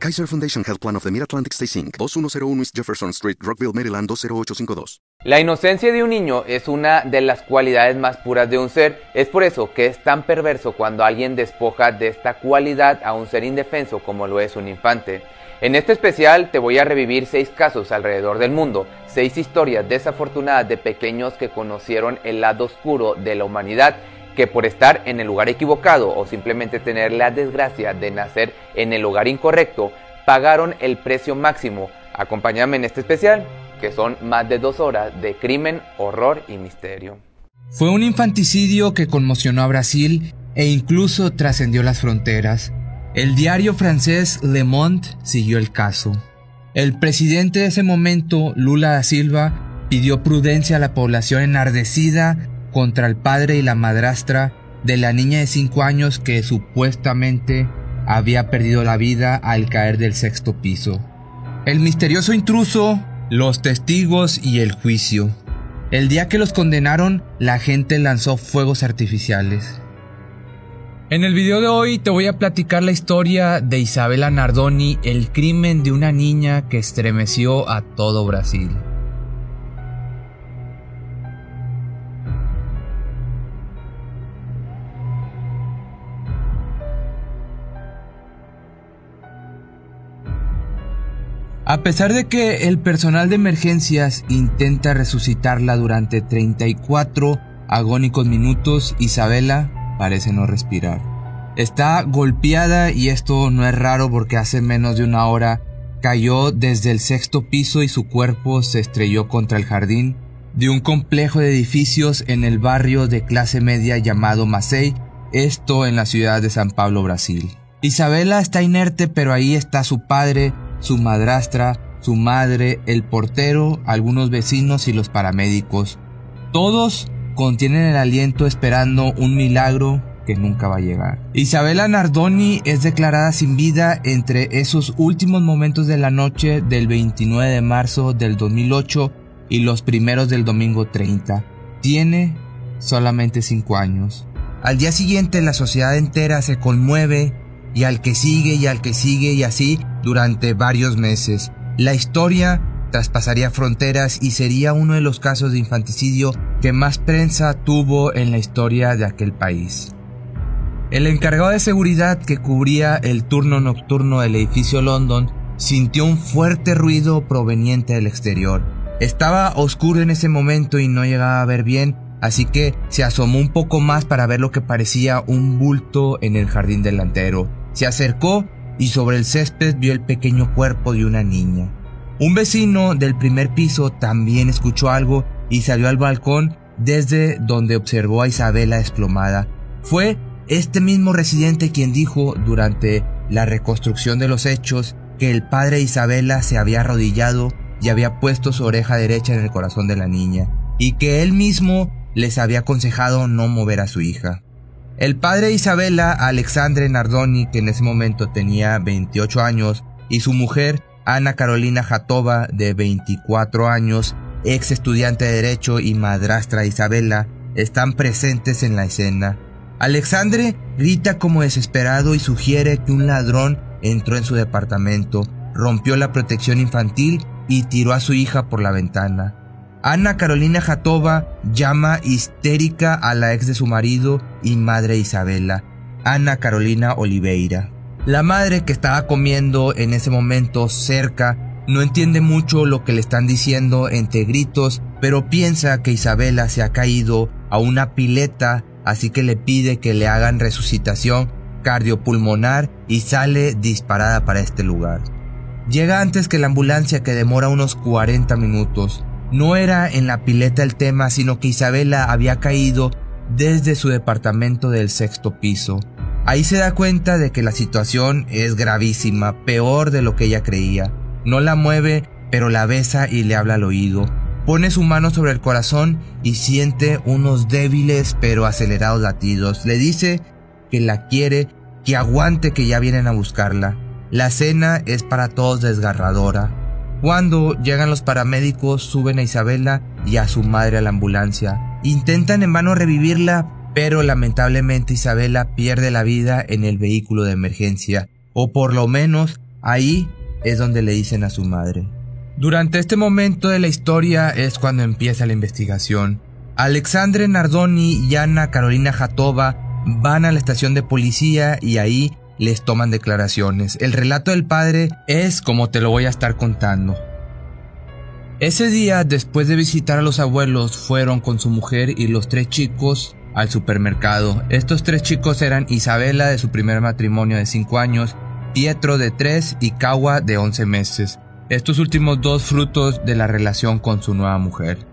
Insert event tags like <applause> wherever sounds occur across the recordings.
Kaiser Foundation Health Plan of the Mid-Atlantic Stay Inc. 2101 East Jefferson Street, Rockville, Maryland 20852. La inocencia de un niño es una de las cualidades más puras de un ser. Es por eso que es tan perverso cuando alguien despoja de esta cualidad a un ser indefenso como lo es un infante. En este especial te voy a revivir seis casos alrededor del mundo, seis historias desafortunadas de pequeños que conocieron el lado oscuro de la humanidad, que por estar en el lugar equivocado o simplemente tener la desgracia de nacer en el lugar incorrecto, pagaron el precio máximo. Acompáñame en este especial, que son más de dos horas de crimen, horror y misterio. Fue un infanticidio que conmocionó a Brasil e incluso trascendió las fronteras. El diario francés Le Monde siguió el caso. El presidente de ese momento, Lula da Silva, pidió prudencia a la población enardecida contra el padre y la madrastra de la niña de 5 años que supuestamente había perdido la vida al caer del sexto piso. El misterioso intruso, los testigos y el juicio. El día que los condenaron, la gente lanzó fuegos artificiales. En el video de hoy te voy a platicar la historia de Isabela Nardoni, el crimen de una niña que estremeció a todo Brasil. A pesar de que el personal de emergencias intenta resucitarla durante 34 agónicos minutos, Isabela parece no respirar. Está golpeada y esto no es raro porque hace menos de una hora cayó desde el sexto piso y su cuerpo se estrelló contra el jardín de un complejo de edificios en el barrio de clase media llamado Macei, esto en la ciudad de San Pablo, Brasil. Isabela está inerte, pero ahí está su padre, su madrastra, su madre, el portero, algunos vecinos y los paramédicos. Todos contienen el aliento esperando un milagro que nunca va a llegar. Isabela Nardoni es declarada sin vida entre esos últimos momentos de la noche del 29 de marzo del 2008 y los primeros del domingo 30. Tiene solamente 5 años. Al día siguiente la sociedad entera se conmueve y al que sigue y al que sigue y así durante varios meses. La historia traspasaría fronteras y sería uno de los casos de infanticidio que más prensa tuvo en la historia de aquel país. El encargado de seguridad que cubría el turno nocturno del edificio London sintió un fuerte ruido proveniente del exterior. Estaba oscuro en ese momento y no llegaba a ver bien, así que se asomó un poco más para ver lo que parecía un bulto en el jardín delantero. Se acercó y sobre el césped vio el pequeño cuerpo de una niña. Un vecino del primer piso también escuchó algo y salió al balcón desde donde observó a Isabela desplomada. Fue este mismo residente quien dijo durante la reconstrucción de los hechos que el padre Isabela se había arrodillado y había puesto su oreja derecha en el corazón de la niña, y que él mismo les había aconsejado no mover a su hija. El padre de Isabela, Alexandre Nardoni, que en ese momento tenía 28 años, y su mujer, Ana Carolina Jatova, de 24 años, ex estudiante de Derecho y madrastra Isabela, están presentes en la escena. Alexandre grita como desesperado y sugiere que un ladrón entró en su departamento, rompió la protección infantil y tiró a su hija por la ventana. Ana Carolina Jatova llama histérica a la ex de su marido y madre Isabela, Ana Carolina Oliveira. La madre que estaba comiendo en ese momento cerca no entiende mucho lo que le están diciendo entre gritos, pero piensa que Isabela se ha caído a una pileta, así que le pide que le hagan resucitación cardiopulmonar y sale disparada para este lugar. Llega antes que la ambulancia que demora unos 40 minutos. No era en la pileta el tema, sino que Isabela había caído desde su departamento del sexto piso. Ahí se da cuenta de que la situación es gravísima, peor de lo que ella creía. No la mueve, pero la besa y le habla al oído. Pone su mano sobre el corazón y siente unos débiles pero acelerados latidos. Le dice que la quiere, que aguante que ya vienen a buscarla. La cena es para todos desgarradora. Cuando llegan los paramédicos, suben a Isabela y a su madre a la ambulancia. Intentan en vano revivirla, pero lamentablemente Isabela pierde la vida en el vehículo de emergencia, o por lo menos ahí es donde le dicen a su madre. Durante este momento de la historia es cuando empieza la investigación. Alexandre Nardoni y Ana Carolina Jatova van a la estación de policía y ahí les toman declaraciones. El relato del padre es como te lo voy a estar contando. Ese día, después de visitar a los abuelos, fueron con su mujer y los tres chicos al supermercado. Estos tres chicos eran Isabela de su primer matrimonio de 5 años, Pietro de 3 y Kawa de 11 meses estos últimos dos frutos de la relación con su nueva mujer.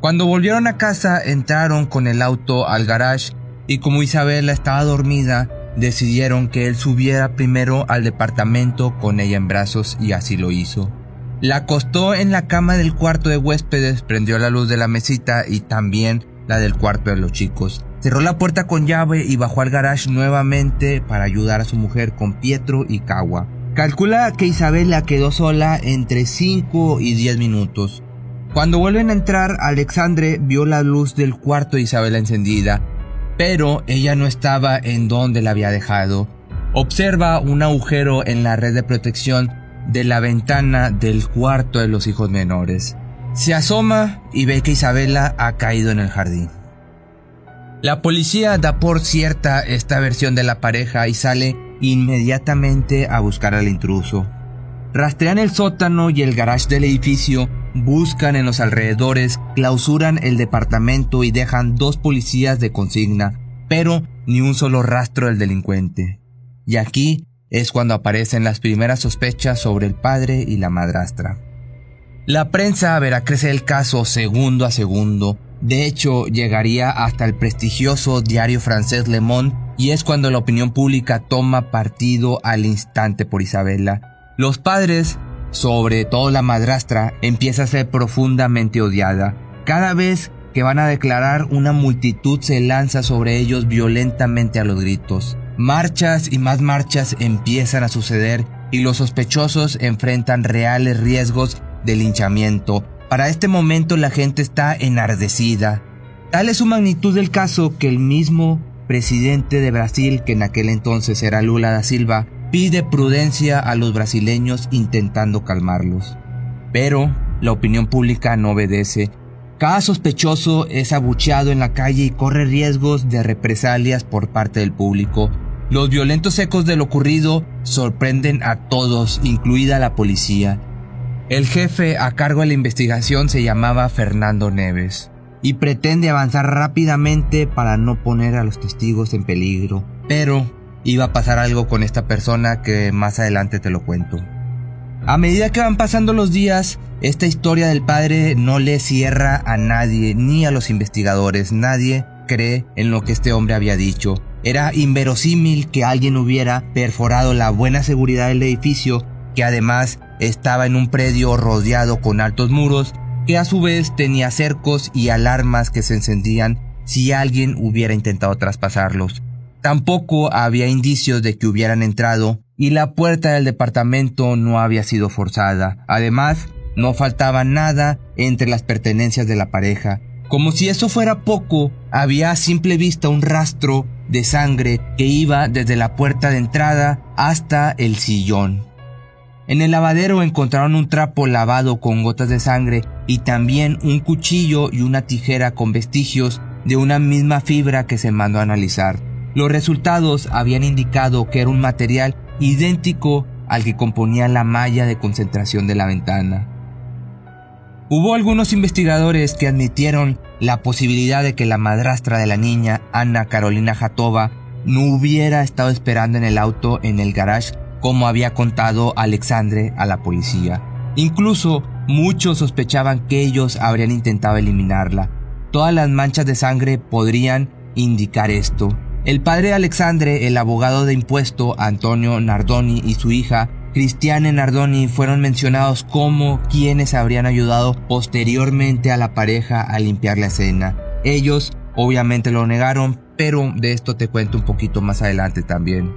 Cuando volvieron a casa entraron con el auto al garage y como Isabela estaba dormida, decidieron que él subiera primero al departamento con ella en brazos y así lo hizo. La acostó en la cama del cuarto de huéspedes, prendió la luz de la mesita y también la del cuarto de los chicos. Cerró la puerta con llave y bajó al garage nuevamente para ayudar a su mujer con Pietro y Kawa. Calcula que Isabela quedó sola entre 5 y 10 minutos. Cuando vuelven a entrar, Alexandre vio la luz del cuarto de Isabela encendida, pero ella no estaba en donde la había dejado. Observa un agujero en la red de protección de la ventana del cuarto de los hijos menores. Se asoma y ve que Isabela ha caído en el jardín. La policía da por cierta esta versión de la pareja y sale inmediatamente a buscar al intruso. Rastrean el sótano y el garage del edificio, buscan en los alrededores, clausuran el departamento y dejan dos policías de consigna, pero ni un solo rastro del delincuente. Y aquí es cuando aparecen las primeras sospechas sobre el padre y la madrastra. La prensa verá crecer el caso segundo a segundo, de hecho llegaría hasta el prestigioso diario francés Le Monde y es cuando la opinión pública toma partido al instante por Isabela. Los padres, sobre todo la madrastra, empieza a ser profundamente odiada. Cada vez que van a declarar, una multitud se lanza sobre ellos violentamente a los gritos. Marchas y más marchas empiezan a suceder y los sospechosos enfrentan reales riesgos de linchamiento. Para este momento la gente está enardecida. Tal es su magnitud del caso que el mismo presidente de Brasil, que en aquel entonces era Lula da Silva, pide prudencia a los brasileños intentando calmarlos. Pero la opinión pública no obedece. Cada sospechoso es abucheado en la calle y corre riesgos de represalias por parte del público. Los violentos ecos de lo ocurrido sorprenden a todos, incluida la policía. El jefe a cargo de la investigación se llamaba Fernando Neves y pretende avanzar rápidamente para no poner a los testigos en peligro. Pero iba a pasar algo con esta persona que más adelante te lo cuento. A medida que van pasando los días, esta historia del padre no le cierra a nadie, ni a los investigadores. Nadie cree en lo que este hombre había dicho. Era inverosímil que alguien hubiera perforado la buena seguridad del edificio, que además estaba en un predio rodeado con altos muros que a su vez tenía cercos y alarmas que se encendían si alguien hubiera intentado traspasarlos. Tampoco había indicios de que hubieran entrado y la puerta del departamento no había sido forzada. Además, no faltaba nada entre las pertenencias de la pareja. Como si eso fuera poco, había a simple vista un rastro de sangre que iba desde la puerta de entrada hasta el sillón. En el lavadero encontraron un trapo lavado con gotas de sangre y también un cuchillo y una tijera con vestigios de una misma fibra que se mandó a analizar. Los resultados habían indicado que era un material idéntico al que componía la malla de concentración de la ventana. Hubo algunos investigadores que admitieron la posibilidad de que la madrastra de la niña, Ana Carolina Jatova, no hubiera estado esperando en el auto en el garage como había contado Alexandre a la policía. Incluso muchos sospechaban que ellos habrían intentado eliminarla. Todas las manchas de sangre podrían indicar esto. El padre Alexandre, el abogado de impuesto Antonio Nardoni y su hija Cristian y Nardoni fueron mencionados como quienes habrían ayudado posteriormente a la pareja a limpiar la escena. Ellos obviamente lo negaron, pero de esto te cuento un poquito más adelante también.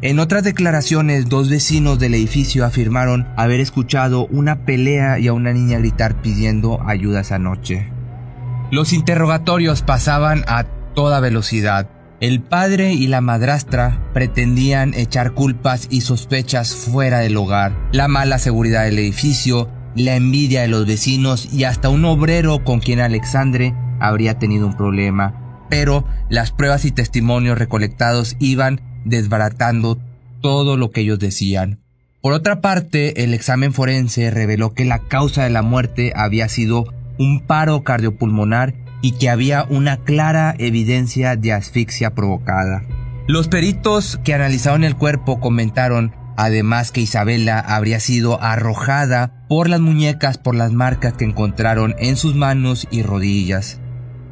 En otras declaraciones, dos vecinos del edificio afirmaron haber escuchado una pelea y a una niña gritar pidiendo ayuda esa noche. Los interrogatorios pasaban a toda velocidad. El padre y la madrastra pretendían echar culpas y sospechas fuera del hogar, la mala seguridad del edificio, la envidia de los vecinos y hasta un obrero con quien Alexandre habría tenido un problema. Pero las pruebas y testimonios recolectados iban desbaratando todo lo que ellos decían. Por otra parte, el examen forense reveló que la causa de la muerte había sido un paro cardiopulmonar y que había una clara evidencia de asfixia provocada. Los peritos que analizaron el cuerpo comentaron además que Isabela habría sido arrojada por las muñecas por las marcas que encontraron en sus manos y rodillas.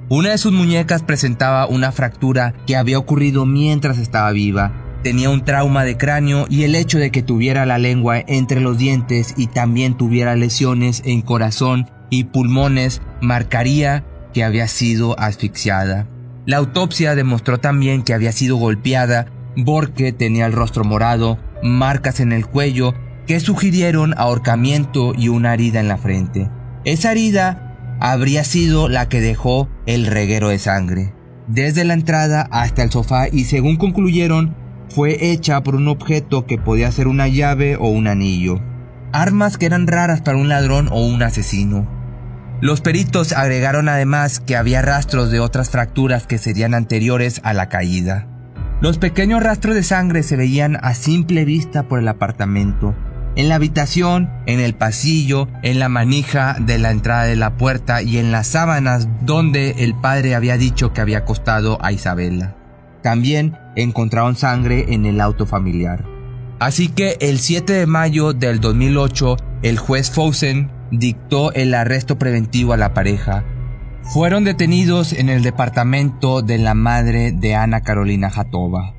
Una de sus muñecas presentaba una fractura que había ocurrido mientras estaba viva. Tenía un trauma de cráneo y el hecho de que tuviera la lengua entre los dientes y también tuviera lesiones en corazón y pulmones marcaría que había sido asfixiada. La autopsia demostró también que había sido golpeada porque tenía el rostro morado, marcas en el cuello que sugirieron ahorcamiento y una herida en la frente. Esa herida habría sido la que dejó el reguero de sangre, desde la entrada hasta el sofá y según concluyeron fue hecha por un objeto que podía ser una llave o un anillo. Armas que eran raras para un ladrón o un asesino. Los peritos agregaron además que había rastros de otras fracturas que serían anteriores a la caída. Los pequeños rastros de sangre se veían a simple vista por el apartamento, en la habitación, en el pasillo, en la manija de la entrada de la puerta y en las sábanas donde el padre había dicho que había acostado a Isabela. También encontraron sangre en el auto familiar. Así que el 7 de mayo del 2008, el juez Fousen dictó el arresto preventivo a la pareja. Fueron detenidos en el departamento de la madre de Ana Carolina Jatova.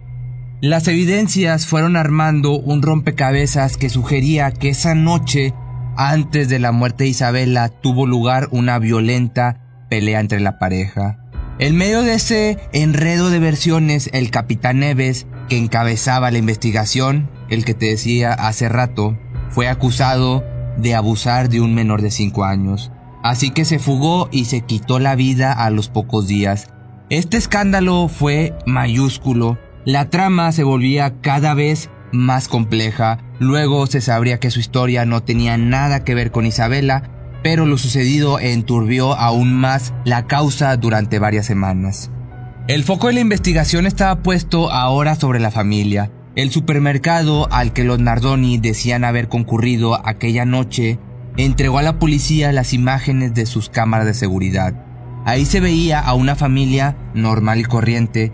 Las evidencias fueron armando un rompecabezas que sugería que esa noche, antes de la muerte de Isabela, tuvo lugar una violenta pelea entre la pareja. En medio de ese enredo de versiones, el capitán Neves, que encabezaba la investigación, el que te decía hace rato, fue acusado de abusar de un menor de 5 años. Así que se fugó y se quitó la vida a los pocos días. Este escándalo fue mayúsculo. La trama se volvía cada vez más compleja. Luego se sabría que su historia no tenía nada que ver con Isabela, pero lo sucedido enturbió aún más la causa durante varias semanas. El foco de la investigación estaba puesto ahora sobre la familia. El supermercado al que los Nardoni decían haber concurrido aquella noche entregó a la policía las imágenes de sus cámaras de seguridad. Ahí se veía a una familia normal y corriente,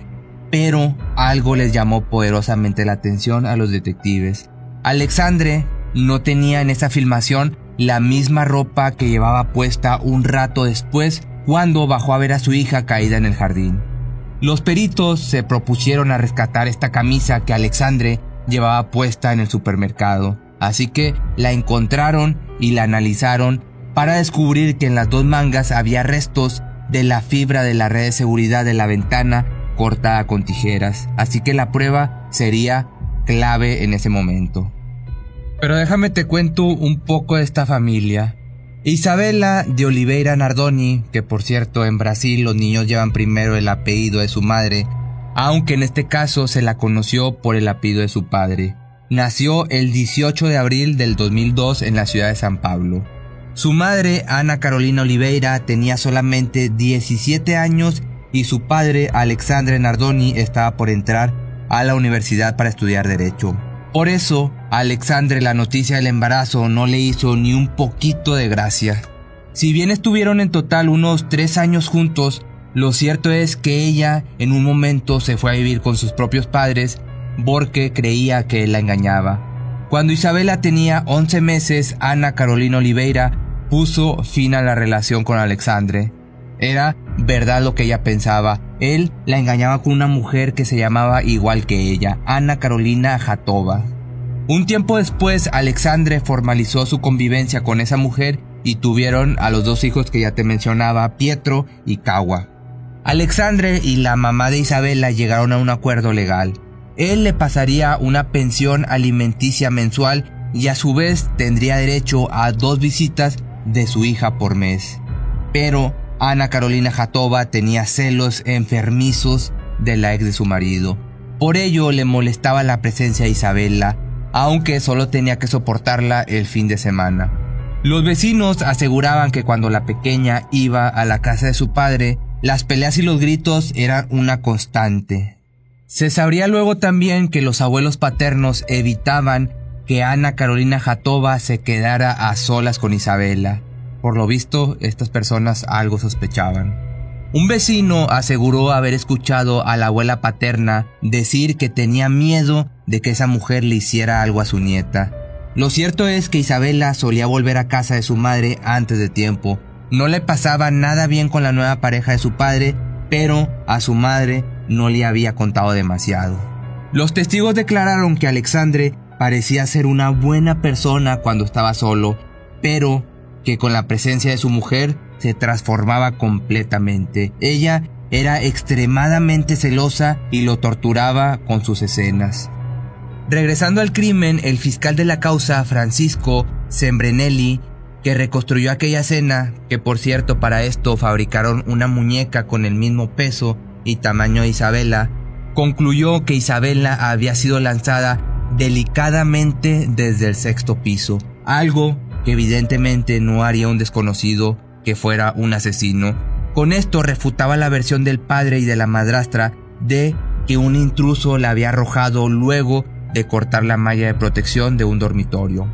pero algo les llamó poderosamente la atención a los detectives. Alexandre no tenía en esa filmación la misma ropa que llevaba puesta un rato después cuando bajó a ver a su hija caída en el jardín. Los peritos se propusieron a rescatar esta camisa que Alexandre llevaba puesta en el supermercado, así que la encontraron y la analizaron para descubrir que en las dos mangas había restos de la fibra de la red de seguridad de la ventana cortada con tijeras, así que la prueba sería clave en ese momento. Pero déjame te cuento un poco de esta familia. Isabela de Oliveira Nardoni, que por cierto en Brasil los niños llevan primero el apellido de su madre, aunque en este caso se la conoció por el apellido de su padre. Nació el 18 de abril del 2002 en la ciudad de San Pablo. Su madre, Ana Carolina Oliveira, tenía solamente 17 años y su padre, Alexandre Nardoni, estaba por entrar a la universidad para estudiar Derecho. Por eso, a Alexandre la noticia del embarazo no le hizo ni un poquito de gracia. Si bien estuvieron en total unos tres años juntos, lo cierto es que ella en un momento se fue a vivir con sus propios padres porque creía que él la engañaba. Cuando Isabela tenía 11 meses, Ana Carolina Oliveira puso fin a la relación con Alexandre. Era verdad lo que ella pensaba. Él la engañaba con una mujer que se llamaba igual que ella, Ana Carolina Jatova. Un tiempo después, Alexandre formalizó su convivencia con esa mujer y tuvieron a los dos hijos que ya te mencionaba, Pietro y Cagua. Alexandre y la mamá de Isabela llegaron a un acuerdo legal. Él le pasaría una pensión alimenticia mensual y a su vez tendría derecho a dos visitas de su hija por mes. Pero Ana Carolina Jatova tenía celos enfermizos de la ex de su marido. Por ello le molestaba la presencia de Isabela, aunque solo tenía que soportarla el fin de semana. Los vecinos aseguraban que cuando la pequeña iba a la casa de su padre, las peleas y los gritos eran una constante. Se sabría luego también que los abuelos paternos evitaban que Ana Carolina Jatova se quedara a solas con Isabela. Por lo visto, estas personas algo sospechaban. Un vecino aseguró haber escuchado a la abuela paterna decir que tenía miedo de que esa mujer le hiciera algo a su nieta. Lo cierto es que Isabela solía volver a casa de su madre antes de tiempo, no le pasaba nada bien con la nueva pareja de su padre, pero a su madre no le había contado demasiado. Los testigos declararon que Alexandre parecía ser una buena persona cuando estaba solo, pero que con la presencia de su mujer se transformaba completamente. Ella era extremadamente celosa y lo torturaba con sus escenas. Regresando al crimen, el fiscal de la causa, Francisco Sembrenelli, que reconstruyó aquella escena, que por cierto para esto fabricaron una muñeca con el mismo peso y tamaño de Isabela, concluyó que Isabela había sido lanzada delicadamente desde el sexto piso, algo que evidentemente no haría un desconocido que fuera un asesino. Con esto refutaba la versión del padre y de la madrastra de que un intruso la había arrojado luego de cortar la malla de protección de un dormitorio.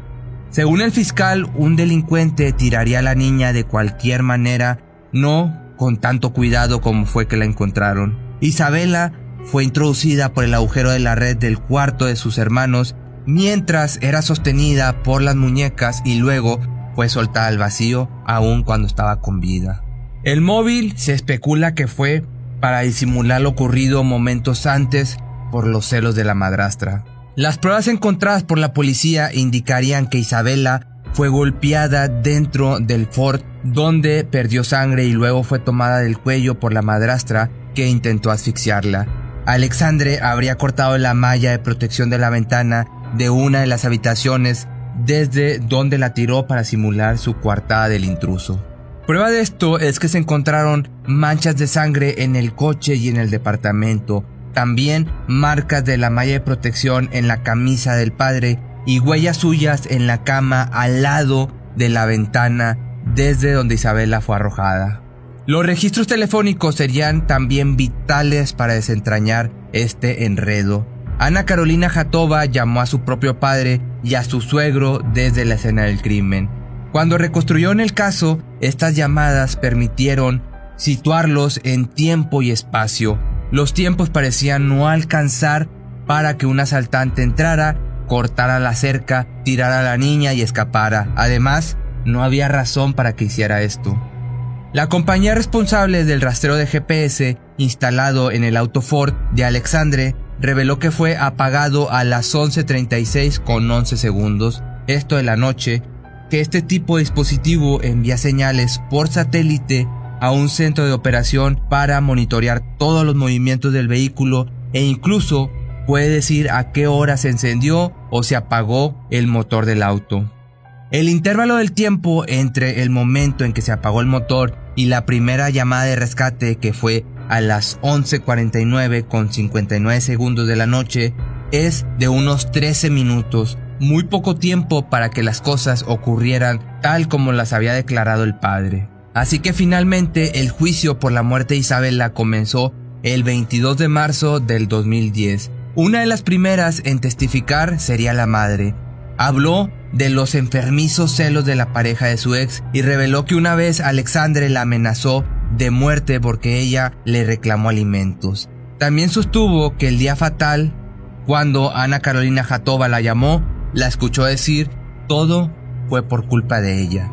Según el fiscal, un delincuente tiraría a la niña de cualquier manera, no con tanto cuidado como fue que la encontraron. Isabela fue introducida por el agujero de la red del cuarto de sus hermanos mientras era sostenida por las muñecas y luego fue soltada al vacío aún cuando estaba con vida. El móvil se especula que fue para disimular lo ocurrido momentos antes por los celos de la madrastra. Las pruebas encontradas por la policía indicarían que Isabela fue golpeada dentro del fort donde perdió sangre y luego fue tomada del cuello por la madrastra que intentó asfixiarla. Alexandre habría cortado la malla de protección de la ventana de una de las habitaciones desde donde la tiró para simular su coartada del intruso. Prueba de esto es que se encontraron manchas de sangre en el coche y en el departamento, también marcas de la malla de protección en la camisa del padre y huellas suyas en la cama al lado de la ventana desde donde Isabela fue arrojada. Los registros telefónicos serían también vitales para desentrañar este enredo. Ana Carolina Jatova llamó a su propio padre y a su suegro desde la escena del crimen. Cuando reconstruyó en el caso, estas llamadas permitieron situarlos en tiempo y espacio, los tiempos parecían no alcanzar para que un asaltante entrara, cortara la cerca, tirara a la niña y escapara. Además, no había razón para que hiciera esto. La compañía responsable del rastreo de GPS instalado en el auto Ford de Alexandre reveló que fue apagado a las 11.36 con 11 segundos, esto de la noche, que este tipo de dispositivo envía señales por satélite a un centro de operación para monitorear todos los movimientos del vehículo e incluso puede decir a qué hora se encendió o se apagó el motor del auto. El intervalo del tiempo entre el momento en que se apagó el motor y la primera llamada de rescate que fue a las 11.49 con 59 segundos de la noche es de unos 13 minutos, muy poco tiempo para que las cosas ocurrieran tal como las había declarado el padre. Así que finalmente el juicio por la muerte de Isabela comenzó el 22 de marzo del 2010. Una de las primeras en testificar sería la madre. Habló de los enfermizos celos de la pareja de su ex y reveló que una vez Alexandre la amenazó de muerte porque ella le reclamó alimentos. También sostuvo que el día fatal, cuando Ana Carolina Jatova la llamó, la escuchó decir todo fue por culpa de ella.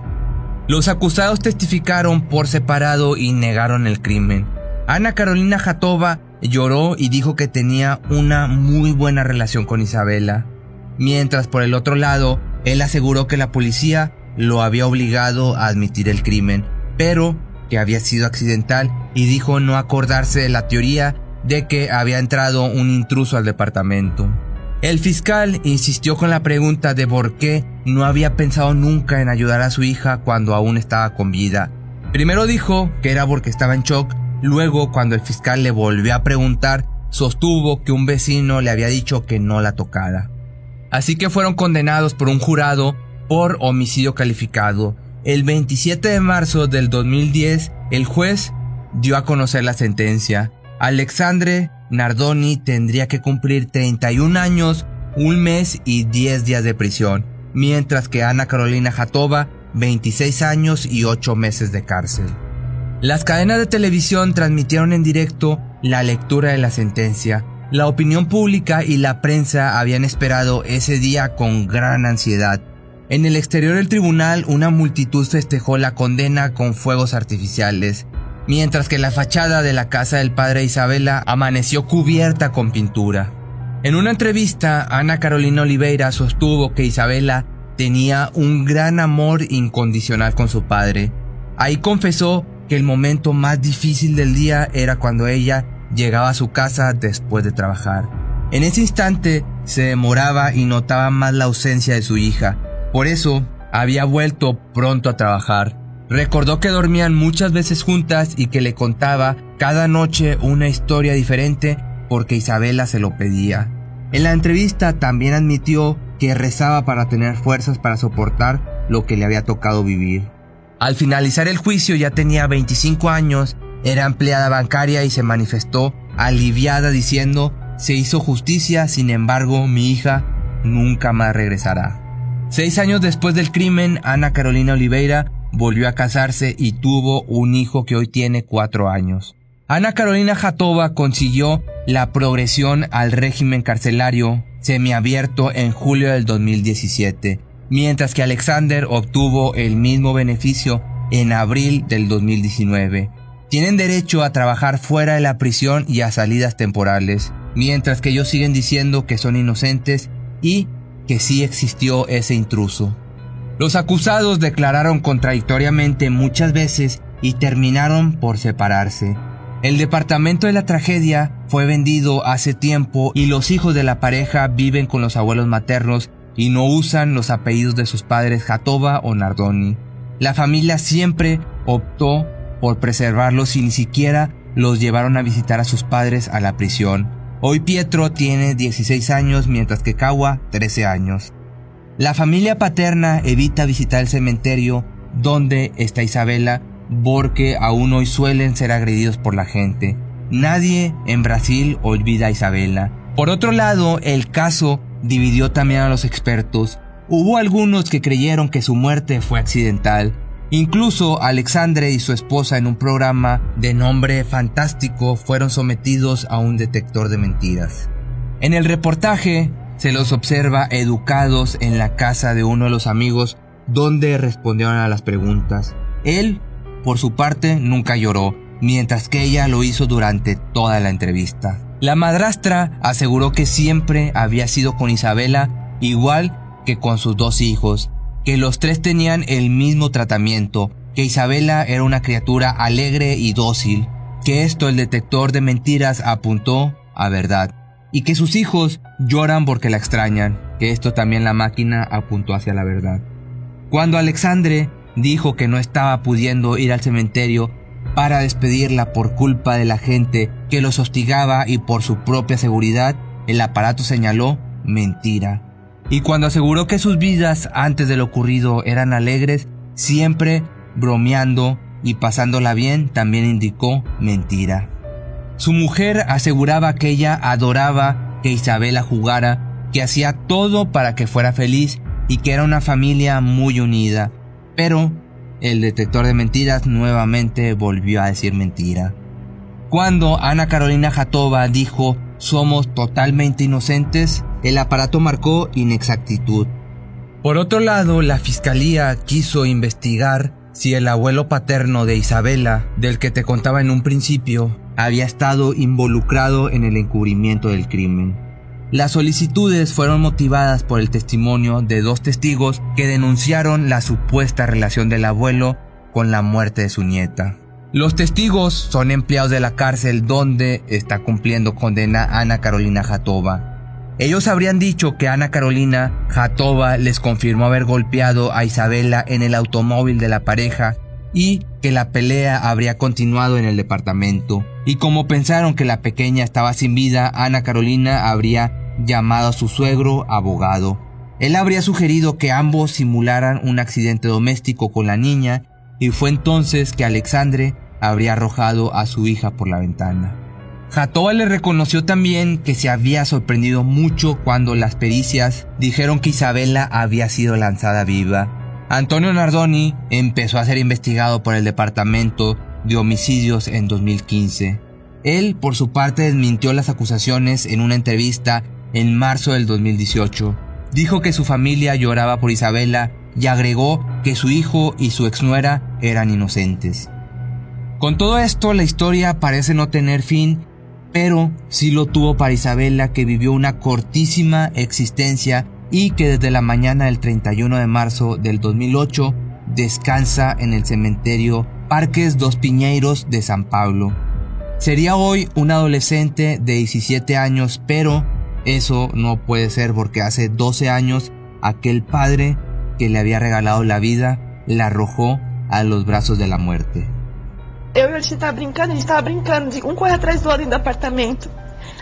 Los acusados testificaron por separado y negaron el crimen. Ana Carolina Jatova lloró y dijo que tenía una muy buena relación con Isabela. Mientras por el otro lado, él aseguró que la policía lo había obligado a admitir el crimen, pero que había sido accidental y dijo no acordarse de la teoría de que había entrado un intruso al departamento. El fiscal insistió con la pregunta de por qué no había pensado nunca en ayudar a su hija cuando aún estaba con vida. Primero dijo que era porque estaba en shock, luego cuando el fiscal le volvió a preguntar, sostuvo que un vecino le había dicho que no la tocara. Así que fueron condenados por un jurado por homicidio calificado. El 27 de marzo del 2010, el juez dio a conocer la sentencia. Alexandre Nardoni tendría que cumplir 31 años, un mes y 10 días de prisión, mientras que Ana Carolina Jatova 26 años y 8 meses de cárcel. Las cadenas de televisión transmitieron en directo la lectura de la sentencia. La opinión pública y la prensa habían esperado ese día con gran ansiedad. En el exterior del tribunal una multitud festejó la condena con fuegos artificiales, mientras que la fachada de la casa del padre Isabela amaneció cubierta con pintura. En una entrevista, Ana Carolina Oliveira sostuvo que Isabela tenía un gran amor incondicional con su padre. Ahí confesó que el momento más difícil del día era cuando ella llegaba a su casa después de trabajar. En ese instante se demoraba y notaba más la ausencia de su hija. Por eso había vuelto pronto a trabajar. Recordó que dormían muchas veces juntas y que le contaba cada noche una historia diferente porque Isabela se lo pedía. En la entrevista también admitió que rezaba para tener fuerzas para soportar lo que le había tocado vivir. Al finalizar el juicio ya tenía 25 años, era empleada bancaria y se manifestó aliviada diciendo, se hizo justicia, sin embargo mi hija nunca más regresará. Seis años después del crimen, Ana Carolina Oliveira volvió a casarse y tuvo un hijo que hoy tiene cuatro años. Ana Carolina Jatova consiguió la progresión al régimen carcelario semiabierto en julio del 2017, mientras que Alexander obtuvo el mismo beneficio en abril del 2019. Tienen derecho a trabajar fuera de la prisión y a salidas temporales, mientras que ellos siguen diciendo que son inocentes y que sí existió ese intruso. Los acusados declararon contradictoriamente muchas veces y terminaron por separarse. El departamento de la tragedia fue vendido hace tiempo y los hijos de la pareja viven con los abuelos maternos y no usan los apellidos de sus padres Jatova o Nardoni. La familia siempre optó por preservarlos y ni siquiera los llevaron a visitar a sus padres a la prisión. Hoy Pietro tiene 16 años mientras que Kawa 13 años. La familia paterna evita visitar el cementerio donde está Isabela porque aún hoy suelen ser agredidos por la gente. Nadie en Brasil olvida a Isabela. Por otro lado, el caso dividió también a los expertos. Hubo algunos que creyeron que su muerte fue accidental. Incluso Alexandre y su esposa en un programa de nombre fantástico fueron sometidos a un detector de mentiras. En el reportaje se los observa educados en la casa de uno de los amigos donde respondieron a las preguntas. Él por su parte, nunca lloró, mientras que ella lo hizo durante toda la entrevista. La madrastra aseguró que siempre había sido con Isabela igual que con sus dos hijos, que los tres tenían el mismo tratamiento, que Isabela era una criatura alegre y dócil, que esto el detector de mentiras apuntó a verdad, y que sus hijos lloran porque la extrañan, que esto también la máquina apuntó hacia la verdad. Cuando Alexandre dijo que no estaba pudiendo ir al cementerio para despedirla por culpa de la gente que los hostigaba y por su propia seguridad, el aparato señaló mentira. Y cuando aseguró que sus vidas antes de lo ocurrido eran alegres, siempre bromeando y pasándola bien, también indicó mentira. Su mujer aseguraba que ella adoraba que Isabela jugara, que hacía todo para que fuera feliz y que era una familia muy unida, pero el detector de mentiras nuevamente volvió a decir mentira. Cuando Ana Carolina Jatova dijo somos totalmente inocentes, el aparato marcó inexactitud. Por otro lado, la fiscalía quiso investigar si el abuelo paterno de Isabela, del que te contaba en un principio, había estado involucrado en el encubrimiento del crimen. Las solicitudes fueron motivadas por el testimonio de dos testigos que denunciaron la supuesta relación del abuelo con la muerte de su nieta. Los testigos son empleados de la cárcel donde está cumpliendo condena Ana Carolina Jatova. Ellos habrían dicho que Ana Carolina Jatova les confirmó haber golpeado a Isabela en el automóvil de la pareja y que la pelea habría continuado en el departamento. Y como pensaron que la pequeña estaba sin vida, Ana Carolina habría llamado a su suegro abogado. Él habría sugerido que ambos simularan un accidente doméstico con la niña y fue entonces que Alexandre habría arrojado a su hija por la ventana. Jatoa le reconoció también que se había sorprendido mucho cuando las pericias dijeron que Isabela había sido lanzada viva. Antonio Nardoni empezó a ser investigado por el Departamento de Homicidios en 2015. Él, por su parte, desmintió las acusaciones en una entrevista en marzo del 2018. Dijo que su familia lloraba por Isabela y agregó que su hijo y su exnuera eran inocentes. Con todo esto, la historia parece no tener fin, pero sí lo tuvo para Isabela que vivió una cortísima existencia y que desde la mañana del 31 de marzo del 2008 descansa en el cementerio Parques Dos Piñeiros de San Pablo. Sería hoy un adolescente de 17 años, pero eso no puede ser porque hace 12 años aquel padre que le había regalado la vida la arrojó a los brazos de la muerte. Eu e a gente tava brincando, a gente tava brincando, de um corre atrás do outro dentro do apartamento.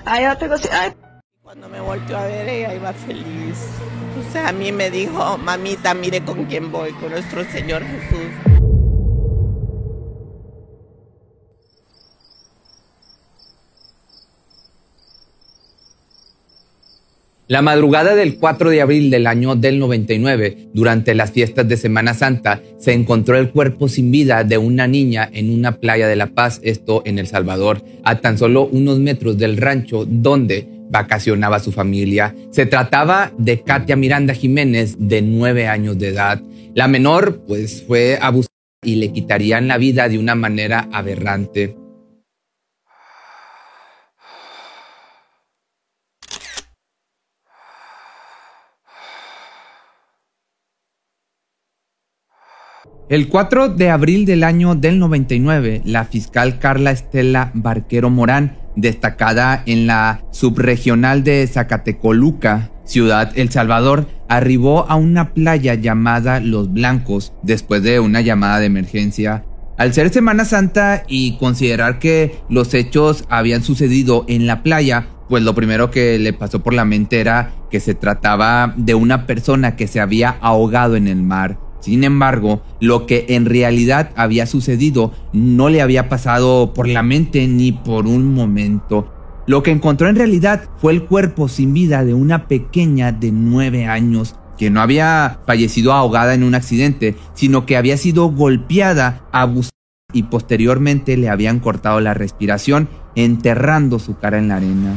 Aí ela pegou assim, ai. Cuando me volteó a ver, ella iba feliz. O sea, a mí me dijo, mamita, mire con quién voy, con nuestro Señor Jesús. La madrugada del 4 de abril del año del 99, durante las fiestas de Semana Santa, se encontró el cuerpo sin vida de una niña en una playa de La Paz, esto en El Salvador, a tan solo unos metros del rancho donde vacacionaba su familia. Se trataba de Katia Miranda Jiménez, de nueve años de edad. La menor, pues, fue abusada y le quitarían la vida de una manera aberrante. El 4 de abril del año del 99, la fiscal Carla Estela Barquero Morán, destacada en la subregional de Zacatecoluca, ciudad El Salvador, arribó a una playa llamada Los Blancos después de una llamada de emergencia. Al ser Semana Santa y considerar que los hechos habían sucedido en la playa, pues lo primero que le pasó por la mente era que se trataba de una persona que se había ahogado en el mar. Sin embargo, lo que en realidad había sucedido no le había pasado por la mente ni por un momento. Lo que encontró en realidad fue el cuerpo sin vida de una pequeña de nueve años, que no había fallecido ahogada en un accidente, sino que había sido golpeada, abusada y posteriormente le habían cortado la respiración, enterrando su cara en la arena.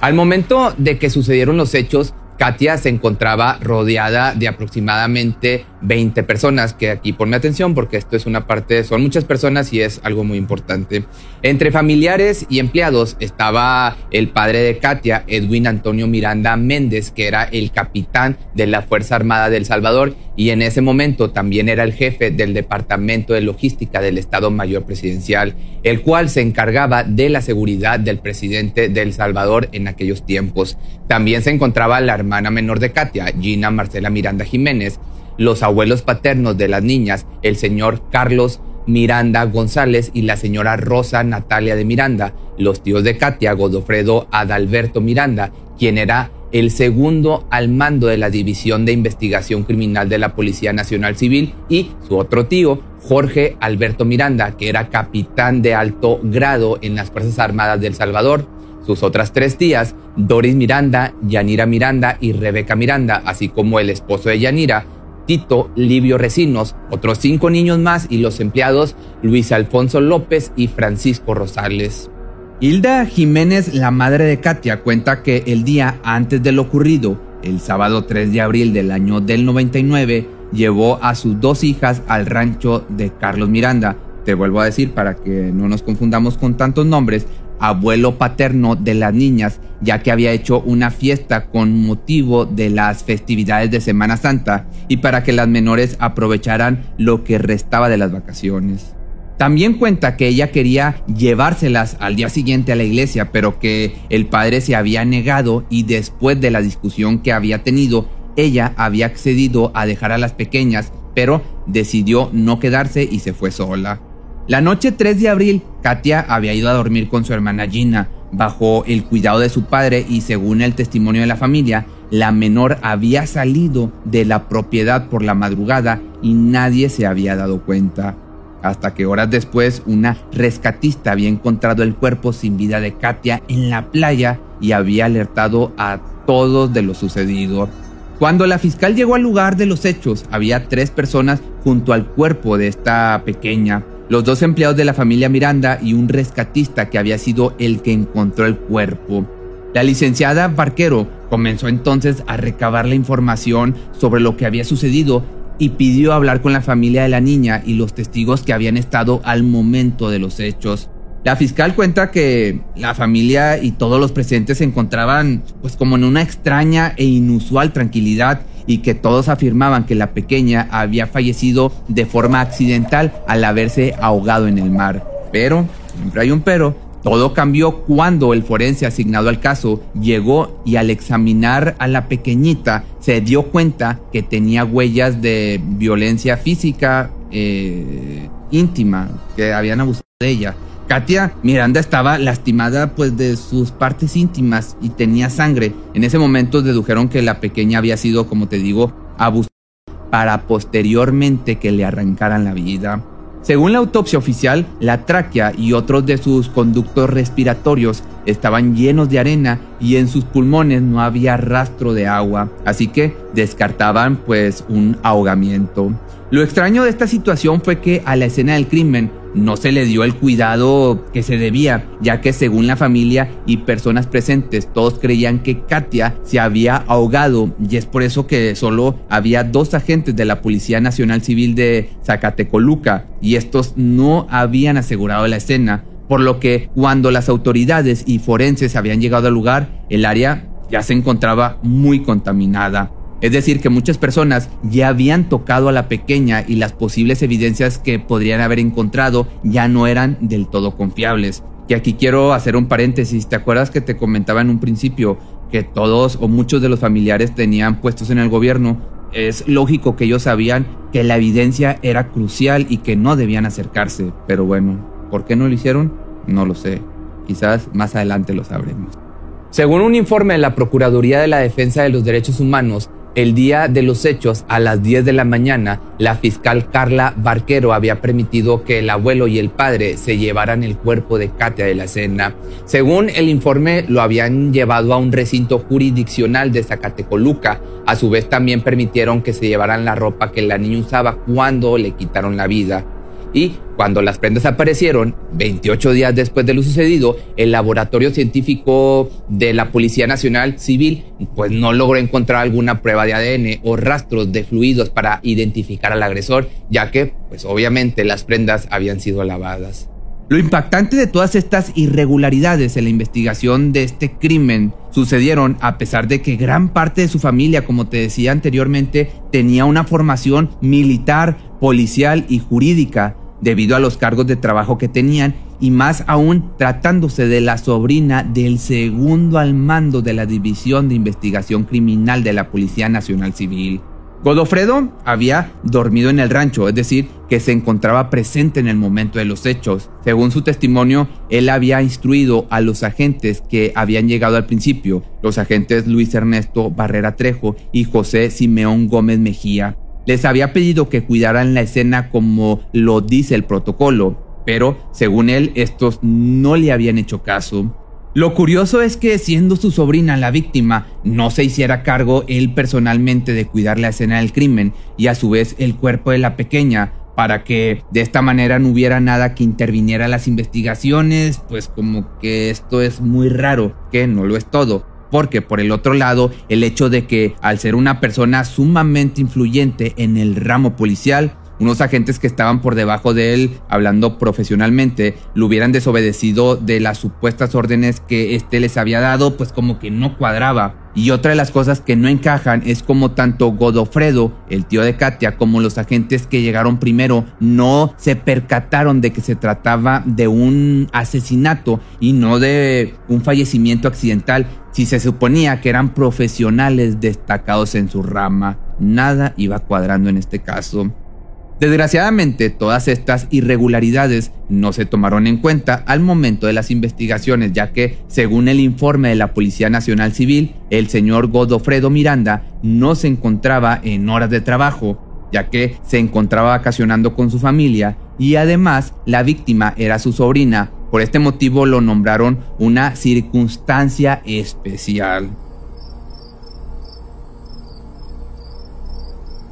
Al momento de que sucedieron los hechos, Katia se encontraba rodeada de aproximadamente 20 personas, que aquí ponme atención porque esto es una parte, son muchas personas y es algo muy importante. Entre familiares y empleados estaba el padre de Katia, Edwin Antonio Miranda Méndez, que era el capitán de la Fuerza Armada del Salvador y en ese momento también era el jefe del Departamento de Logística del Estado Mayor Presidencial, el cual se encargaba de la seguridad del presidente del Salvador en aquellos tiempos. También se encontraba la hermana menor de Katia, Gina Marcela Miranda Jiménez, los abuelos paternos de las niñas, el señor Carlos Miranda González y la señora Rosa Natalia de Miranda, los tíos de Katia, Godofredo Adalberto Miranda, quien era el segundo al mando de la División de Investigación Criminal de la Policía Nacional Civil, y su otro tío, Jorge Alberto Miranda, que era capitán de alto grado en las Fuerzas Armadas del Salvador. Sus otras tres tías, Doris Miranda, Yanira Miranda y Rebeca Miranda, así como el esposo de Yanira, Tito Livio Recinos, otros cinco niños más y los empleados Luis Alfonso López y Francisco Rosales. Hilda Jiménez, la madre de Katia, cuenta que el día antes de lo ocurrido, el sábado 3 de abril del año del 99, llevó a sus dos hijas al rancho de Carlos Miranda. Te vuelvo a decir para que no nos confundamos con tantos nombres. Abuelo paterno de las niñas, ya que había hecho una fiesta con motivo de las festividades de Semana Santa y para que las menores aprovecharan lo que restaba de las vacaciones. También cuenta que ella quería llevárselas al día siguiente a la iglesia, pero que el padre se había negado y después de la discusión que había tenido, ella había accedido a dejar a las pequeñas, pero decidió no quedarse y se fue sola. La noche 3 de abril, Katia había ido a dormir con su hermana Gina, bajo el cuidado de su padre y según el testimonio de la familia, la menor había salido de la propiedad por la madrugada y nadie se había dado cuenta. Hasta que horas después una rescatista había encontrado el cuerpo sin vida de Katia en la playa y había alertado a todos de lo sucedido. Cuando la fiscal llegó al lugar de los hechos, había tres personas junto al cuerpo de esta pequeña los dos empleados de la familia Miranda y un rescatista que había sido el que encontró el cuerpo. La licenciada Barquero comenzó entonces a recabar la información sobre lo que había sucedido y pidió hablar con la familia de la niña y los testigos que habían estado al momento de los hechos. La fiscal cuenta que la familia y todos los presentes se encontraban pues como en una extraña e inusual tranquilidad y que todos afirmaban que la pequeña había fallecido de forma accidental al haberse ahogado en el mar. Pero, siempre hay un pero, todo cambió cuando el forense asignado al caso llegó y al examinar a la pequeñita se dio cuenta que tenía huellas de violencia física eh, íntima, que habían abusado de ella. Katia Miranda estaba lastimada pues de sus partes íntimas y tenía sangre. En ese momento dedujeron que la pequeña había sido, como te digo, abusada para posteriormente que le arrancaran la vida. Según la autopsia oficial, la tráquea y otros de sus conductos respiratorios estaban llenos de arena y en sus pulmones no había rastro de agua, así que descartaban pues un ahogamiento. Lo extraño de esta situación fue que a la escena del crimen no se le dio el cuidado que se debía, ya que según la familia y personas presentes, todos creían que Katia se había ahogado y es por eso que solo había dos agentes de la Policía Nacional Civil de Zacatecoluca y estos no habían asegurado la escena, por lo que cuando las autoridades y forenses habían llegado al lugar, el área ya se encontraba muy contaminada. Es decir, que muchas personas ya habían tocado a la pequeña y las posibles evidencias que podrían haber encontrado ya no eran del todo confiables. Y aquí quiero hacer un paréntesis, ¿te acuerdas que te comentaba en un principio que todos o muchos de los familiares tenían puestos en el gobierno? Es lógico que ellos sabían que la evidencia era crucial y que no debían acercarse, pero bueno, ¿por qué no lo hicieron? No lo sé, quizás más adelante lo sabremos. Según un informe de la Procuraduría de la Defensa de los Derechos Humanos, el día de los hechos, a las 10 de la mañana, la fiscal Carla Barquero había permitido que el abuelo y el padre se llevaran el cuerpo de Katia de la cena. Según el informe, lo habían llevado a un recinto jurisdiccional de Zacatecoluca. A su vez, también permitieron que se llevaran la ropa que la niña usaba cuando le quitaron la vida. Y cuando las prendas aparecieron, 28 días después de lo sucedido, el laboratorio científico de la Policía Nacional Civil pues no logró encontrar alguna prueba de ADN o rastros de fluidos para identificar al agresor, ya que pues obviamente las prendas habían sido lavadas. Lo impactante de todas estas irregularidades en la investigación de este crimen sucedieron a pesar de que gran parte de su familia, como te decía anteriormente, tenía una formación militar, policial y jurídica debido a los cargos de trabajo que tenían y más aún tratándose de la sobrina del segundo al mando de la División de Investigación Criminal de la Policía Nacional Civil. Godofredo había dormido en el rancho, es decir, que se encontraba presente en el momento de los hechos. Según su testimonio, él había instruido a los agentes que habían llegado al principio, los agentes Luis Ernesto Barrera Trejo y José Simeón Gómez Mejía, les había pedido que cuidaran la escena como lo dice el protocolo, pero según él estos no le habían hecho caso. Lo curioso es que siendo su sobrina la víctima, no se hiciera cargo él personalmente de cuidar la escena del crimen y a su vez el cuerpo de la pequeña, para que de esta manera no hubiera nada que interviniera las investigaciones, pues como que esto es muy raro, que no lo es todo. Porque por el otro lado, el hecho de que al ser una persona sumamente influyente en el ramo policial, unos agentes que estaban por debajo de él, hablando profesionalmente, lo hubieran desobedecido de las supuestas órdenes que éste les había dado, pues como que no cuadraba. Y otra de las cosas que no encajan es como tanto Godofredo, el tío de Katia, como los agentes que llegaron primero no se percataron de que se trataba de un asesinato y no de un fallecimiento accidental, si se suponía que eran profesionales destacados en su rama. Nada iba cuadrando en este caso. Desgraciadamente, todas estas irregularidades no se tomaron en cuenta al momento de las investigaciones, ya que, según el informe de la Policía Nacional Civil, el señor Godofredo Miranda no se encontraba en horas de trabajo, ya que se encontraba vacacionando con su familia y además la víctima era su sobrina. Por este motivo lo nombraron una circunstancia especial.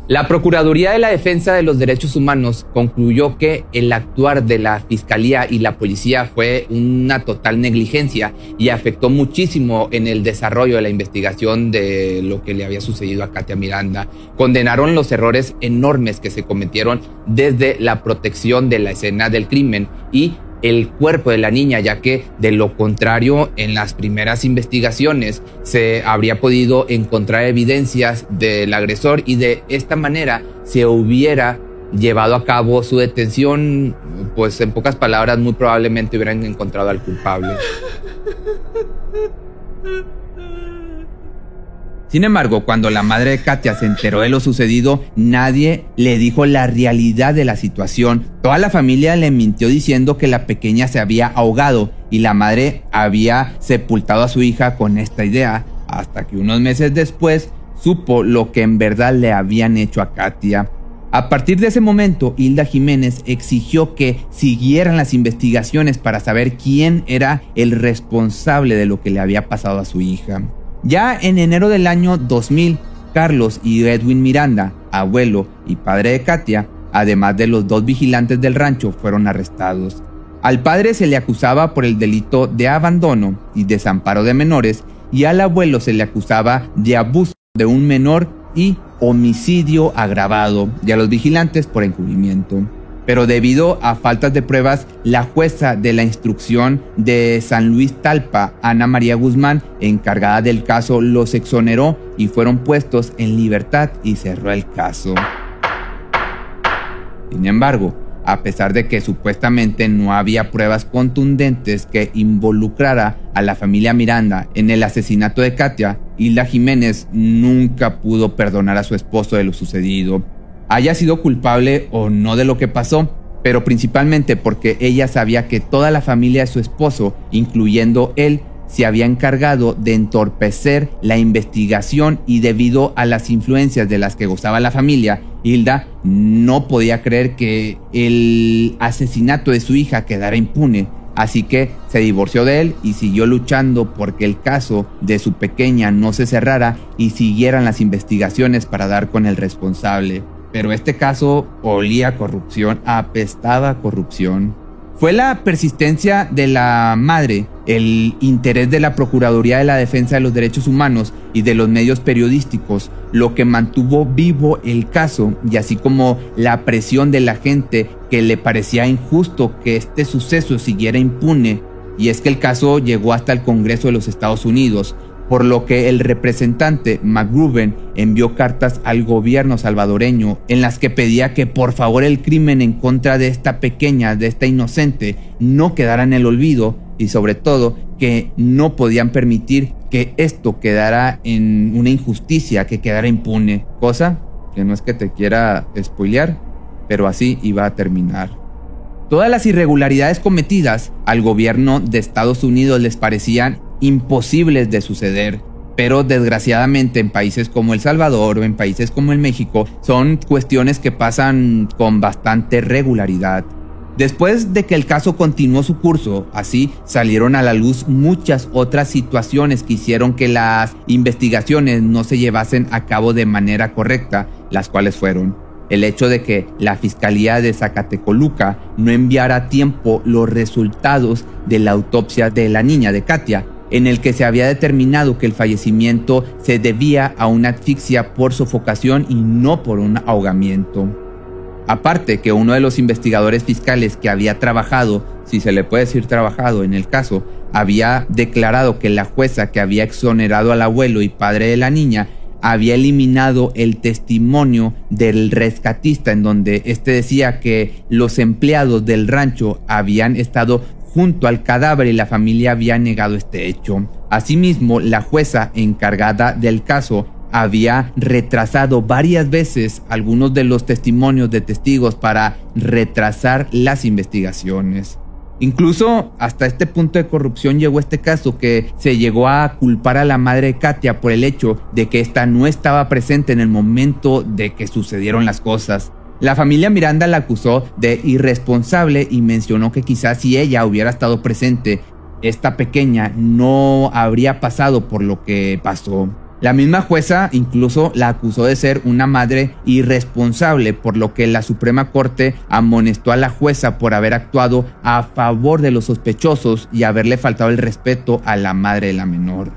La Procuraduría de la Defensa de los Derechos Humanos concluyó que el actuar de la Fiscalía y la Policía fue una total negligencia y afectó muchísimo en el desarrollo de la investigación de lo que le había sucedido a Katia Miranda. Condenaron los errores enormes que se cometieron desde la protección de la escena del crimen y el cuerpo de la niña, ya que de lo contrario en las primeras investigaciones se habría podido encontrar evidencias del agresor y de esta manera se hubiera llevado a cabo su detención, pues en pocas palabras muy probablemente hubieran encontrado al culpable. <laughs> Sin embargo, cuando la madre de Katia se enteró de lo sucedido, nadie le dijo la realidad de la situación. Toda la familia le mintió diciendo que la pequeña se había ahogado y la madre había sepultado a su hija con esta idea, hasta que unos meses después supo lo que en verdad le habían hecho a Katia. A partir de ese momento, Hilda Jiménez exigió que siguieran las investigaciones para saber quién era el responsable de lo que le había pasado a su hija. Ya en enero del año 2000, Carlos y Edwin Miranda, abuelo y padre de Katia, además de los dos vigilantes del rancho, fueron arrestados. Al padre se le acusaba por el delito de abandono y desamparo de menores y al abuelo se le acusaba de abuso de un menor y homicidio agravado y a los vigilantes por encubrimiento pero debido a faltas de pruebas, la jueza de la instrucción de San Luis Talpa, Ana María Guzmán, encargada del caso, los exoneró y fueron puestos en libertad y cerró el caso. Sin embargo, a pesar de que supuestamente no había pruebas contundentes que involucrara a la familia Miranda en el asesinato de Katia, Hilda Jiménez nunca pudo perdonar a su esposo de lo sucedido haya sido culpable o no de lo que pasó, pero principalmente porque ella sabía que toda la familia de su esposo, incluyendo él, se había encargado de entorpecer la investigación y debido a las influencias de las que gozaba la familia, Hilda no podía creer que el asesinato de su hija quedara impune. Así que se divorció de él y siguió luchando porque el caso de su pequeña no se cerrara y siguieran las investigaciones para dar con el responsable pero este caso olía corrupción, apestaba corrupción. Fue la persistencia de la madre, el interés de la Procuraduría de la Defensa de los Derechos Humanos y de los medios periodísticos lo que mantuvo vivo el caso y así como la presión de la gente que le parecía injusto que este suceso siguiera impune. Y es que el caso llegó hasta el Congreso de los Estados Unidos, por lo que el representante McGruben envió cartas al gobierno salvadoreño en las que pedía que por favor el crimen en contra de esta pequeña, de esta inocente, no quedara en el olvido y sobre todo que no podían permitir que esto quedara en una injusticia, que quedara impune, cosa que no es que te quiera spoilear, pero así iba a terminar. Todas las irregularidades cometidas al gobierno de Estados Unidos les parecían imposibles de suceder. Pero desgraciadamente en países como El Salvador o en países como el México son cuestiones que pasan con bastante regularidad. Después de que el caso continuó su curso, así salieron a la luz muchas otras situaciones que hicieron que las investigaciones no se llevasen a cabo de manera correcta, las cuales fueron el hecho de que la Fiscalía de Zacatecoluca no enviara a tiempo los resultados de la autopsia de la niña de Katia, en el que se había determinado que el fallecimiento se debía a una asfixia por sofocación y no por un ahogamiento. Aparte que uno de los investigadores fiscales que había trabajado, si se le puede decir trabajado en el caso, había declarado que la jueza que había exonerado al abuelo y padre de la niña había eliminado el testimonio del rescatista en donde éste decía que los empleados del rancho habían estado junto al cadáver y la familia había negado este hecho. Asimismo, la jueza encargada del caso había retrasado varias veces algunos de los testimonios de testigos para retrasar las investigaciones. Incluso hasta este punto de corrupción llegó este caso que se llegó a culpar a la madre de Katia por el hecho de que ésta no estaba presente en el momento de que sucedieron las cosas. La familia Miranda la acusó de irresponsable y mencionó que quizás si ella hubiera estado presente, esta pequeña no habría pasado por lo que pasó. La misma jueza incluso la acusó de ser una madre irresponsable, por lo que la Suprema Corte amonestó a la jueza por haber actuado a favor de los sospechosos y haberle faltado el respeto a la madre de la menor.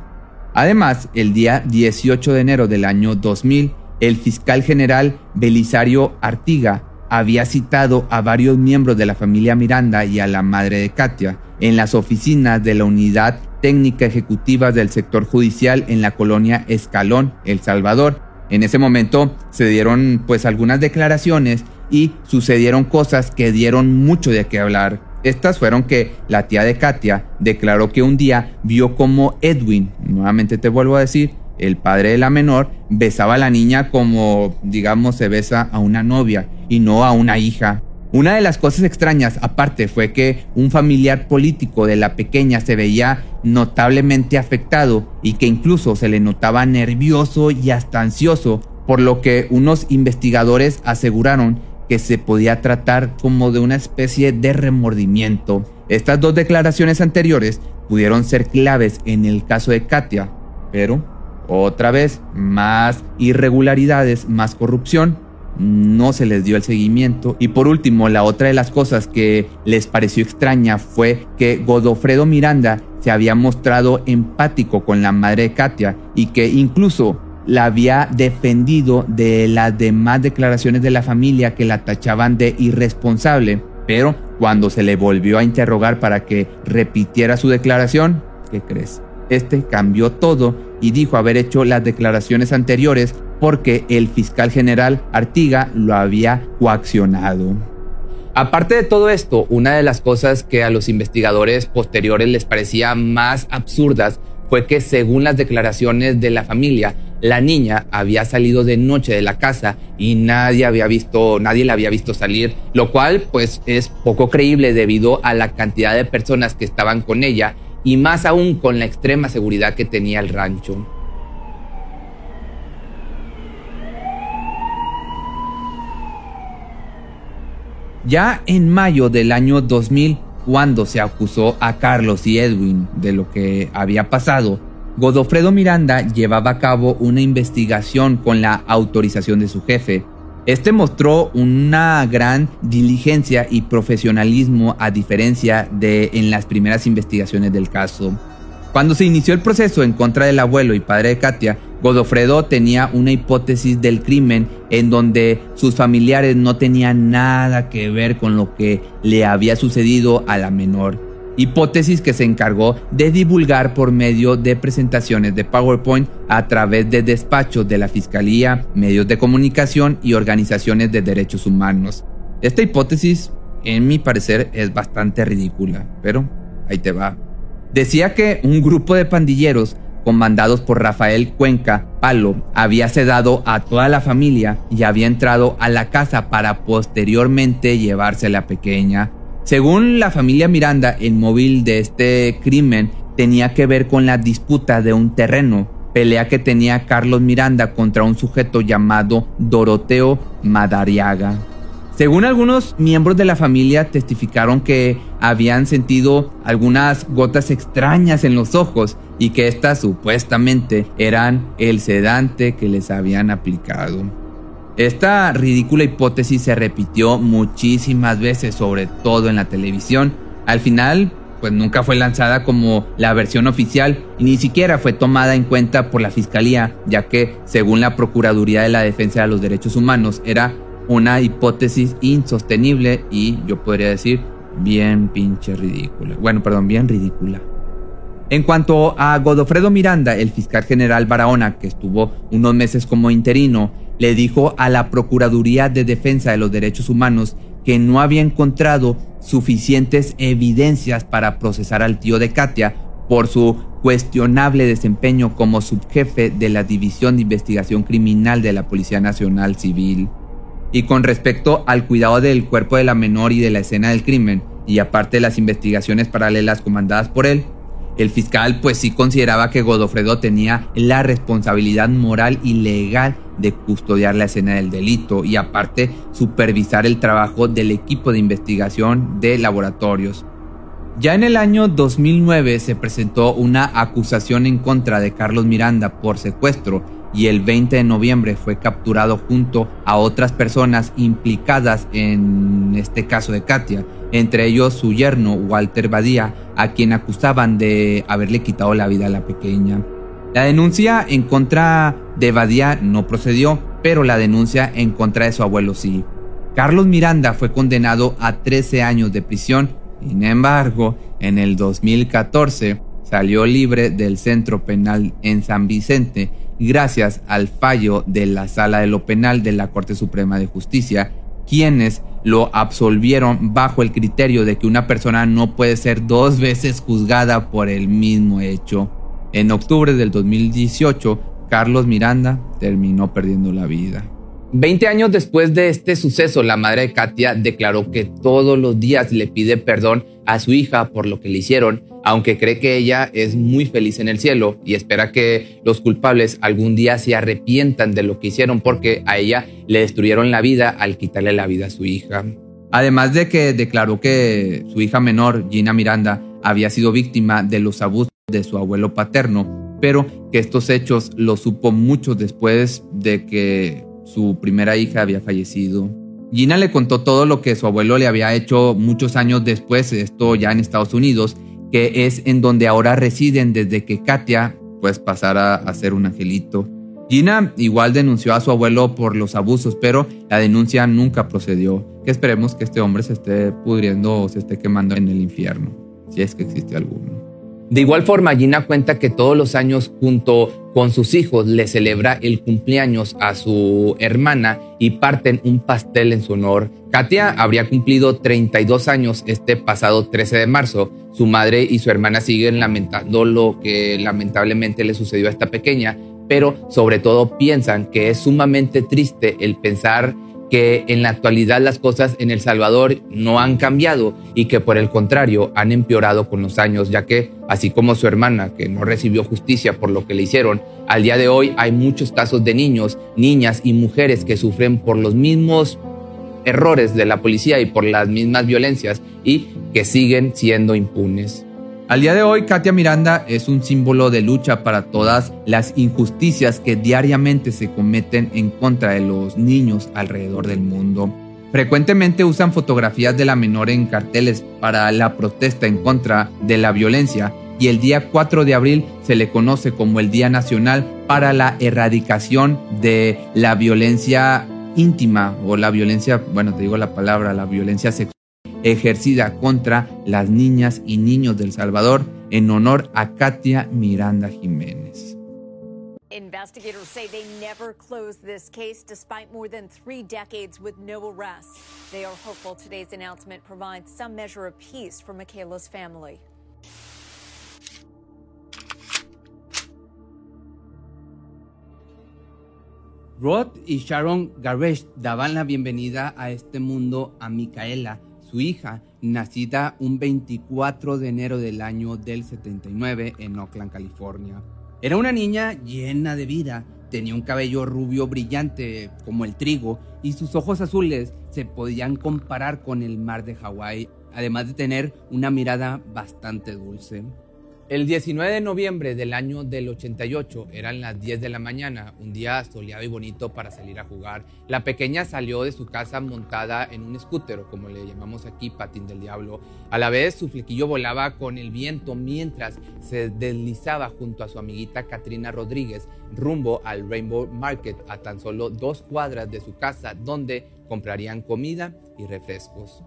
Además, el día 18 de enero del año 2000, el fiscal general Belisario Artiga había citado a varios miembros de la familia Miranda y a la madre de Katia en las oficinas de la Unidad Técnica Ejecutiva del Sector Judicial en la colonia Escalón, El Salvador. En ese momento se dieron pues algunas declaraciones y sucedieron cosas que dieron mucho de qué hablar. Estas fueron que la tía de Katia declaró que un día vio como Edwin, nuevamente te vuelvo a decir, el padre de la menor, besaba a la niña como, digamos, se besa a una novia y no a una hija. Una de las cosas extrañas, aparte, fue que un familiar político de la pequeña se veía notablemente afectado y que incluso se le notaba nervioso y hasta ansioso, por lo que unos investigadores aseguraron que se podía tratar como de una especie de remordimiento. Estas dos declaraciones anteriores pudieron ser claves en el caso de Katia, pero otra vez más irregularidades, más corrupción no se les dio el seguimiento. Y por último, la otra de las cosas que les pareció extraña fue que Godofredo Miranda se había mostrado empático con la madre de Katia y que incluso la había defendido de las demás declaraciones de la familia que la tachaban de irresponsable. Pero cuando se le volvió a interrogar para que repitiera su declaración, ¿qué crees? Este cambió todo y dijo haber hecho las declaraciones anteriores porque el fiscal general Artiga lo había coaccionado. Aparte de todo esto, una de las cosas que a los investigadores posteriores les parecía más absurdas fue que según las declaraciones de la familia, la niña había salido de noche de la casa y nadie había visto, nadie la había visto salir, lo cual pues es poco creíble debido a la cantidad de personas que estaban con ella y más aún con la extrema seguridad que tenía el rancho. Ya en mayo del año 2000, cuando se acusó a Carlos y Edwin de lo que había pasado, Godofredo Miranda llevaba a cabo una investigación con la autorización de su jefe. Este mostró una gran diligencia y profesionalismo a diferencia de en las primeras investigaciones del caso. Cuando se inició el proceso en contra del abuelo y padre de Katia, Godofredo tenía una hipótesis del crimen en donde sus familiares no tenían nada que ver con lo que le había sucedido a la menor. Hipótesis que se encargó de divulgar por medio de presentaciones de PowerPoint a través de despachos de la Fiscalía, medios de comunicación y organizaciones de derechos humanos. Esta hipótesis, en mi parecer, es bastante ridícula, pero ahí te va. Decía que un grupo de pandilleros comandados por Rafael Cuenca Palo, había sedado a toda la familia y había entrado a la casa para posteriormente llevarse a la pequeña. Según la familia Miranda, el móvil de este crimen tenía que ver con la disputa de un terreno, pelea que tenía Carlos Miranda contra un sujeto llamado Doroteo Madariaga. Según algunos miembros de la familia testificaron que habían sentido algunas gotas extrañas en los ojos y que éstas supuestamente eran el sedante que les habían aplicado. Esta ridícula hipótesis se repitió muchísimas veces, sobre todo en la televisión. Al final, pues nunca fue lanzada como la versión oficial y ni siquiera fue tomada en cuenta por la Fiscalía, ya que, según la Procuraduría de la Defensa de los Derechos Humanos, era una hipótesis insostenible y yo podría decir bien pinche ridícula. Bueno, perdón, bien ridícula. En cuanto a Godofredo Miranda, el fiscal general Barahona, que estuvo unos meses como interino, le dijo a la Procuraduría de Defensa de los Derechos Humanos que no había encontrado suficientes evidencias para procesar al tío de Katia por su cuestionable desempeño como subjefe de la División de Investigación Criminal de la Policía Nacional Civil. Y con respecto al cuidado del cuerpo de la menor y de la escena del crimen, y aparte de las investigaciones paralelas comandadas por él, el fiscal pues sí consideraba que Godofredo tenía la responsabilidad moral y legal de custodiar la escena del delito y aparte supervisar el trabajo del equipo de investigación de laboratorios. Ya en el año 2009 se presentó una acusación en contra de Carlos Miranda por secuestro y el 20 de noviembre fue capturado junto a otras personas implicadas en este caso de Katia, entre ellos su yerno Walter Badía, a quien acusaban de haberle quitado la vida a la pequeña. La denuncia en contra de Badía no procedió, pero la denuncia en contra de su abuelo sí. Carlos Miranda fue condenado a 13 años de prisión, sin embargo, en el 2014 salió libre del centro penal en San Vicente gracias al fallo de la Sala de lo Penal de la Corte Suprema de Justicia, quienes lo absolvieron bajo el criterio de que una persona no puede ser dos veces juzgada por el mismo hecho. En octubre del 2018, Carlos Miranda terminó perdiendo la vida. Veinte años después de este suceso, la madre de Katia declaró que todos los días le pide perdón a su hija por lo que le hicieron aunque cree que ella es muy feliz en el cielo y espera que los culpables algún día se arrepientan de lo que hicieron porque a ella le destruyeron la vida al quitarle la vida a su hija. Además de que declaró que su hija menor, Gina Miranda, había sido víctima de los abusos de su abuelo paterno, pero que estos hechos los supo mucho después de que su primera hija había fallecido. Gina le contó todo lo que su abuelo le había hecho muchos años después, esto ya en Estados Unidos, que es en donde ahora residen desde que Katia pues pasara a ser un angelito. Gina igual denunció a su abuelo por los abusos, pero la denuncia nunca procedió. Que esperemos que este hombre se esté pudriendo o se esté quemando en el infierno, si es que existe alguno. De igual forma, Gina cuenta que todos los años junto con sus hijos le celebra el cumpleaños a su hermana y parten un pastel en su honor. Katia habría cumplido 32 años este pasado 13 de marzo. Su madre y su hermana siguen lamentando lo que lamentablemente le sucedió a esta pequeña, pero sobre todo piensan que es sumamente triste el pensar que en la actualidad las cosas en El Salvador no han cambiado y que por el contrario han empeorado con los años, ya que así como su hermana, que no recibió justicia por lo que le hicieron, al día de hoy hay muchos casos de niños, niñas y mujeres que sufren por los mismos errores de la policía y por las mismas violencias y que siguen siendo impunes. Al día de hoy, Katia Miranda es un símbolo de lucha para todas las injusticias que diariamente se cometen en contra de los niños alrededor del mundo. Frecuentemente usan fotografías de la menor en carteles para la protesta en contra de la violencia y el día 4 de abril se le conoce como el Día Nacional para la Erradicación de la Violencia íntima o la violencia, bueno, te digo la palabra, la violencia sexual ejercida contra las niñas y niños del Salvador en honor a Katia Miranda Jiménez. Investigators say they never closed this case despite more than three decades with no arrests. They are hopeful today's announcement provides some measure of peace for Michaela's family. Rod y Sharon Garresh daban la bienvenida a este mundo a Micaela, su hija, nacida un 24 de enero del año del 79 en Oakland, California. Era una niña llena de vida, tenía un cabello rubio brillante como el trigo y sus ojos azules se podían comparar con el mar de Hawái, además de tener una mirada bastante dulce. El 19 de noviembre del año del 88 eran las 10 de la mañana, un día soleado y bonito para salir a jugar. La pequeña salió de su casa montada en un scooter, como le llamamos aquí, patín del diablo. A la vez su flequillo volaba con el viento mientras se deslizaba junto a su amiguita Katrina Rodríguez rumbo al Rainbow Market a tan solo dos cuadras de su casa, donde comprarían comida y refrescos.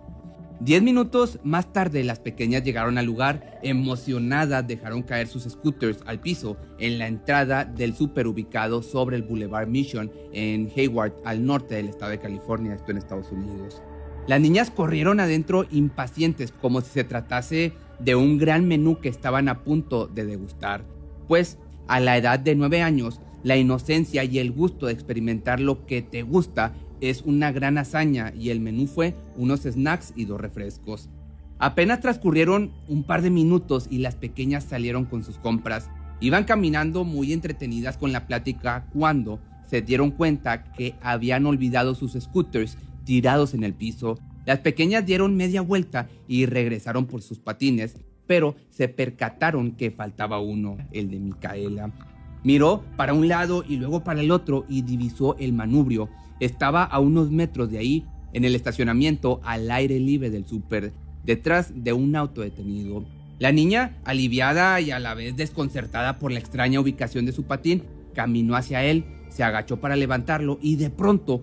Diez minutos más tarde las pequeñas llegaron al lugar, emocionadas dejaron caer sus scooters al piso en la entrada del súper ubicado sobre el Boulevard Mission en Hayward, al norte del estado de California, esto en Estados Unidos. Las niñas corrieron adentro impacientes como si se tratase de un gran menú que estaban a punto de degustar, pues a la edad de nueve años la inocencia y el gusto de experimentar lo que te gusta es una gran hazaña y el menú fue unos snacks y dos refrescos. Apenas transcurrieron un par de minutos y las pequeñas salieron con sus compras. Iban caminando muy entretenidas con la plática cuando se dieron cuenta que habían olvidado sus scooters tirados en el piso. Las pequeñas dieron media vuelta y regresaron por sus patines, pero se percataron que faltaba uno, el de Micaela. Miró para un lado y luego para el otro y divisó el manubrio. Estaba a unos metros de ahí, en el estacionamiento al aire libre del súper, detrás de un auto detenido. La niña, aliviada y a la vez desconcertada por la extraña ubicación de su patín, caminó hacia él, se agachó para levantarlo y de pronto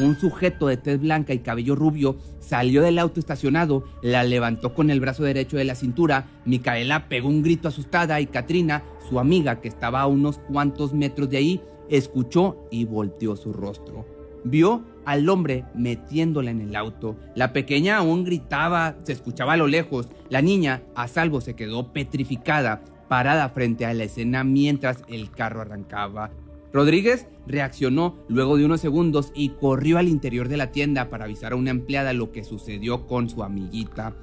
un sujeto de tez blanca y cabello rubio salió del auto estacionado, la levantó con el brazo derecho de la cintura, Micaela pegó un grito asustada y Katrina, su amiga que estaba a unos cuantos metros de ahí, escuchó y volteó su rostro. Vio al hombre metiéndola en el auto. La pequeña aún gritaba, se escuchaba a lo lejos. La niña, a salvo, se quedó petrificada, parada frente a la escena mientras el carro arrancaba. Rodríguez reaccionó luego de unos segundos y corrió al interior de la tienda para avisar a una empleada lo que sucedió con su amiguita.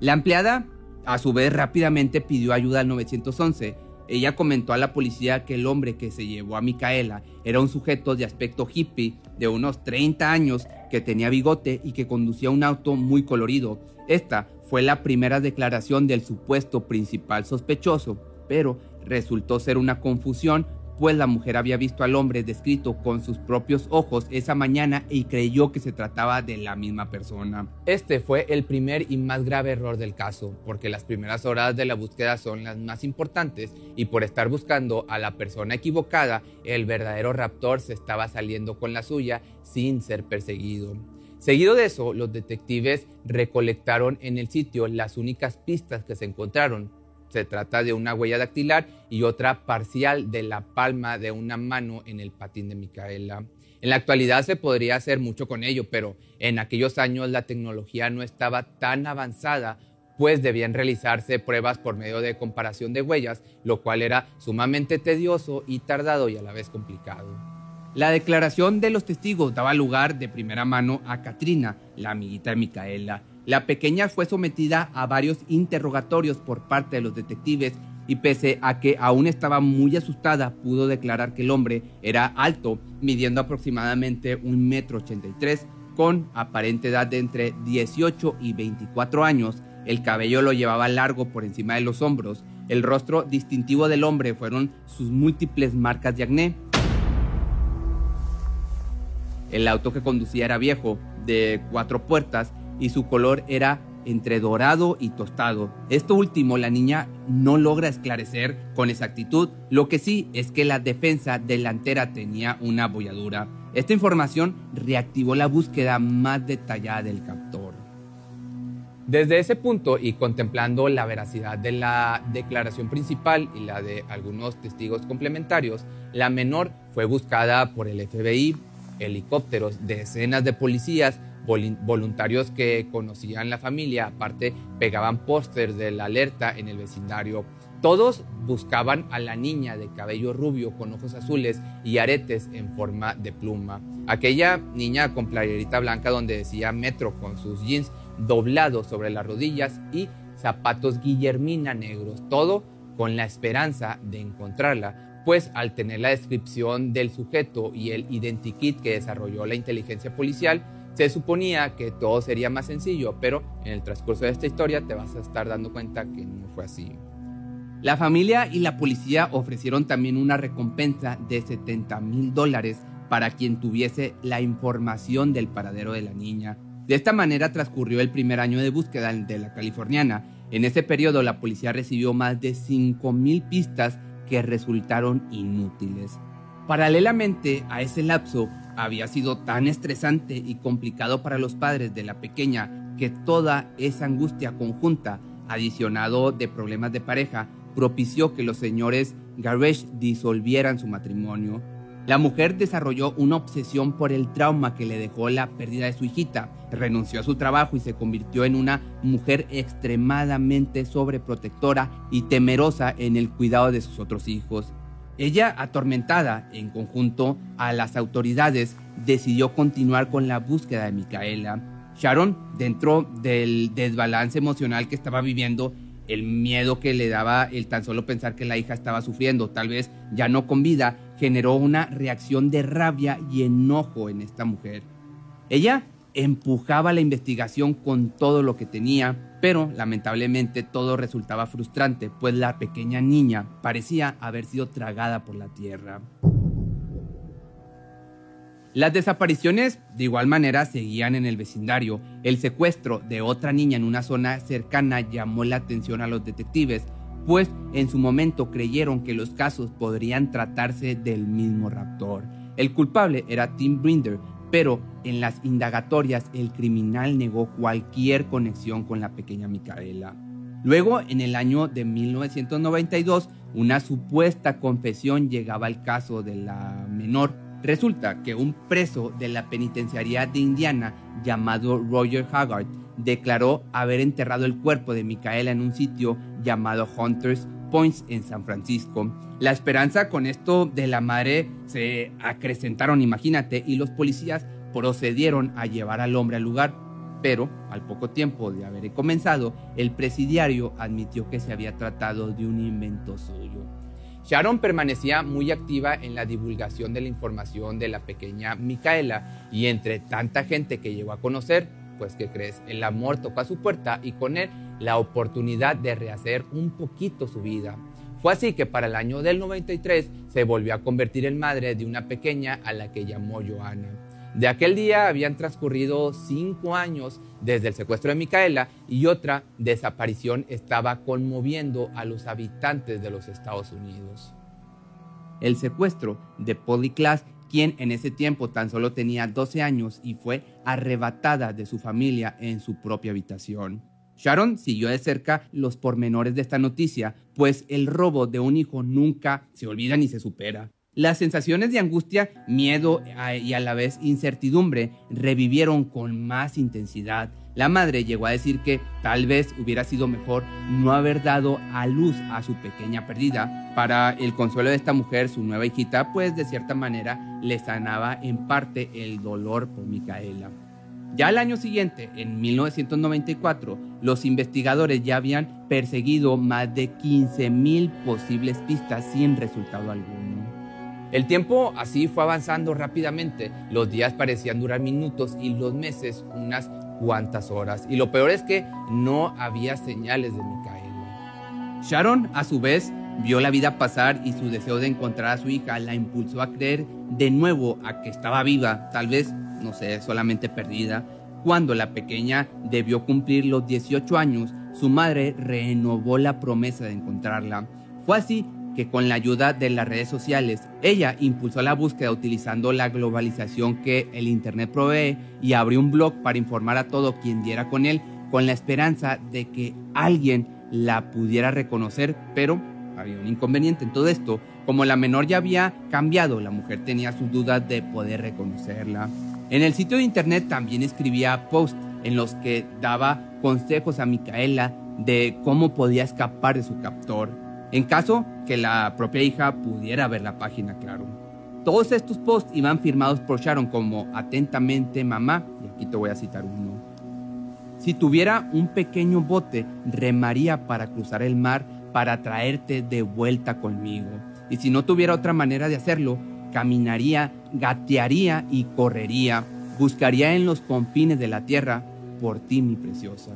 La empleada, a su vez, rápidamente pidió ayuda al 911. Ella comentó a la policía que el hombre que se llevó a Micaela era un sujeto de aspecto hippie de unos 30 años que tenía bigote y que conducía un auto muy colorido. Esta fue la primera declaración del supuesto principal sospechoso, pero resultó ser una confusión pues la mujer había visto al hombre descrito con sus propios ojos esa mañana y creyó que se trataba de la misma persona. Este fue el primer y más grave error del caso, porque las primeras horas de la búsqueda son las más importantes y por estar buscando a la persona equivocada, el verdadero raptor se estaba saliendo con la suya sin ser perseguido. Seguido de eso, los detectives recolectaron en el sitio las únicas pistas que se encontraron, se trata de una huella dactilar y otra parcial de la palma de una mano en el patín de Micaela. En la actualidad se podría hacer mucho con ello, pero en aquellos años la tecnología no estaba tan avanzada, pues debían realizarse pruebas por medio de comparación de huellas, lo cual era sumamente tedioso y tardado y a la vez complicado. La declaración de los testigos daba lugar de primera mano a Katrina, la amiguita de Micaela, la pequeña fue sometida a varios interrogatorios por parte de los detectives y pese a que aún estaba muy asustada, pudo declarar que el hombre era alto, midiendo aproximadamente un metro ochenta con aparente edad de entre 18 y 24 años. El cabello lo llevaba largo por encima de los hombros. El rostro distintivo del hombre fueron sus múltiples marcas de acné. El auto que conducía era viejo, de cuatro puertas, y su color era entre dorado y tostado. Esto último la niña no logra esclarecer con exactitud, lo que sí es que la defensa delantera tenía una abolladura. Esta información reactivó la búsqueda más detallada del captor. Desde ese punto y contemplando la veracidad de la declaración principal y la de algunos testigos complementarios, la menor fue buscada por el FBI, helicópteros, decenas de policías, voluntarios que conocían la familia, aparte pegaban pósters de la alerta en el vecindario. Todos buscaban a la niña de cabello rubio con ojos azules y aretes en forma de pluma. Aquella niña con playerita blanca donde decía metro con sus jeans doblados sobre las rodillas y zapatos guillermina negros. Todo con la esperanza de encontrarla, pues al tener la descripción del sujeto y el identikit que desarrolló la inteligencia policial, se suponía que todo sería más sencillo, pero en el transcurso de esta historia te vas a estar dando cuenta que no fue así. La familia y la policía ofrecieron también una recompensa de 70 mil dólares para quien tuviese la información del paradero de la niña. De esta manera transcurrió el primer año de búsqueda de la californiana. En ese periodo la policía recibió más de 5 mil pistas que resultaron inútiles. Paralelamente a ese lapso, había sido tan estresante y complicado para los padres de la pequeña que toda esa angustia conjunta, adicionado de problemas de pareja, propició que los señores Garesh disolvieran su matrimonio. La mujer desarrolló una obsesión por el trauma que le dejó la pérdida de su hijita, renunció a su trabajo y se convirtió en una mujer extremadamente sobreprotectora y temerosa en el cuidado de sus otros hijos. Ella, atormentada en conjunto a las autoridades, decidió continuar con la búsqueda de Micaela. Sharon, dentro del desbalance emocional que estaba viviendo, el miedo que le daba el tan solo pensar que la hija estaba sufriendo, tal vez ya no con vida, generó una reacción de rabia y enojo en esta mujer. Ella empujaba la investigación con todo lo que tenía, pero lamentablemente todo resultaba frustrante, pues la pequeña niña parecía haber sido tragada por la tierra. Las desapariciones de igual manera seguían en el vecindario. El secuestro de otra niña en una zona cercana llamó la atención a los detectives, pues en su momento creyeron que los casos podrían tratarse del mismo raptor. El culpable era Tim Brinder, pero en las indagatorias el criminal negó cualquier conexión con la pequeña Micaela. Luego, en el año de 1992, una supuesta confesión llegaba al caso de la menor Resulta que un preso de la penitenciaría de Indiana llamado Roger Haggard declaró haber enterrado el cuerpo de Micaela en un sitio llamado Hunters Point en San Francisco. La esperanza con esto de la madre se acrecentaron, imagínate, y los policías procedieron a llevar al hombre al lugar. Pero, al poco tiempo de haber comenzado, el presidiario admitió que se había tratado de un invento suyo. Sharon permanecía muy activa en la divulgación de la información de la pequeña Micaela y entre tanta gente que llegó a conocer, pues que crees, el amor tocó a su puerta y con él la oportunidad de rehacer un poquito su vida. Fue así que para el año del 93 se volvió a convertir en madre de una pequeña a la que llamó Joana. De aquel día habían transcurrido cinco años desde el secuestro de Micaela y otra desaparición estaba conmoviendo a los habitantes de los Estados Unidos. El secuestro de Polly Klaas, quien en ese tiempo tan solo tenía 12 años y fue arrebatada de su familia en su propia habitación. Sharon siguió de cerca los pormenores de esta noticia, pues el robo de un hijo nunca se olvida ni se supera. Las sensaciones de angustia, miedo y a la vez incertidumbre revivieron con más intensidad. La madre llegó a decir que tal vez hubiera sido mejor no haber dado a luz a su pequeña perdida. Para el consuelo de esta mujer, su nueva hijita, pues de cierta manera le sanaba en parte el dolor por Micaela. Ya al año siguiente, en 1994, los investigadores ya habían perseguido más de 15.000 posibles pistas sin resultado alguno. El tiempo así fue avanzando rápidamente. Los días parecían durar minutos y los meses unas cuantas horas. Y lo peor es que no había señales de Micaela. Sharon, a su vez, vio la vida pasar y su deseo de encontrar a su hija la impulsó a creer de nuevo a que estaba viva, tal vez, no sé, solamente perdida. Cuando la pequeña debió cumplir los 18 años, su madre renovó la promesa de encontrarla. Fue así que con la ayuda de las redes sociales, ella impulsó la búsqueda utilizando la globalización que el Internet provee y abrió un blog para informar a todo quien diera con él con la esperanza de que alguien la pudiera reconocer, pero había un inconveniente en todo esto. Como la menor ya había cambiado, la mujer tenía sus dudas de poder reconocerla. En el sitio de internet también escribía posts en los que daba consejos a Micaela de cómo podía escapar de su captor en caso que la propia hija pudiera ver la página, claro. Todos estos posts iban firmados por Sharon como atentamente mamá, y aquí te voy a citar uno. Si tuviera un pequeño bote, remaría para cruzar el mar para traerte de vuelta conmigo. Y si no tuviera otra manera de hacerlo, caminaría, gatearía y correría. Buscaría en los confines de la tierra por ti, mi preciosa.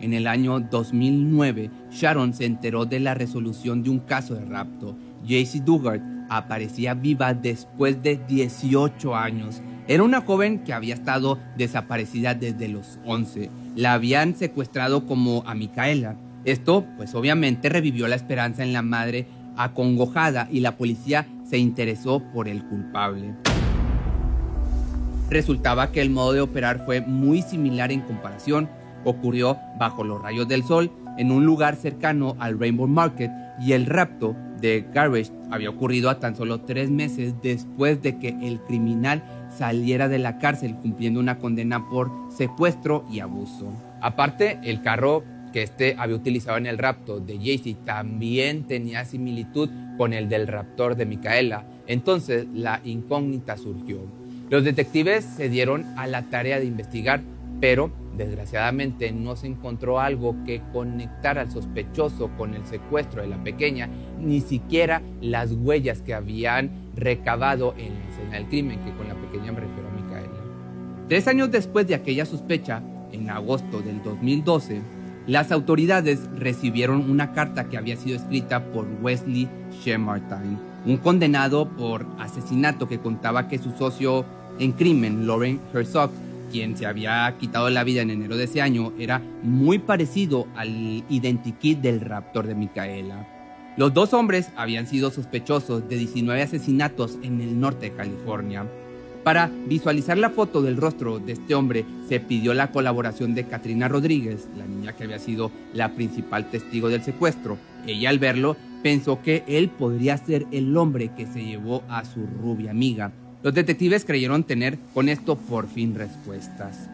En el año 2009, Sharon se enteró de la resolución de un caso de rapto. Jaycee Dugard aparecía viva después de 18 años. Era una joven que había estado desaparecida desde los 11. La habían secuestrado como a Micaela. Esto, pues obviamente, revivió la esperanza en la madre acongojada y la policía se interesó por el culpable. Resultaba que el modo de operar fue muy similar en comparación. Ocurrió bajo los rayos del sol en un lugar cercano al Rainbow Market y el rapto de Garbage había ocurrido a tan solo tres meses después de que el criminal saliera de la cárcel cumpliendo una condena por secuestro y abuso. Aparte, el carro que este había utilizado en el rapto de Jaycee también tenía similitud con el del raptor de Micaela. Entonces la incógnita surgió. Los detectives se dieron a la tarea de investigar, pero desgraciadamente no se encontró algo que conectara al sospechoso con el secuestro de la pequeña, ni siquiera las huellas que habían recabado en la escena del crimen, que con la pequeña me refiero a Micaela. Tres años después de aquella sospecha, en agosto del 2012, las autoridades recibieron una carta que había sido escrita por Wesley Shemartine, un condenado por asesinato que contaba que su socio en crimen, Lauren Herzog, quien se había quitado la vida en enero de ese año, era muy parecido al identikit del raptor de Micaela. Los dos hombres habían sido sospechosos de 19 asesinatos en el norte de California. Para visualizar la foto del rostro de este hombre se pidió la colaboración de Katrina Rodríguez, la niña que había sido la principal testigo del secuestro. Ella al verlo pensó que él podría ser el hombre que se llevó a su rubia amiga. Los detectives creyeron tener con esto por fin respuestas.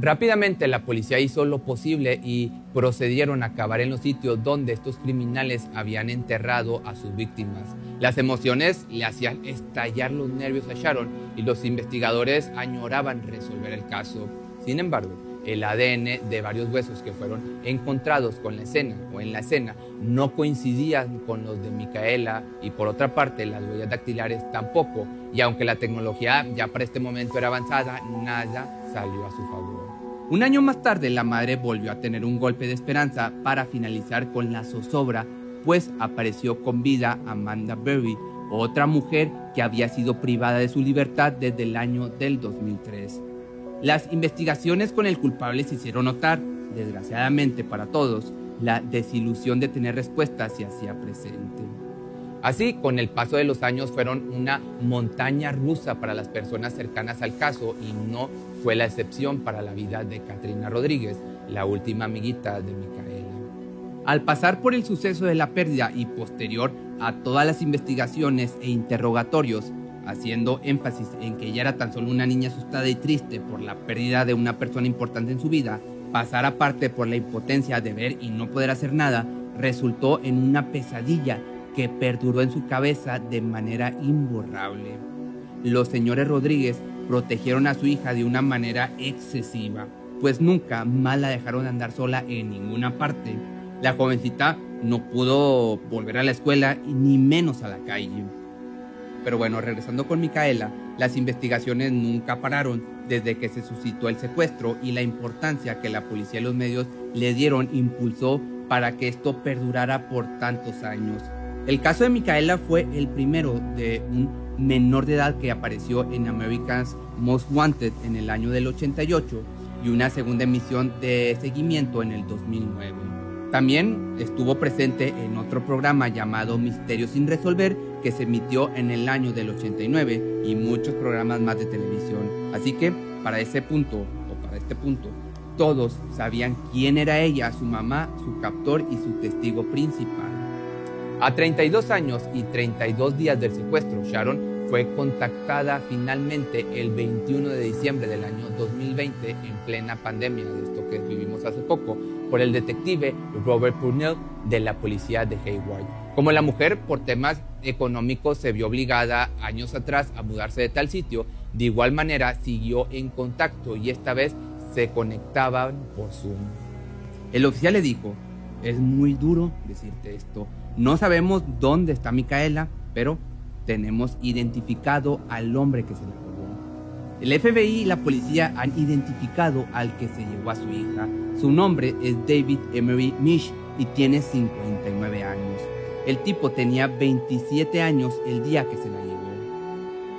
Rápidamente la policía hizo lo posible y procedieron a acabar en los sitios donde estos criminales habían enterrado a sus víctimas. Las emociones le hacían estallar los nervios a Sharon y los investigadores añoraban resolver el caso. Sin embargo, el ADN de varios huesos que fueron encontrados con la escena o en la escena no coincidían con los de Micaela y por otra parte las huellas dactilares tampoco y aunque la tecnología ya para este momento era avanzada, nada salió a su favor. Un año más tarde, la madre volvió a tener un golpe de esperanza para finalizar con la zozobra, pues apareció con vida Amanda Berry, otra mujer que había sido privada de su libertad desde el año del 2003. Las investigaciones con el culpable se hicieron notar, desgraciadamente para todos, la desilusión de tener respuestas se hacía presente. Así, con el paso de los años fueron una montaña rusa para las personas cercanas al caso y no fue la excepción para la vida de Katrina Rodríguez, la última amiguita de Micaela. Al pasar por el suceso de la pérdida y posterior a todas las investigaciones e interrogatorios, haciendo énfasis en que ella era tan solo una niña asustada y triste por la pérdida de una persona importante en su vida, pasar aparte por la impotencia de ver y no poder hacer nada, resultó en una pesadilla que perduró en su cabeza de manera imborrable. Los señores Rodríguez protegieron a su hija de una manera excesiva, pues nunca más la dejaron andar sola en ninguna parte. La jovencita no pudo volver a la escuela ni menos a la calle. Pero bueno, regresando con Micaela, las investigaciones nunca pararon desde que se suscitó el secuestro y la importancia que la policía y los medios le dieron impulsó para que esto perdurara por tantos años. El caso de Micaela fue el primero de un menor de edad que apareció en America's Most Wanted en el año del 88 y una segunda emisión de seguimiento en el 2009. También estuvo presente en otro programa llamado Misterios sin resolver que se emitió en el año del 89 y muchos programas más de televisión. Así que para ese punto o para este punto todos sabían quién era ella, su mamá, su captor y su testigo principal. A 32 años y 32 días del secuestro, Sharon fue contactada finalmente el 21 de diciembre del año 2020 en plena pandemia de esto que vivimos hace poco por el detective Robert Purnell de la policía de Hayward. Como la mujer por temas económicos se vio obligada años atrás a mudarse de tal sitio, de igual manera siguió en contacto y esta vez se conectaban por Zoom. El oficial le dijo, es muy duro decirte esto, no sabemos dónde está Micaela, pero tenemos identificado al hombre que se la robó. El FBI y la policía han identificado al que se llevó a su hija. Su nombre es David Emery Mish y tiene 59 años. El tipo tenía 27 años el día que se la llevó.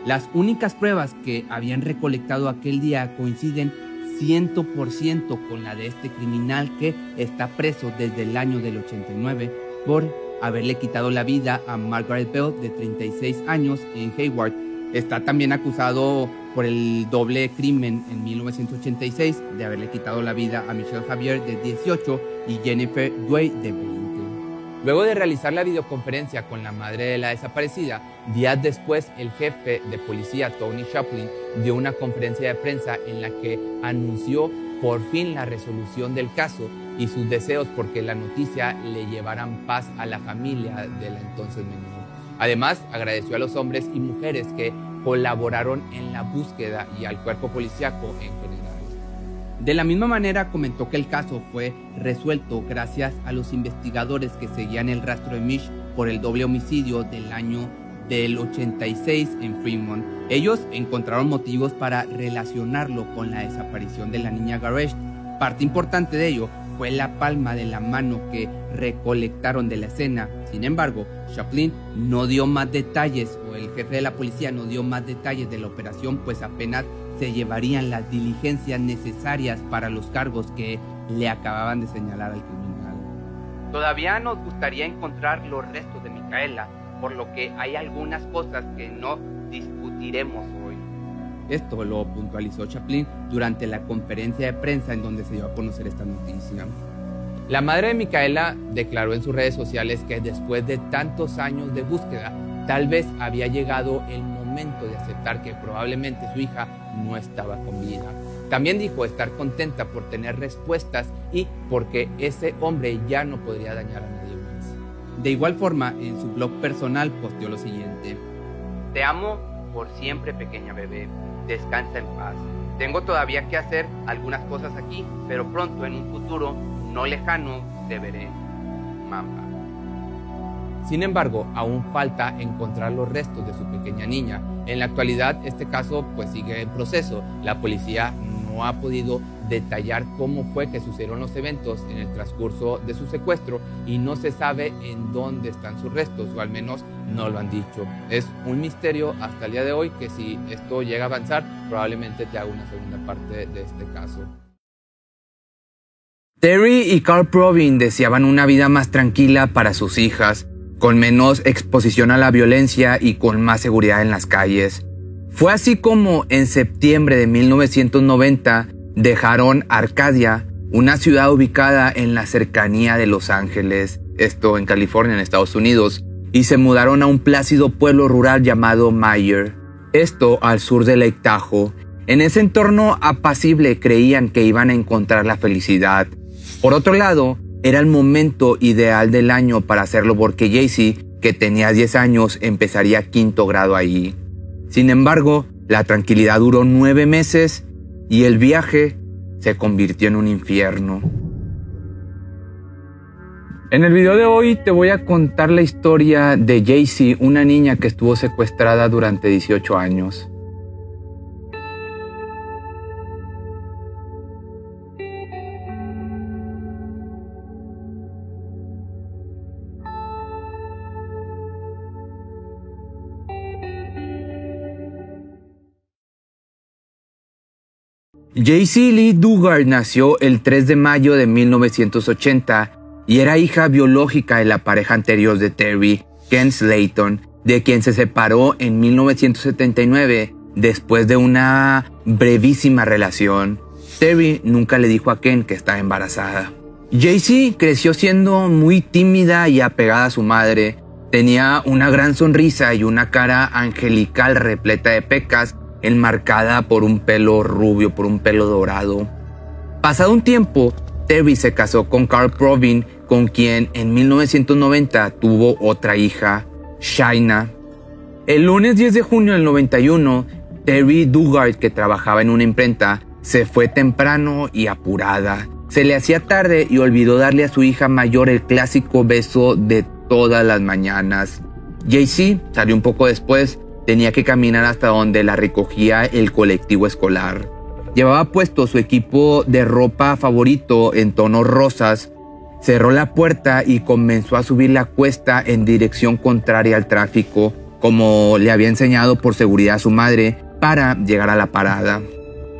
Las únicas pruebas que habían recolectado aquel día coinciden 100% con la de este criminal que está preso desde el año del 89 por haberle quitado la vida a Margaret Bell de 36 años en Hayward. Está también acusado por el doble crimen en 1986 de haberle quitado la vida a Michelle Javier de 18 y Jennifer Dway de 20. Luego de realizar la videoconferencia con la madre de la desaparecida, días después el jefe de policía Tony Chaplin dio una conferencia de prensa en la que anunció por fin la resolución del caso y sus deseos porque la noticia le llevaran paz a la familia de la entonces menor. Además, agradeció a los hombres y mujeres que colaboraron en la búsqueda y al cuerpo policíaco en general. De la misma manera comentó que el caso fue resuelto gracias a los investigadores que seguían el rastro de Mish por el doble homicidio del año del 86 en Fremont. Ellos encontraron motivos para relacionarlo con la desaparición de la niña Garesh. Parte importante de ello fue la palma de la mano que recolectaron de la escena. Sin embargo, Chaplin no dio más detalles, o el jefe de la policía no dio más detalles de la operación, pues apenas se llevarían las diligencias necesarias para los cargos que le acababan de señalar al criminal. Todavía nos gustaría encontrar los restos de Micaela, por lo que hay algunas cosas que no discutiremos hoy. Esto lo puntualizó Chaplin durante la conferencia de prensa en donde se dio a conocer esta noticia. La madre de Micaela declaró en sus redes sociales que después de tantos años de búsqueda, tal vez había llegado el momento de aceptar que probablemente su hija no estaba con vida. También dijo estar contenta por tener respuestas y porque ese hombre ya no podría dañar a nadie. De igual forma, en su blog personal posteó lo siguiente. Te amo por siempre, pequeña bebé descansa en paz. Tengo todavía que hacer algunas cosas aquí, pero pronto en un futuro no lejano te veré. Mamba. Sin embargo, aún falta encontrar los restos de su pequeña niña. En la actualidad, este caso pues sigue en proceso. La policía no ha podido detallar cómo fue que sucedieron los eventos en el transcurso de su secuestro y no se sabe en dónde están sus restos, o al menos no lo han dicho. Es un misterio hasta el día de hoy que si esto llega a avanzar, probablemente te haga una segunda parte de este caso. Terry y Carl Provin deseaban una vida más tranquila para sus hijas, con menos exposición a la violencia y con más seguridad en las calles. Fue así como en septiembre de 1990 dejaron Arcadia, una ciudad ubicada en la cercanía de Los Ángeles, esto en California, en Estados Unidos, y se mudaron a un plácido pueblo rural llamado Mayer, esto al sur de Lake. En ese entorno apacible creían que iban a encontrar la felicidad. Por otro lado, era el momento ideal del año para hacerlo porque Jaycee, que tenía 10 años, empezaría quinto grado allí. Sin embargo, la tranquilidad duró nueve meses y el viaje se convirtió en un infierno. En el video de hoy te voy a contar la historia de Jaycee, una niña que estuvo secuestrada durante 18 años. Jaycee Lee Dugard nació el 3 de mayo de 1980 y era hija biológica de la pareja anterior de Terry, Ken Slayton, de quien se separó en 1979 después de una brevísima relación. Terry nunca le dijo a Ken que estaba embarazada. Jaycee creció siendo muy tímida y apegada a su madre. Tenía una gran sonrisa y una cara angelical repleta de pecas enmarcada por un pelo rubio, por un pelo dorado. Pasado un tiempo, Terry se casó con Carl Provin, con quien en 1990 tuvo otra hija, Shaina. El lunes 10 de junio del 91, Terry Dugard, que trabajaba en una imprenta, se fue temprano y apurada. Se le hacía tarde y olvidó darle a su hija mayor el clásico beso de todas las mañanas. JC salió un poco después, tenía que caminar hasta donde la recogía el colectivo escolar. Llevaba puesto su equipo de ropa favorito en tonos rosas, cerró la puerta y comenzó a subir la cuesta en dirección contraria al tráfico, como le había enseñado por seguridad a su madre, para llegar a la parada.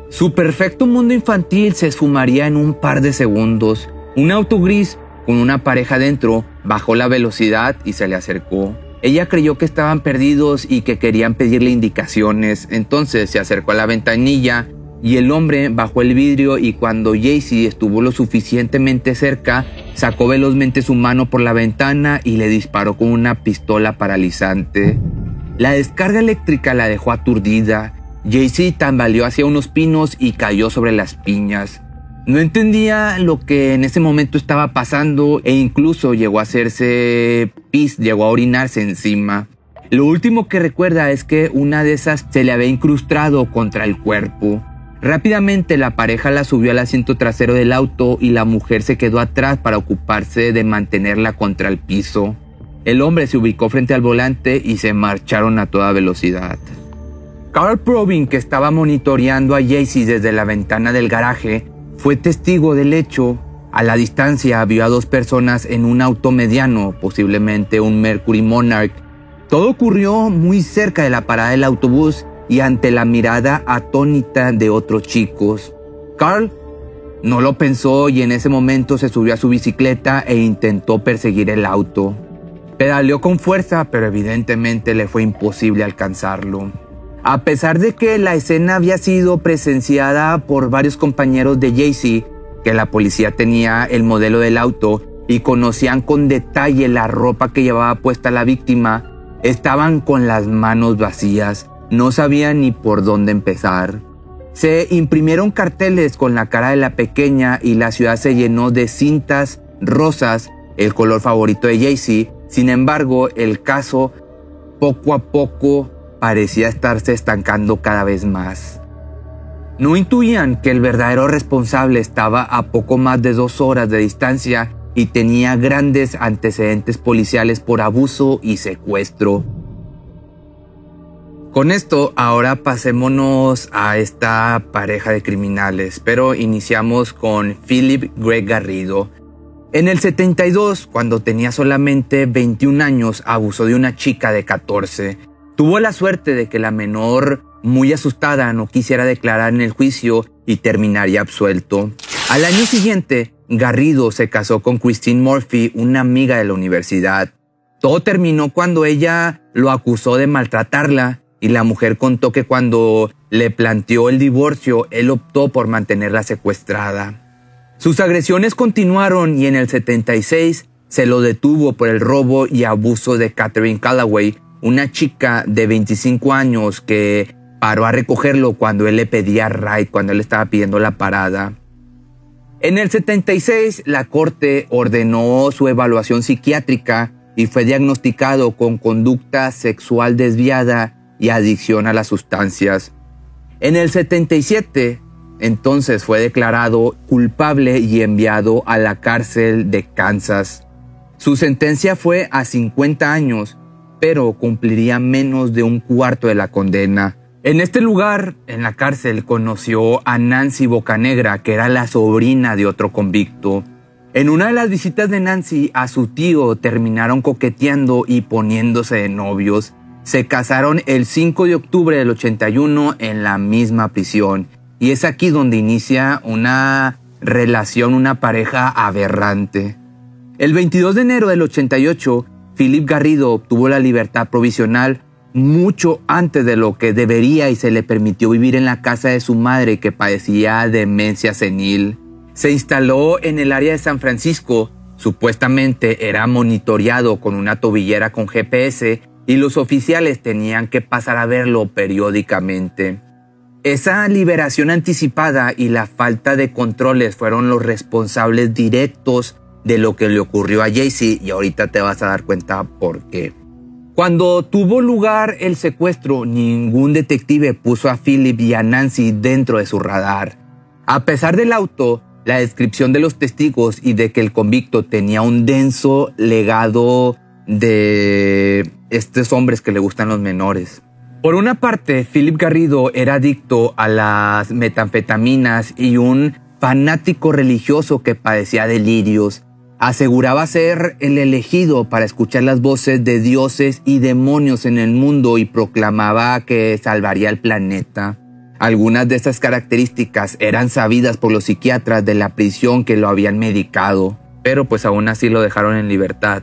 Su perfecto mundo infantil se esfumaría en un par de segundos. Un auto gris con una pareja dentro bajó la velocidad y se le acercó. Ella creyó que estaban perdidos y que querían pedirle indicaciones, entonces se acercó a la ventanilla y el hombre bajó el vidrio y cuando Jaycee estuvo lo suficientemente cerca, sacó velozmente su mano por la ventana y le disparó con una pistola paralizante. La descarga eléctrica la dejó aturdida. Jaycee tambaleó hacia unos pinos y cayó sobre las piñas. No entendía lo que en ese momento estaba pasando e incluso llegó a hacerse pis, llegó a orinarse encima. Lo último que recuerda es que una de esas se le había incrustado contra el cuerpo. Rápidamente la pareja la subió al asiento trasero del auto y la mujer se quedó atrás para ocuparse de mantenerla contra el piso. El hombre se ubicó frente al volante y se marcharon a toda velocidad. Carl Probin, que estaba monitoreando a Jaycee desde la ventana del garaje, fue testigo del hecho. A la distancia vio a dos personas en un auto mediano, posiblemente un Mercury Monarch. Todo ocurrió muy cerca de la parada del autobús y ante la mirada atónita de otros chicos. Carl no lo pensó y en ese momento se subió a su bicicleta e intentó perseguir el auto. Pedaleó con fuerza, pero evidentemente le fue imposible alcanzarlo. A pesar de que la escena había sido presenciada por varios compañeros de Jaycee, que la policía tenía el modelo del auto y conocían con detalle la ropa que llevaba puesta la víctima, estaban con las manos vacías, no sabían ni por dónde empezar. Se imprimieron carteles con la cara de la pequeña y la ciudad se llenó de cintas rosas, el color favorito de Jaycee. Sin embargo, el caso poco a poco parecía estarse estancando cada vez más. No intuían que el verdadero responsable estaba a poco más de dos horas de distancia y tenía grandes antecedentes policiales por abuso y secuestro. Con esto, ahora pasémonos a esta pareja de criminales, pero iniciamos con Philip Greg Garrido. En el 72, cuando tenía solamente 21 años, abusó de una chica de 14 Tuvo la suerte de que la menor, muy asustada, no quisiera declarar en el juicio y terminaría absuelto. Al año siguiente, Garrido se casó con Christine Murphy, una amiga de la universidad. Todo terminó cuando ella lo acusó de maltratarla y la mujer contó que cuando le planteó el divorcio, él optó por mantenerla secuestrada. Sus agresiones continuaron y en el 76 se lo detuvo por el robo y abuso de Catherine Callaway, una chica de 25 años que paró a recogerlo cuando él le pedía ride, cuando él estaba pidiendo la parada. En el 76, la corte ordenó su evaluación psiquiátrica y fue diagnosticado con conducta sexual desviada y adicción a las sustancias. En el 77, entonces fue declarado culpable y enviado a la cárcel de Kansas. Su sentencia fue a 50 años pero cumpliría menos de un cuarto de la condena. En este lugar, en la cárcel, conoció a Nancy Bocanegra, que era la sobrina de otro convicto. En una de las visitas de Nancy a su tío terminaron coqueteando y poniéndose de novios. Se casaron el 5 de octubre del 81 en la misma prisión. Y es aquí donde inicia una relación, una pareja aberrante. El 22 de enero del 88, Philip Garrido obtuvo la libertad provisional mucho antes de lo que debería y se le permitió vivir en la casa de su madre que padecía demencia senil. Se instaló en el área de San Francisco, supuestamente era monitoreado con una tobillera con GPS y los oficiales tenían que pasar a verlo periódicamente. Esa liberación anticipada y la falta de controles fueron los responsables directos de lo que le ocurrió a Jaycee y ahorita te vas a dar cuenta por qué. Cuando tuvo lugar el secuestro, ningún detective puso a Philip y a Nancy dentro de su radar. A pesar del auto, la descripción de los testigos y de que el convicto tenía un denso legado de estos hombres que le gustan los menores. Por una parte, Philip Garrido era adicto a las metanfetaminas y un fanático religioso que padecía delirios aseguraba ser el elegido para escuchar las voces de dioses y demonios en el mundo y proclamaba que salvaría el planeta. Algunas de estas características eran sabidas por los psiquiatras de la prisión que lo habían medicado, pero pues aún así lo dejaron en libertad.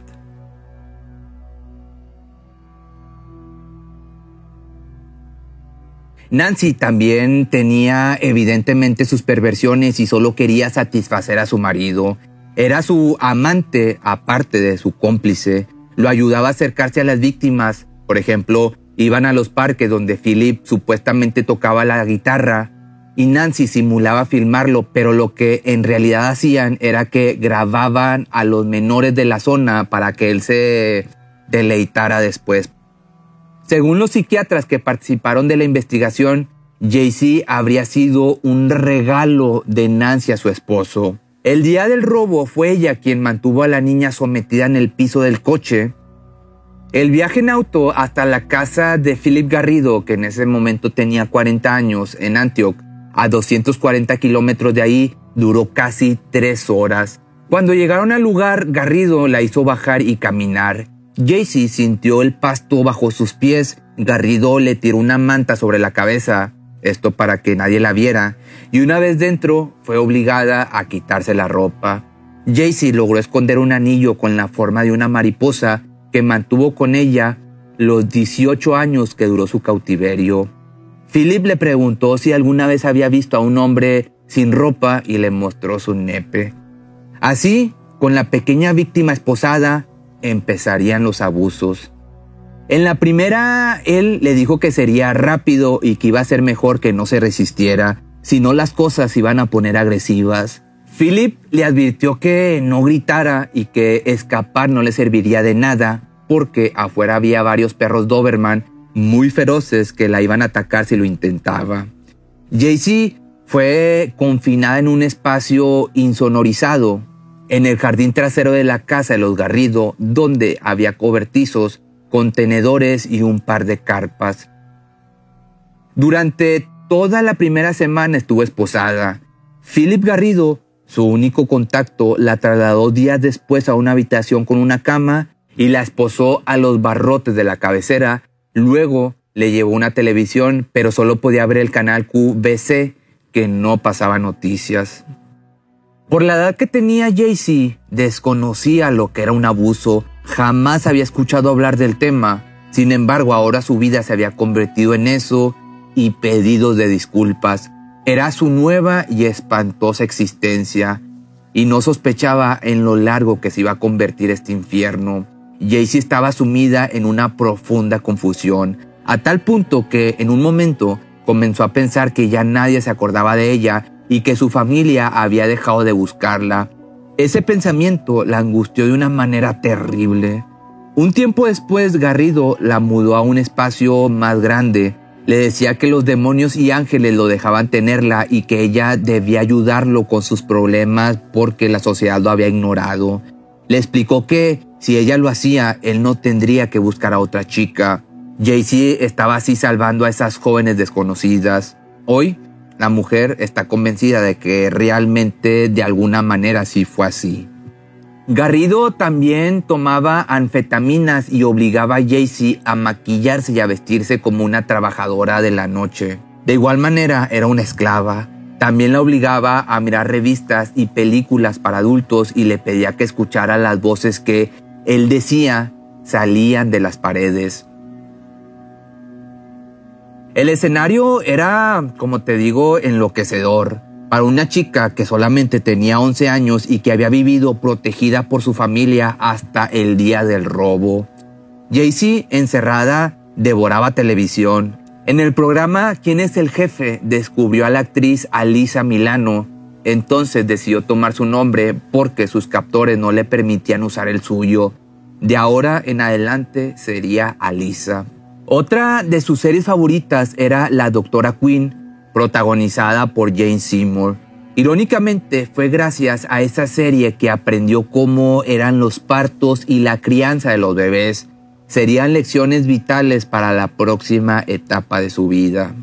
Nancy también tenía evidentemente sus perversiones y solo quería satisfacer a su marido. Era su amante, aparte de su cómplice. Lo ayudaba a acercarse a las víctimas. Por ejemplo, iban a los parques donde Philip supuestamente tocaba la guitarra y Nancy simulaba filmarlo, pero lo que en realidad hacían era que grababan a los menores de la zona para que él se deleitara después. Según los psiquiatras que participaron de la investigación, JC habría sido un regalo de Nancy a su esposo. El día del robo fue ella quien mantuvo a la niña sometida en el piso del coche. El viaje en auto hasta la casa de Philip Garrido, que en ese momento tenía 40 años, en Antioch, a 240 kilómetros de ahí, duró casi tres horas. Cuando llegaron al lugar, Garrido la hizo bajar y caminar. Jaycee sintió el pasto bajo sus pies. Garrido le tiró una manta sobre la cabeza, esto para que nadie la viera, y una vez dentro fue obligada a quitarse la ropa. Jaycee logró esconder un anillo con la forma de una mariposa que mantuvo con ella los 18 años que duró su cautiverio. Philip le preguntó si alguna vez había visto a un hombre sin ropa y le mostró su nepe. Así, con la pequeña víctima esposada, empezarían los abusos. En la primera, él le dijo que sería rápido y que iba a ser mejor que no se resistiera, si no las cosas iban a poner agresivas. Philip le advirtió que no gritara y que escapar no le serviría de nada, porque afuera había varios perros Doberman muy feroces que la iban a atacar si lo intentaba. Jaycee fue confinada en un espacio insonorizado en el jardín trasero de la casa de los Garrido, donde había cobertizos, contenedores y un par de carpas. Durante toda la primera semana estuvo esposada. Philip Garrido, su único contacto, la trasladó días después a una habitación con una cama y la esposó a los barrotes de la cabecera Luego le llevó una televisión, pero solo podía ver el canal QVC, que no pasaba noticias. Por la edad que tenía Jaycee, desconocía lo que era un abuso, jamás había escuchado hablar del tema. Sin embargo, ahora su vida se había convertido en eso y pedidos de disculpas. Era su nueva y espantosa existencia y no sospechaba en lo largo que se iba a convertir este infierno. Jaycee estaba sumida en una profunda confusión, a tal punto que en un momento comenzó a pensar que ya nadie se acordaba de ella y que su familia había dejado de buscarla. Ese pensamiento la angustió de una manera terrible. Un tiempo después, Garrido la mudó a un espacio más grande. Le decía que los demonios y ángeles lo dejaban tenerla y que ella debía ayudarlo con sus problemas porque la sociedad lo había ignorado. Le explicó que si ella lo hacía, él no tendría que buscar a otra chica. Jaycee estaba así salvando a esas jóvenes desconocidas. Hoy, la mujer está convencida de que realmente de alguna manera sí fue así. Garrido también tomaba anfetaminas y obligaba a Jaycee a maquillarse y a vestirse como una trabajadora de la noche. De igual manera, era una esclava. También la obligaba a mirar revistas y películas para adultos y le pedía que escuchara las voces que él decía, salían de las paredes. El escenario era, como te digo, enloquecedor. Para una chica que solamente tenía 11 años y que había vivido protegida por su familia hasta el día del robo. Jaycee, encerrada, devoraba televisión. En el programa ¿Quién es el jefe? descubrió a la actriz Alisa Milano, entonces decidió tomar su nombre porque sus captores no le permitían usar el suyo. De ahora en adelante sería Alisa. Otra de sus series favoritas era La Doctora Queen, protagonizada por Jane Seymour. Irónicamente, fue gracias a esa serie que aprendió cómo eran los partos y la crianza de los bebés. Serían lecciones vitales para la próxima etapa de su vida.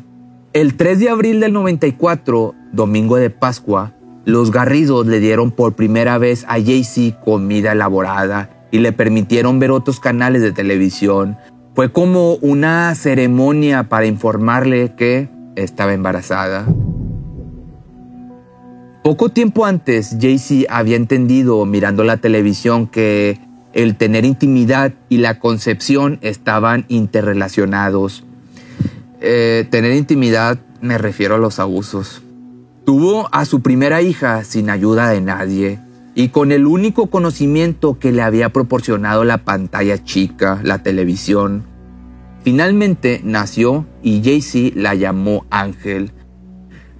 El 3 de abril del 94, domingo de Pascua, los Garridos le dieron por primera vez a Jaycee comida elaborada y le permitieron ver otros canales de televisión. Fue como una ceremonia para informarle que estaba embarazada. Poco tiempo antes, Jaycee había entendido mirando la televisión que el tener intimidad y la concepción estaban interrelacionados. eh, tener intimidad me refiero a los abusos. Tuvo a su primera hija sin ayuda de nadie y con el único conocimiento que le había proporcionado la pantalla chica, la televisión. Finalmente nació y Jaycee la llamó Ángel.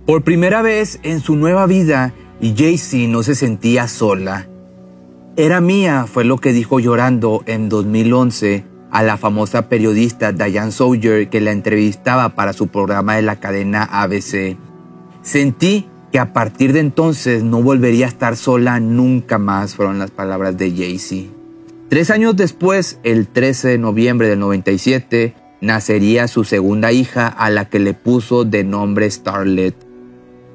Por primera vez en su nueva vida, Jaycee no se sentía sola. Era mía, fue lo que dijo llorando en 2011 a la famosa periodista Diane Sawyer que la entrevistaba para su programa de la cadena ABC. Sentí que a partir de entonces no volvería a estar sola nunca más, fueron las palabras de Jaycee. Tres años después, el 13 de noviembre del 97, nacería su segunda hija a la que le puso de nombre Starlet.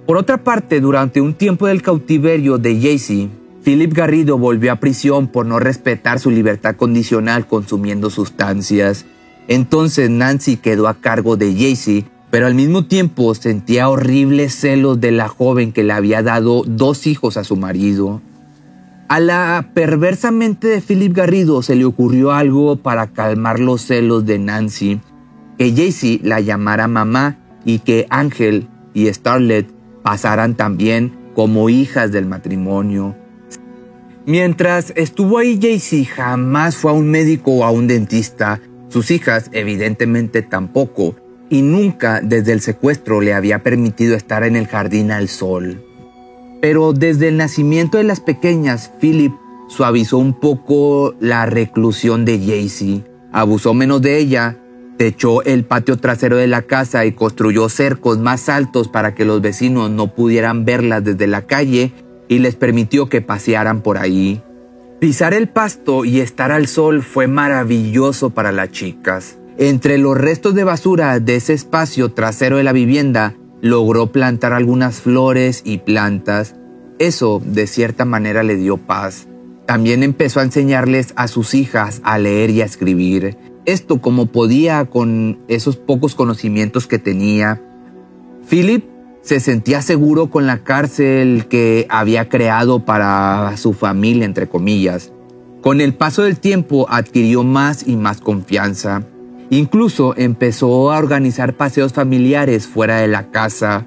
Por otra parte, durante un tiempo del cautiverio de Jaycee, Philip Garrido volvió a prisión por no respetar su libertad condicional consumiendo sustancias. Entonces Nancy quedó a cargo de Jaycee, pero al mismo tiempo sentía horribles celos de la joven que le había dado dos hijos a su marido. A la perversa mente de Philip Garrido se le ocurrió algo para calmar los celos de Nancy, que Jaycee la llamara mamá y que Ángel y Starlet pasaran también como hijas del matrimonio. Mientras estuvo ahí Jaycee jamás fue a un médico o a un dentista, sus hijas evidentemente tampoco, y nunca desde el secuestro le había permitido estar en el jardín al sol. Pero desde el nacimiento de las pequeñas, Philip suavizó un poco la reclusión de Jaycee, abusó menos de ella, techó el patio trasero de la casa y construyó cercos más altos para que los vecinos no pudieran verlas desde la calle y les permitió que pasearan por ahí. Pisar el pasto y estar al sol fue maravilloso para las chicas. Entre los restos de basura de ese espacio trasero de la vivienda, logró plantar algunas flores y plantas. Eso, de cierta manera, le dio paz. También empezó a enseñarles a sus hijas a leer y a escribir. Esto como podía con esos pocos conocimientos que tenía. Philip se sentía seguro con la cárcel que había creado para su familia, entre comillas. Con el paso del tiempo adquirió más y más confianza. Incluso empezó a organizar paseos familiares fuera de la casa.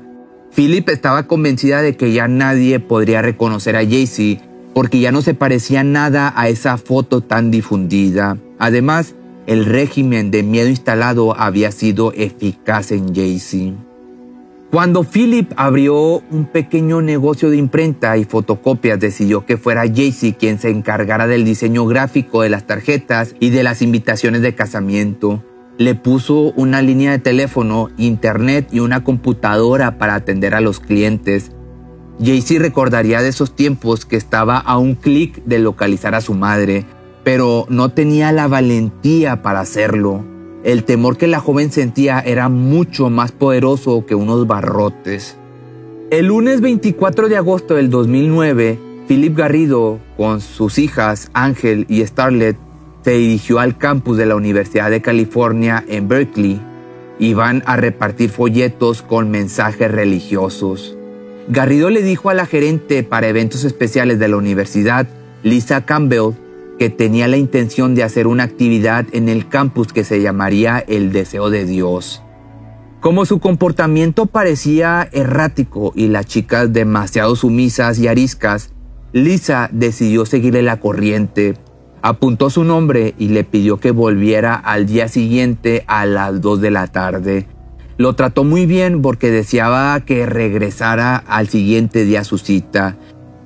Philip estaba convencida de que ya nadie podría reconocer a Jaycee porque ya no se parecía nada a esa foto tan difundida. Además, el régimen de miedo instalado había sido eficaz en Jaycee. Cuando Philip abrió un pequeño negocio de imprenta y fotocopias, decidió que fuera Jaycee quien se encargara del diseño gráfico de las tarjetas y de las invitaciones de casamiento. Le puso una línea de teléfono, internet y una computadora para atender a los clientes. Jaycee recordaría de esos tiempos que estaba a un clic de localizar a su madre, pero no tenía la valentía para hacerlo. El temor que la joven sentía era mucho más poderoso que unos barrotes. El lunes 24 de agosto del 2009, Philip Garrido, con sus hijas Ángel y Starlet, se dirigió al campus de la Universidad de California en Berkeley. Iban a repartir folletos con mensajes religiosos. Garrido le dijo a la gerente para eventos especiales de la universidad, Lisa Campbell, que tenía la intención de hacer una actividad en el campus que se llamaría El Deseo de Dios. Como su comportamiento parecía errático y las chicas demasiado sumisas y ariscas, Lisa decidió seguirle la corriente. Apuntó su nombre y le pidió que volviera al día siguiente a las 2 de la tarde. Lo trató muy bien porque deseaba que regresara al siguiente día a su cita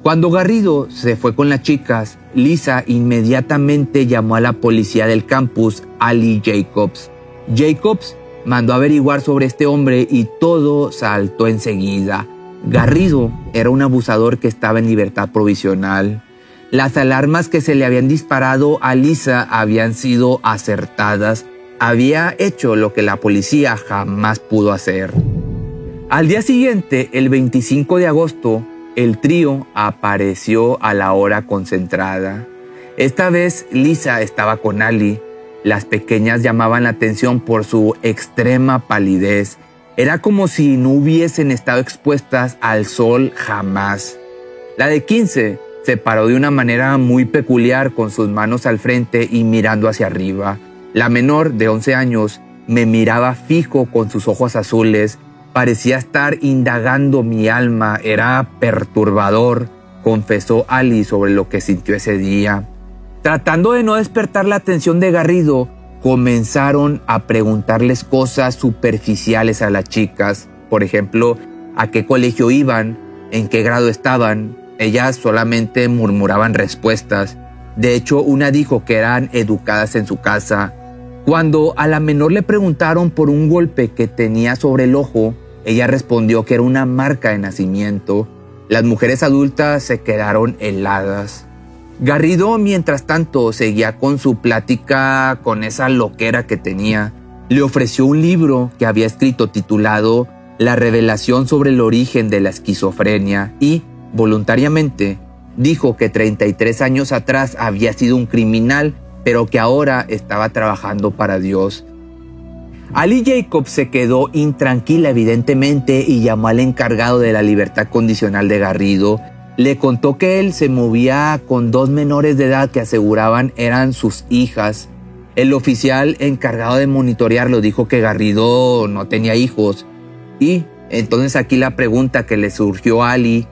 cuando Garrido se fue con las chicas, Lisa inmediatamente llamó a la policía del campus, Ali Jacobs. Jacobs mandó averiguar sobre este hombre y todo saltó enseguida. Garrido era un abusador que estaba en libertad provisional. Las alarmas que se le habían disparado a Lisa habían sido acertadas. Había hecho lo que la policía jamás pudo hacer. Al día siguiente, el 25 de agosto, el trío apareció a la hora concentrada. Esta vez Lisa estaba con Ali. Las pequeñas llamaban la atención por su extrema palidez. Era como si no hubiesen estado expuestas al sol jamás. La de 15 se paró de una manera muy peculiar con sus manos al frente y mirando hacia arriba. La menor, de 11 años, me miraba fijo con sus ojos azules, parecía estar indagando mi alma, era perturbador, confesó Ali sobre lo que sintió ese día. Tratando de no despertar la atención de Garrido, comenzaron a preguntarles cosas superficiales a las chicas, por ejemplo, a qué colegio iban, en qué grado estaban. Ellas solamente murmuraban respuestas. De hecho, una dijo que eran educadas en su casa. Cuando a la menor le preguntaron por un golpe que tenía sobre el ojo, ella respondió que era una marca de nacimiento. Las mujeres adultas se quedaron heladas. Garrido, mientras tanto, seguía con su plática con esa loquera que tenía. Le ofreció un libro que había escrito titulado La revelación sobre el origen de la esquizofrenia y, voluntariamente, dijo que 33 años atrás había sido un criminal, pero que ahora estaba trabajando para Dios. Ali Jacobs se quedó intranquila evidentemente y llamó al encargado de la libertad condicional de Garrido le contó que él se movía con dos menores de edad que aseguraban eran sus hijas. El oficial encargado de monitorearlo dijo que Garrido no tenía hijos. Y entonces aquí la pregunta que le surgió a Ali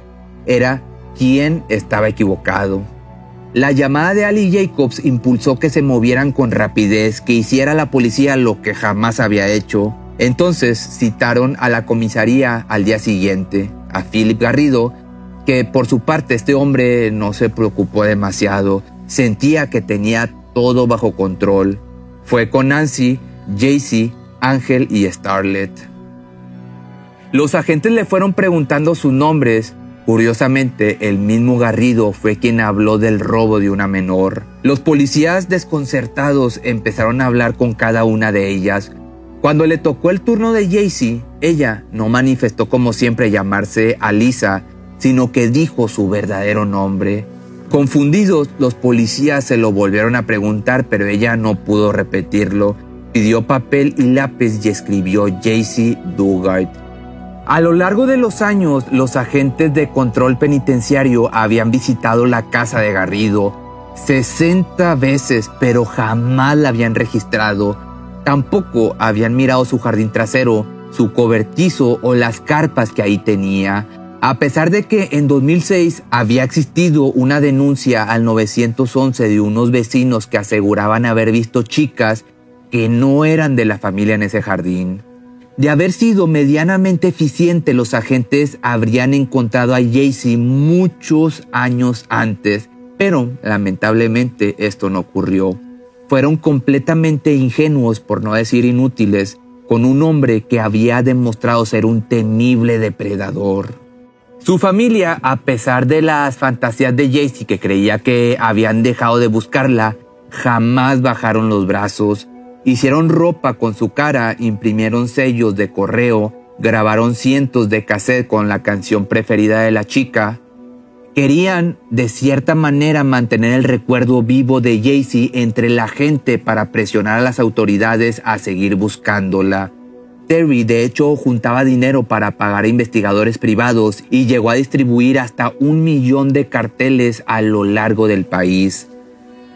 era quién estaba equivocado. La llamada de Ali Jacobs impulsó que se movieran con rapidez, que hiciera la policía lo que jamás había hecho. Entonces citaron a la comisaría al día siguiente, a Philip Garrido, que por su parte este hombre no se preocupó demasiado, sentía que tenía todo bajo control. Fue con Nancy, Jaycee, Ángel y Starlet. Los agentes le fueron preguntando sus nombres. Curiosamente, el mismo Garrido fue quien habló del robo de una menor. Los policías desconcertados empezaron a hablar con cada una de ellas. Cuando le tocó el turno de Jaycee, ella no manifestó como siempre llamarse Alisa, sino que dijo su verdadero nombre. Confundidos, los policías se lo volvieron a preguntar, pero ella no pudo repetirlo. Pidió papel y lápiz y escribió JC Dugard. A lo largo de los años, los agentes de control penitenciario habían visitado la casa de Garrido 60 veces, pero jamás la habían registrado. Tampoco habían mirado su jardín trasero, su cobertizo o las carpas que ahí tenía. A pesar de que en 2006 había existido una denuncia al 911 de unos vecinos que aseguraban haber visto chicas que no eran de la familia en ese jardín. De haber sido medianamente eficiente, los agentes habrían encontrado a Jaycee muchos años antes, pero lamentablemente esto no ocurrió. Fueron completamente ingenuos, por no decir inútiles, con un hombre que había demostrado ser un temible depredador. Su familia, a pesar de las fantasías de Jaycee que creía que habían dejado de buscarla, jamás bajaron los brazos. Hicieron ropa con su cara, imprimieron sellos de correo, grabaron cientos de cassettes con la canción preferida de la chica. Querían, de cierta manera, mantener el recuerdo vivo de Jaycee entre la gente para presionar a las autoridades a seguir buscándola. Terry de hecho juntaba dinero para pagar a investigadores privados y llegó a distribuir hasta un millón de carteles a lo largo del país.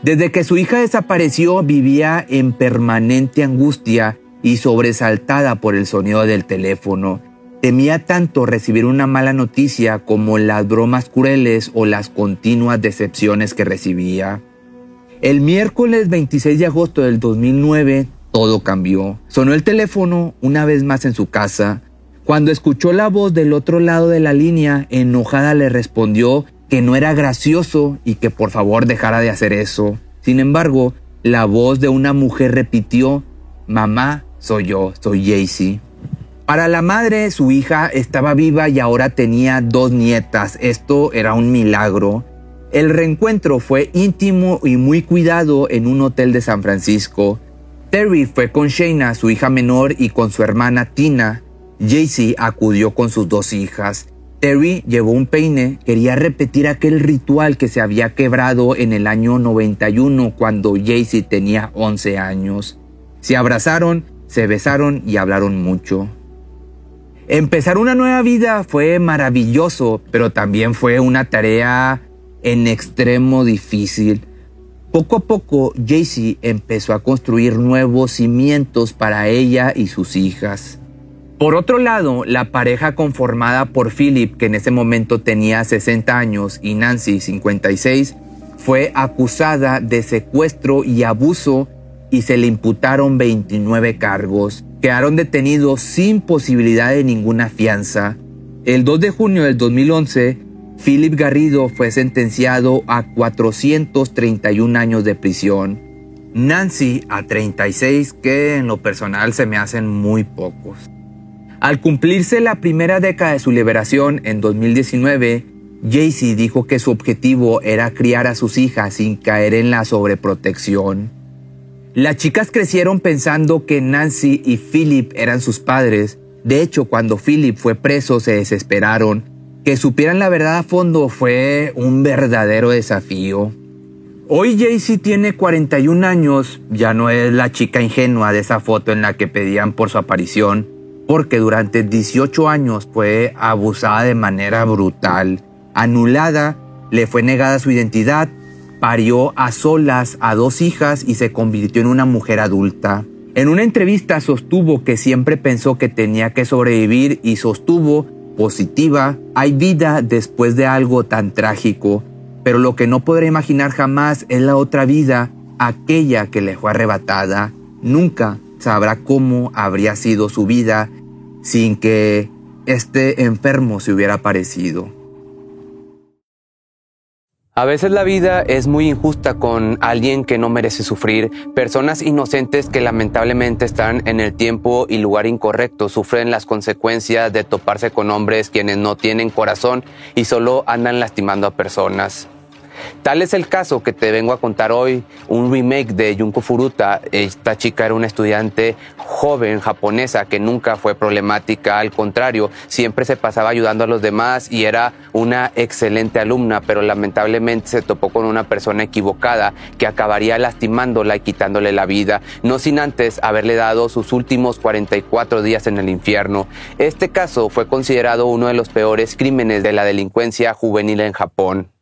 Desde que su hija desapareció vivía en permanente angustia y sobresaltada por el sonido del teléfono. Temía tanto recibir una mala noticia como las bromas crueles o las continuas decepciones que recibía. El miércoles 26 de agosto del 2009, todo cambió. Sonó el teléfono una vez más en su casa. Cuando escuchó la voz del otro lado de la línea, enojada le respondió que no era gracioso y que por favor dejara de hacer eso. Sin embargo, la voz de una mujer repitió, Mamá, soy yo, soy Jaycee. Para la madre, su hija estaba viva y ahora tenía dos nietas. Esto era un milagro. El reencuentro fue íntimo y muy cuidado en un hotel de San Francisco. Terry fue con Shayna, su hija menor, y con su hermana Tina. Jaycee acudió con sus dos hijas. Terry llevó un peine, quería repetir aquel ritual que se había quebrado en el año 91 cuando Jaycee tenía 11 años. Se abrazaron, se besaron y hablaron mucho. Empezar una nueva vida fue maravilloso, pero también fue una tarea en extremo difícil. Poco a poco, Jaycee empezó a construir nuevos cimientos para ella y sus hijas. Por otro lado, la pareja conformada por Philip, que en ese momento tenía 60 años, y Nancy, 56, fue acusada de secuestro y abuso y se le imputaron 29 cargos. Quedaron detenidos sin posibilidad de ninguna fianza. El 2 de junio del 2011, Philip Garrido fue sentenciado a 431 años de prisión. Nancy a 36, que en lo personal se me hacen muy pocos. Al cumplirse la primera década de su liberación en 2019, Jaycee dijo que su objetivo era criar a sus hijas sin caer en la sobreprotección. Las chicas crecieron pensando que Nancy y Philip eran sus padres. De hecho, cuando Philip fue preso se desesperaron. Que supieran la verdad a fondo fue un verdadero desafío. Hoy Jaycee tiene 41 años, ya no es la chica ingenua de esa foto en la que pedían por su aparición, porque durante 18 años fue abusada de manera brutal anulada, le fue negada su identidad, parió a solas a dos hijas y se convirtió en una mujer adulta. En una entrevista sostuvo que siempre pensó que tenía que sobrevivir y sostuvo, positiva, hay vida después de algo tan trágico, pero lo que no podré imaginar jamás es la otra vida, aquella que le fue arrebatada. Nunca sabrá cómo habría sido su vida sin que este enfermo se hubiera aparecido. A veces la vida es muy injusta con alguien que no merece sufrir. Personas inocentes que lamentablemente están en el tiempo y lugar incorrecto sufren las consecuencias de toparse con hombres quienes no tienen corazón y solo andan lastimando a personas. Tal es el caso que te vengo a contar hoy, un remake de Junko Furuta. Esta chica era una estudiante joven japonesa que nunca fue problemática, al contrario, siempre se pasaba ayudando a los demás y era una excelente alumna, pero lamentablemente se topó con una persona equivocada que acabaría lastimándola y quitándole la vida, no sin antes haberle dado sus últimos 44 días en el infierno. Este caso fue considerado uno de los peores crímenes de la delincuencia juvenil en Japón.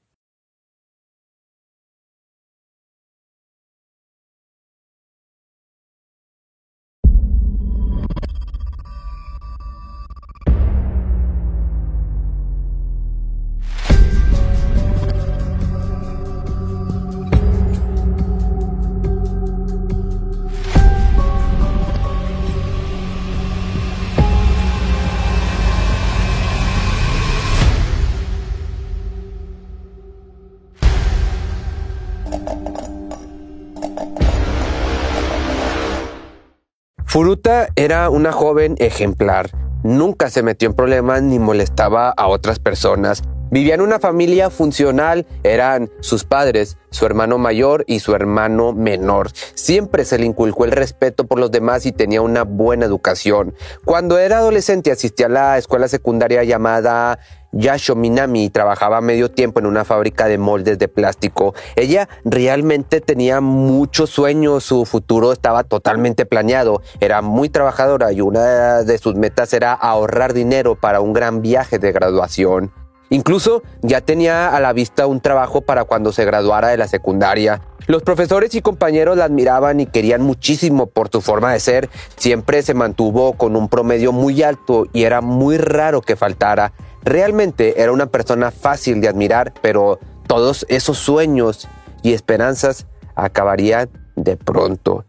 Furuta era una joven ejemplar. Nunca se metió en problemas ni molestaba a otras personas. Vivía en una familia funcional, eran sus padres, su hermano mayor y su hermano menor. Siempre se le inculcó el respeto por los demás y tenía una buena educación. Cuando era adolescente asistía a la escuela secundaria llamada Yasho Minami trabajaba medio tiempo en una fábrica de moldes de plástico. Ella realmente tenía muchos sueños, su futuro estaba totalmente planeado, era muy trabajadora y una de sus metas era ahorrar dinero para un gran viaje de graduación. Incluso ya tenía a la vista un trabajo para cuando se graduara de la secundaria. Los profesores y compañeros la admiraban y querían muchísimo por su forma de ser. Siempre se mantuvo con un promedio muy alto y era muy raro que faltara. Realmente era una persona fácil de admirar, pero todos esos sueños y esperanzas acabarían de pronto.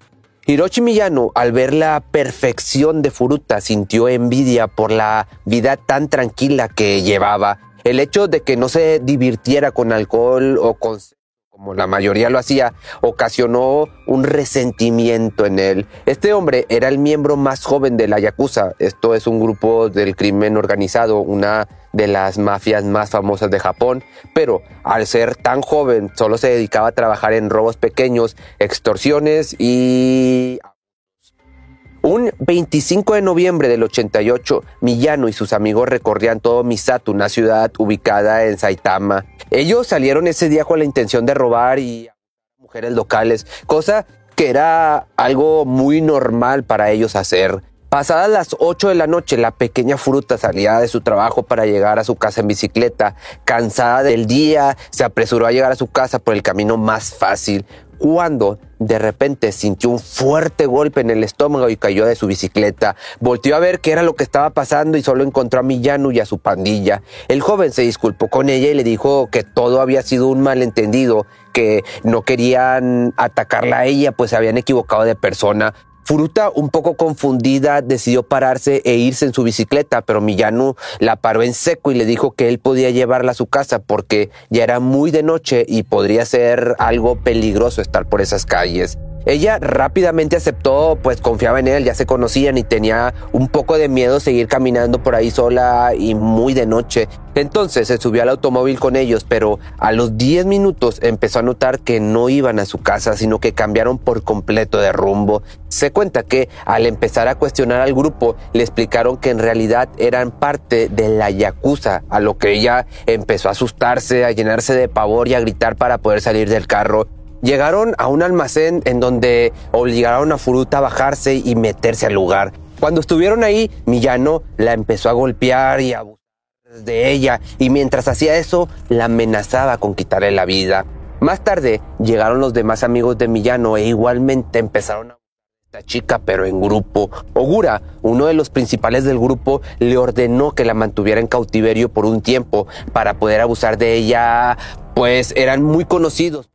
Hiroshi Miyano, al ver la perfección de Furuta, sintió envidia por la vida tan tranquila que llevaba. El hecho de que no se divirtiera con alcohol o con como la mayoría lo hacía, ocasionó un resentimiento en él. Este hombre era el miembro más joven de la Yakuza. Esto es un grupo del crimen organizado, una de las mafias más famosas de Japón, pero al ser tan joven solo se dedicaba a trabajar en robos pequeños, extorsiones y... Un 25 de noviembre del 88, Miyano y sus amigos recorrían todo Misato, una ciudad ubicada en Saitama. Ellos salieron ese día con la intención de robar y mujeres locales, cosa que era algo muy normal para ellos hacer. Pasadas las 8 de la noche, la pequeña fruta salía de su trabajo para llegar a su casa en bicicleta. Cansada del día, se apresuró a llegar a su casa por el camino más fácil. Cuando de repente sintió un fuerte golpe en el estómago y cayó de su bicicleta. Volteó a ver qué era lo que estaba pasando y solo encontró a Millano y a su pandilla. El joven se disculpó con ella y le dijo que todo había sido un malentendido, que no querían atacarla a ella, pues se habían equivocado de persona. Furuta, un poco confundida, decidió pararse e irse en su bicicleta, pero Millano la paró en seco y le dijo que él podía llevarla a su casa porque ya era muy de noche y podría ser algo peligroso estar por esas calles. Ella rápidamente aceptó, pues confiaba en él, ya se conocían y tenía un poco de miedo seguir caminando por ahí sola y muy de noche. Entonces se subió al automóvil con ellos, pero a los 10 minutos empezó a notar que no iban a su casa, sino que cambiaron por completo de rumbo. Se cuenta que al empezar a cuestionar al grupo, le explicaron que en realidad eran parte de la Yakuza, a lo que ella empezó a asustarse, a llenarse de pavor y a gritar para poder salir del carro. Llegaron a un almacén en donde obligaron a Furuta a bajarse y meterse al lugar. Cuando estuvieron ahí, Millano la empezó a golpear y a abusar de ella, y mientras hacía eso, la amenazaba con quitarle la vida. Más tarde llegaron los demás amigos de Millano e igualmente empezaron a esta chica, pero en grupo. Ogura, uno de los principales del grupo, le ordenó que la mantuviera en cautiverio por un tiempo para poder abusar de ella, pues eran muy conocidos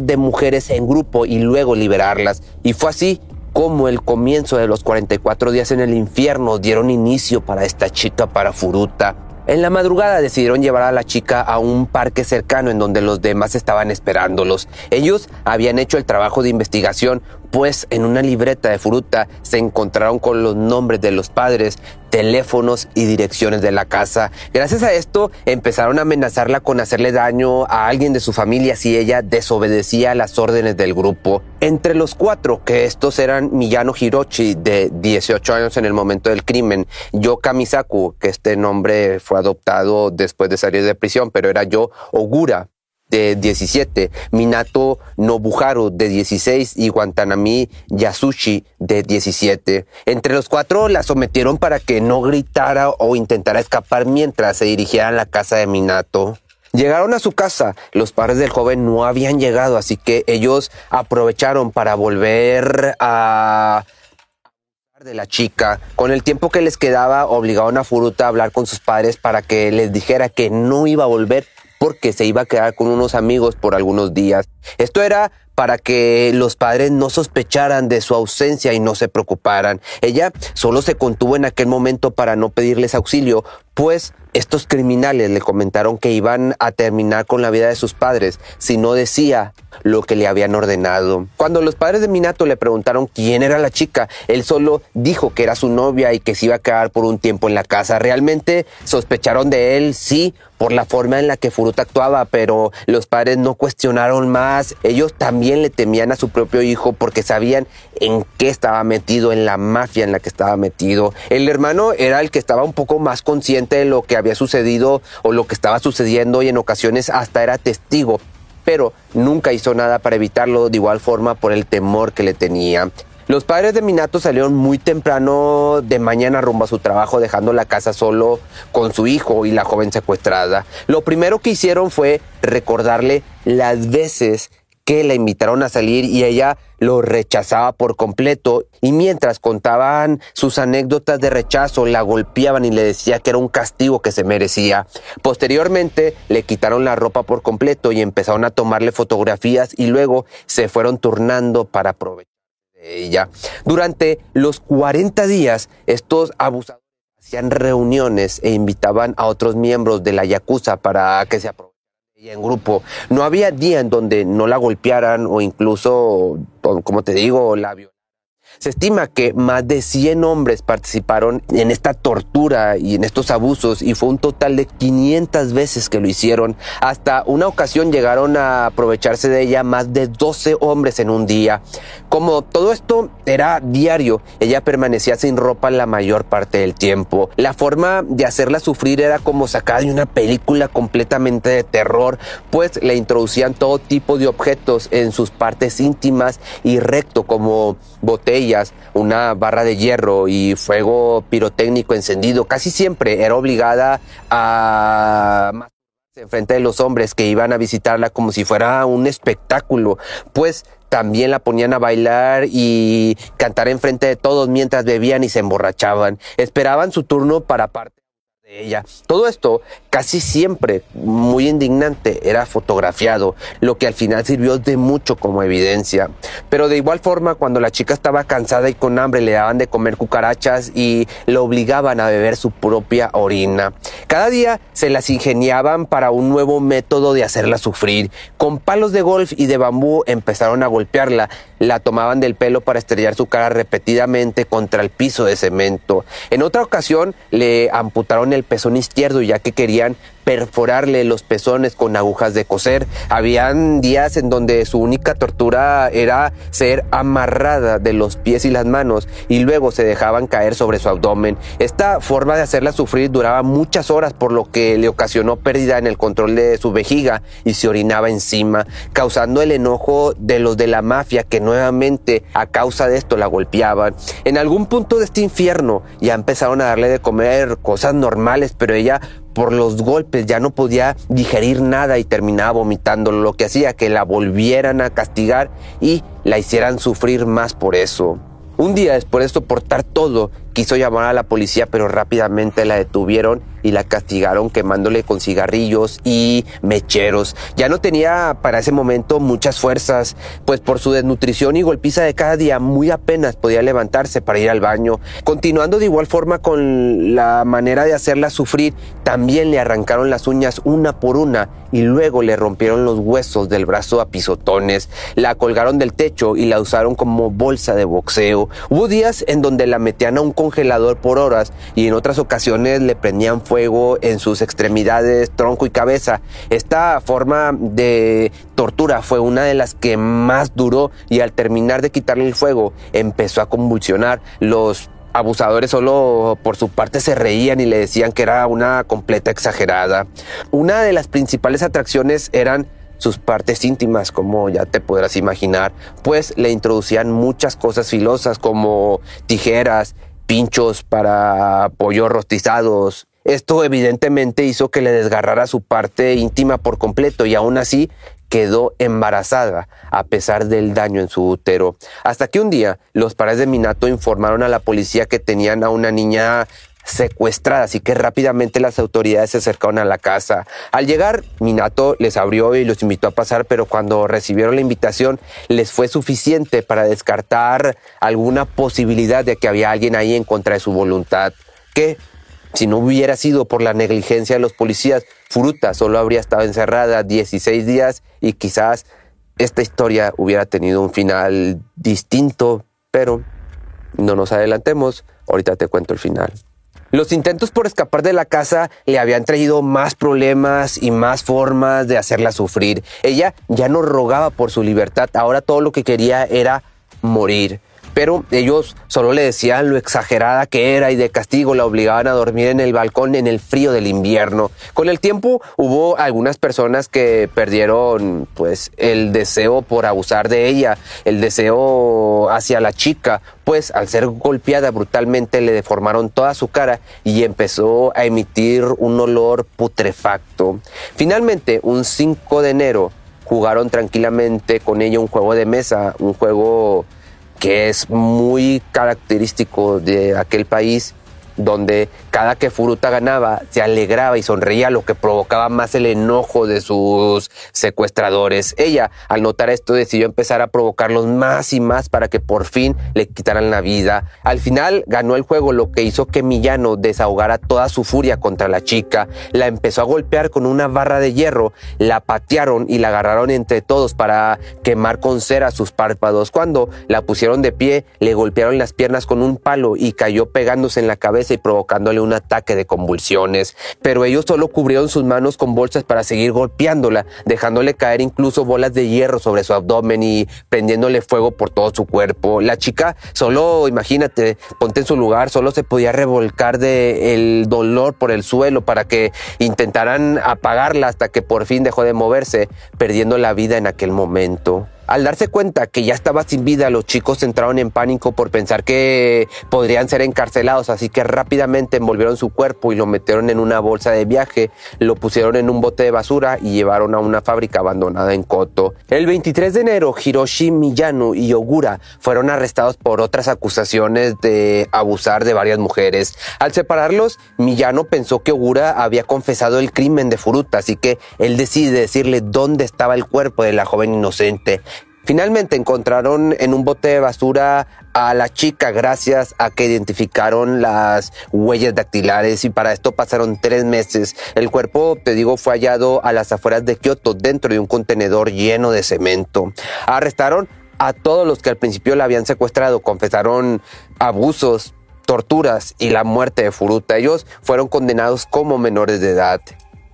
de mujeres en grupo y luego liberarlas. Y fue así como el comienzo de los 44 días en el infierno dieron inicio para esta chica, para Furuta. En la madrugada decidieron llevar a la chica a un parque cercano en donde los demás estaban esperándolos. Ellos habían hecho el trabajo de investigación, pues en una libreta de Furuta se encontraron con los nombres de los padres, teléfonos y direcciones de la casa. Gracias a esto empezaron a amenazarla con hacerle daño a alguien de su familia si ella desobedecía las órdenes del grupo. Entre los cuatro, que estos eran Miyano Hiroshi, de 18 años en el momento del crimen, Yo Kamisaku, que este nombre fue adoptado después de salir de prisión, pero era Yo Ogura, de 17, Minato Nobuharu de 16 y Guantanami Yasushi de 17. Entre los cuatro la sometieron para que no gritara o intentara escapar mientras se dirigía a la casa de Minato. Llegaron a su casa, los padres del joven no habían llegado, así que ellos aprovecharon para volver a de la chica. Con el tiempo que les quedaba, obligaron a Furuta a hablar con sus padres para que les dijera que no iba a volver porque se iba a quedar con unos amigos por algunos días. Esto era para que los padres no sospecharan de su ausencia y no se preocuparan. Ella solo se contuvo en aquel momento para no pedirles auxilio, pues estos criminales le comentaron que iban a terminar con la vida de sus padres si no decía lo que le habían ordenado. Cuando los padres de Minato le preguntaron quién era la chica, él solo dijo que era su novia y que se iba a quedar por un tiempo en la casa. Realmente sospecharon de él, sí, por la forma en la que Furuta actuaba, pero los padres no cuestionaron más. Ellos también le temían a su propio hijo porque sabían en qué estaba metido, en la mafia en la que estaba metido. El hermano era el que estaba un poco más consciente de lo que había sucedido o lo que estaba sucediendo y en ocasiones hasta era testigo, pero nunca hizo nada para evitarlo de igual forma por el temor que le tenía. Los padres de Minato salieron muy temprano de mañana rumbo a su trabajo, dejando la casa solo con su hijo y la joven secuestrada. Lo primero que hicieron fue recordarle las veces que la invitaron a salir y ella lo rechazaba por completo y mientras contaban sus anécdotas de rechazo la golpeaban y le decía que era un castigo que se merecía. Posteriormente le quitaron la ropa por completo y empezaron a tomarle fotografías y luego se fueron turnando para aprovechar de ella. Durante los 40 días estos abusadores hacían reuniones e invitaban a otros miembros de la Yakuza para que se aprovecharan en grupo. No había día en donde no la golpearan o incluso, como te digo, la. Se estima que más de 100 hombres participaron en esta tortura y en estos abusos y fue un total de 500 veces que lo hicieron. Hasta una ocasión llegaron a aprovecharse de ella más de 12 hombres en un día. Como todo esto era diario, ella permanecía sin ropa la mayor parte del tiempo. La forma de hacerla sufrir era como sacada de una película completamente de terror, pues le introducían todo tipo de objetos en sus partes íntimas y recto como botellas una barra de hierro y fuego pirotécnico encendido, casi siempre era obligada a enfrente de los hombres que iban a visitarla como si fuera un espectáculo, pues también la ponían a bailar y cantar enfrente de todos mientras bebían y se emborrachaban. Esperaban su turno para parte ella. Todo esto casi siempre muy indignante, era fotografiado, lo que al final sirvió de mucho como evidencia. Pero de igual forma, cuando la chica estaba cansada y con hambre, le daban de comer cucarachas y lo obligaban a beber su propia orina. Cada día se las ingeniaban para un nuevo método de hacerla sufrir. Con palos de golf y de bambú empezaron a golpearla, la tomaban del pelo para estrellar su cara repetidamente contra el piso de cemento. En otra ocasión le amputaron el pezón izquierdo ya que quería perforarle los pezones con agujas de coser. Habían días en donde su única tortura era ser amarrada de los pies y las manos y luego se dejaban caer sobre su abdomen. Esta forma de hacerla sufrir duraba muchas horas por lo que le ocasionó pérdida en el control de su vejiga y se orinaba encima, causando el enojo de los de la mafia que nuevamente a causa de esto la golpeaban. En algún punto de este infierno ya empezaron a darle de comer cosas normales, pero ella por los golpes ya no podía digerir nada y terminaba vomitando, lo que hacía que la volvieran a castigar y la hicieran sufrir más por eso. Un día después de soportar todo, quiso llamar a la policía, pero rápidamente la detuvieron y la castigaron quemándole con cigarrillos y mecheros. Ya no tenía para ese momento muchas fuerzas, pues por su desnutrición y golpiza de cada día muy apenas podía levantarse para ir al baño. Continuando de igual forma con la manera de hacerla sufrir, también le arrancaron las uñas una por una y luego le rompieron los huesos del brazo a pisotones. La colgaron del techo y la usaron como bolsa de boxeo. Hubo días en donde la metían a un congelador por horas y en otras ocasiones le prendían fuego en sus extremidades, tronco y cabeza. Esta forma de tortura fue una de las que más duró y al terminar de quitarle el fuego empezó a convulsionar. Los abusadores solo por su parte se reían y le decían que era una completa exagerada. Una de las principales atracciones eran sus partes íntimas, como ya te podrás imaginar, pues le introducían muchas cosas filosas como tijeras, pinchos para pollos rostizados. Esto evidentemente hizo que le desgarrara su parte íntima por completo y aún así quedó embarazada a pesar del daño en su útero. Hasta que un día los padres de Minato informaron a la policía que tenían a una niña secuestrada, así que rápidamente las autoridades se acercaron a la casa. Al llegar, Minato les abrió y los invitó a pasar, pero cuando recibieron la invitación les fue suficiente para descartar alguna posibilidad de que había alguien ahí en contra de su voluntad, que si no hubiera sido por la negligencia de los policías, Furuta solo habría estado encerrada 16 días y quizás esta historia hubiera tenido un final distinto, pero no nos adelantemos, ahorita te cuento el final. Los intentos por escapar de la casa le habían traído más problemas y más formas de hacerla sufrir. Ella ya no rogaba por su libertad, ahora todo lo que quería era morir pero ellos solo le decían lo exagerada que era y de castigo la obligaban a dormir en el balcón en el frío del invierno. Con el tiempo hubo algunas personas que perdieron pues el deseo por abusar de ella, el deseo hacia la chica, pues al ser golpeada brutalmente le deformaron toda su cara y empezó a emitir un olor putrefacto. Finalmente, un 5 de enero, jugaron tranquilamente con ella un juego de mesa, un juego que es muy característico de aquel país donde cada que Furuta ganaba se alegraba y sonreía, lo que provocaba más el enojo de sus secuestradores. Ella, al notar esto, decidió empezar a provocarlos más y más para que por fin le quitaran la vida. Al final ganó el juego, lo que hizo que Millano desahogara toda su furia contra la chica. La empezó a golpear con una barra de hierro, la patearon y la agarraron entre todos para quemar con cera sus párpados. Cuando la pusieron de pie, le golpearon las piernas con un palo y cayó pegándose en la cabeza y provocándole un ataque de convulsiones, pero ellos solo cubrieron sus manos con bolsas para seguir golpeándola, dejándole caer incluso bolas de hierro sobre su abdomen y prendiéndole fuego por todo su cuerpo. La chica solo, imagínate, ponte en su lugar, solo se podía revolcar de el dolor por el suelo para que intentaran apagarla hasta que por fin dejó de moverse, perdiendo la vida en aquel momento. Al darse cuenta que ya estaba sin vida, los chicos entraron en pánico por pensar que podrían ser encarcelados, así que rápidamente envolvieron su cuerpo y lo metieron en una bolsa de viaje, lo pusieron en un bote de basura y llevaron a una fábrica abandonada en Koto. El 23 de enero, Hiroshi Miyano y Ogura fueron arrestados por otras acusaciones de abusar de varias mujeres. Al separarlos, Miyano pensó que Ogura había confesado el crimen de Furuta, así que él decide decirle dónde estaba el cuerpo de la joven inocente. Finalmente encontraron en un bote de basura a la chica gracias a que identificaron las huellas dactilares y para esto pasaron tres meses. El cuerpo, te digo, fue hallado a las afueras de Kioto dentro de un contenedor lleno de cemento. Arrestaron a todos los que al principio la habían secuestrado, confesaron abusos, torturas y la muerte de Furuta. Ellos fueron condenados como menores de edad.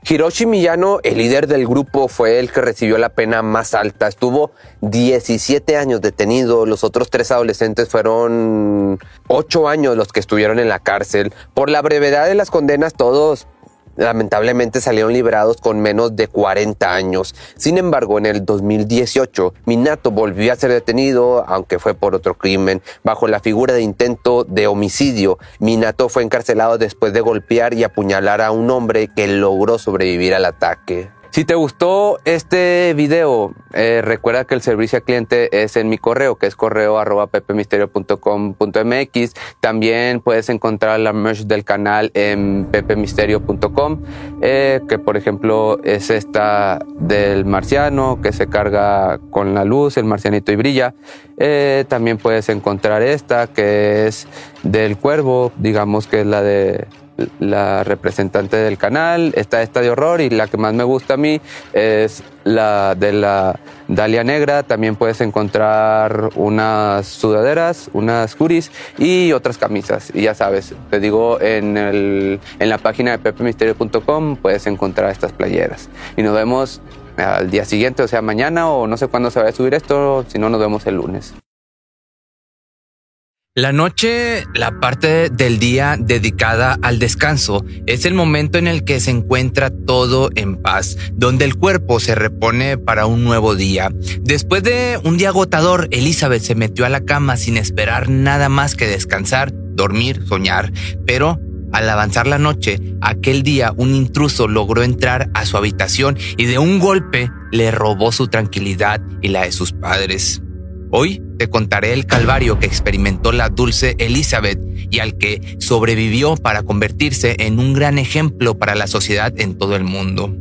Hiroshi Miyano, el líder del grupo, fue el que recibió la pena más alta. Estuvo 17 años detenido. Los otros tres adolescentes fueron 8 años los que estuvieron en la cárcel. Por la brevedad de las condenas, todos lamentablemente salieron liberados con menos de 40 años. Sin embargo, en el 2018, Minato volvió a ser detenido, aunque fue por otro crimen, bajo la figura de intento de homicidio. Minato fue encarcelado después de golpear y apuñalar a un hombre que logró sobrevivir al ataque. Si te gustó este video, eh, recuerda que el servicio al cliente es en mi correo, que es correo arroba pepemisterio.com.mx. También puedes encontrar la merch del canal en pepemisterio.com, eh, que por ejemplo es esta del marciano, que se carga con la luz, el marcianito y brilla. Eh, también puedes encontrar esta, que es del cuervo, digamos que es la de la representante del canal, está esta de horror y la que más me gusta a mí es la de la Dalia Negra. También puedes encontrar unas sudaderas, unas curis y otras camisas. Y ya sabes, te digo, en, el, en la página de pepemisterio.com puedes encontrar estas playeras. Y nos vemos al día siguiente, o sea, mañana o no sé cuándo se va a subir esto, si no nos vemos el lunes. La noche, la parte del día dedicada al descanso, es el momento en el que se encuentra todo en paz, donde el cuerpo se repone para un nuevo día. Después de un día agotador, Elizabeth se metió a la cama sin esperar nada más que descansar, dormir, soñar, pero al avanzar la noche, aquel día un intruso logró entrar a su habitación y de un golpe le robó su tranquilidad y la de sus padres. Hoy te contaré el calvario que experimentó la dulce Elizabeth y al que sobrevivió para convertirse en un gran ejemplo para la sociedad en todo el mundo.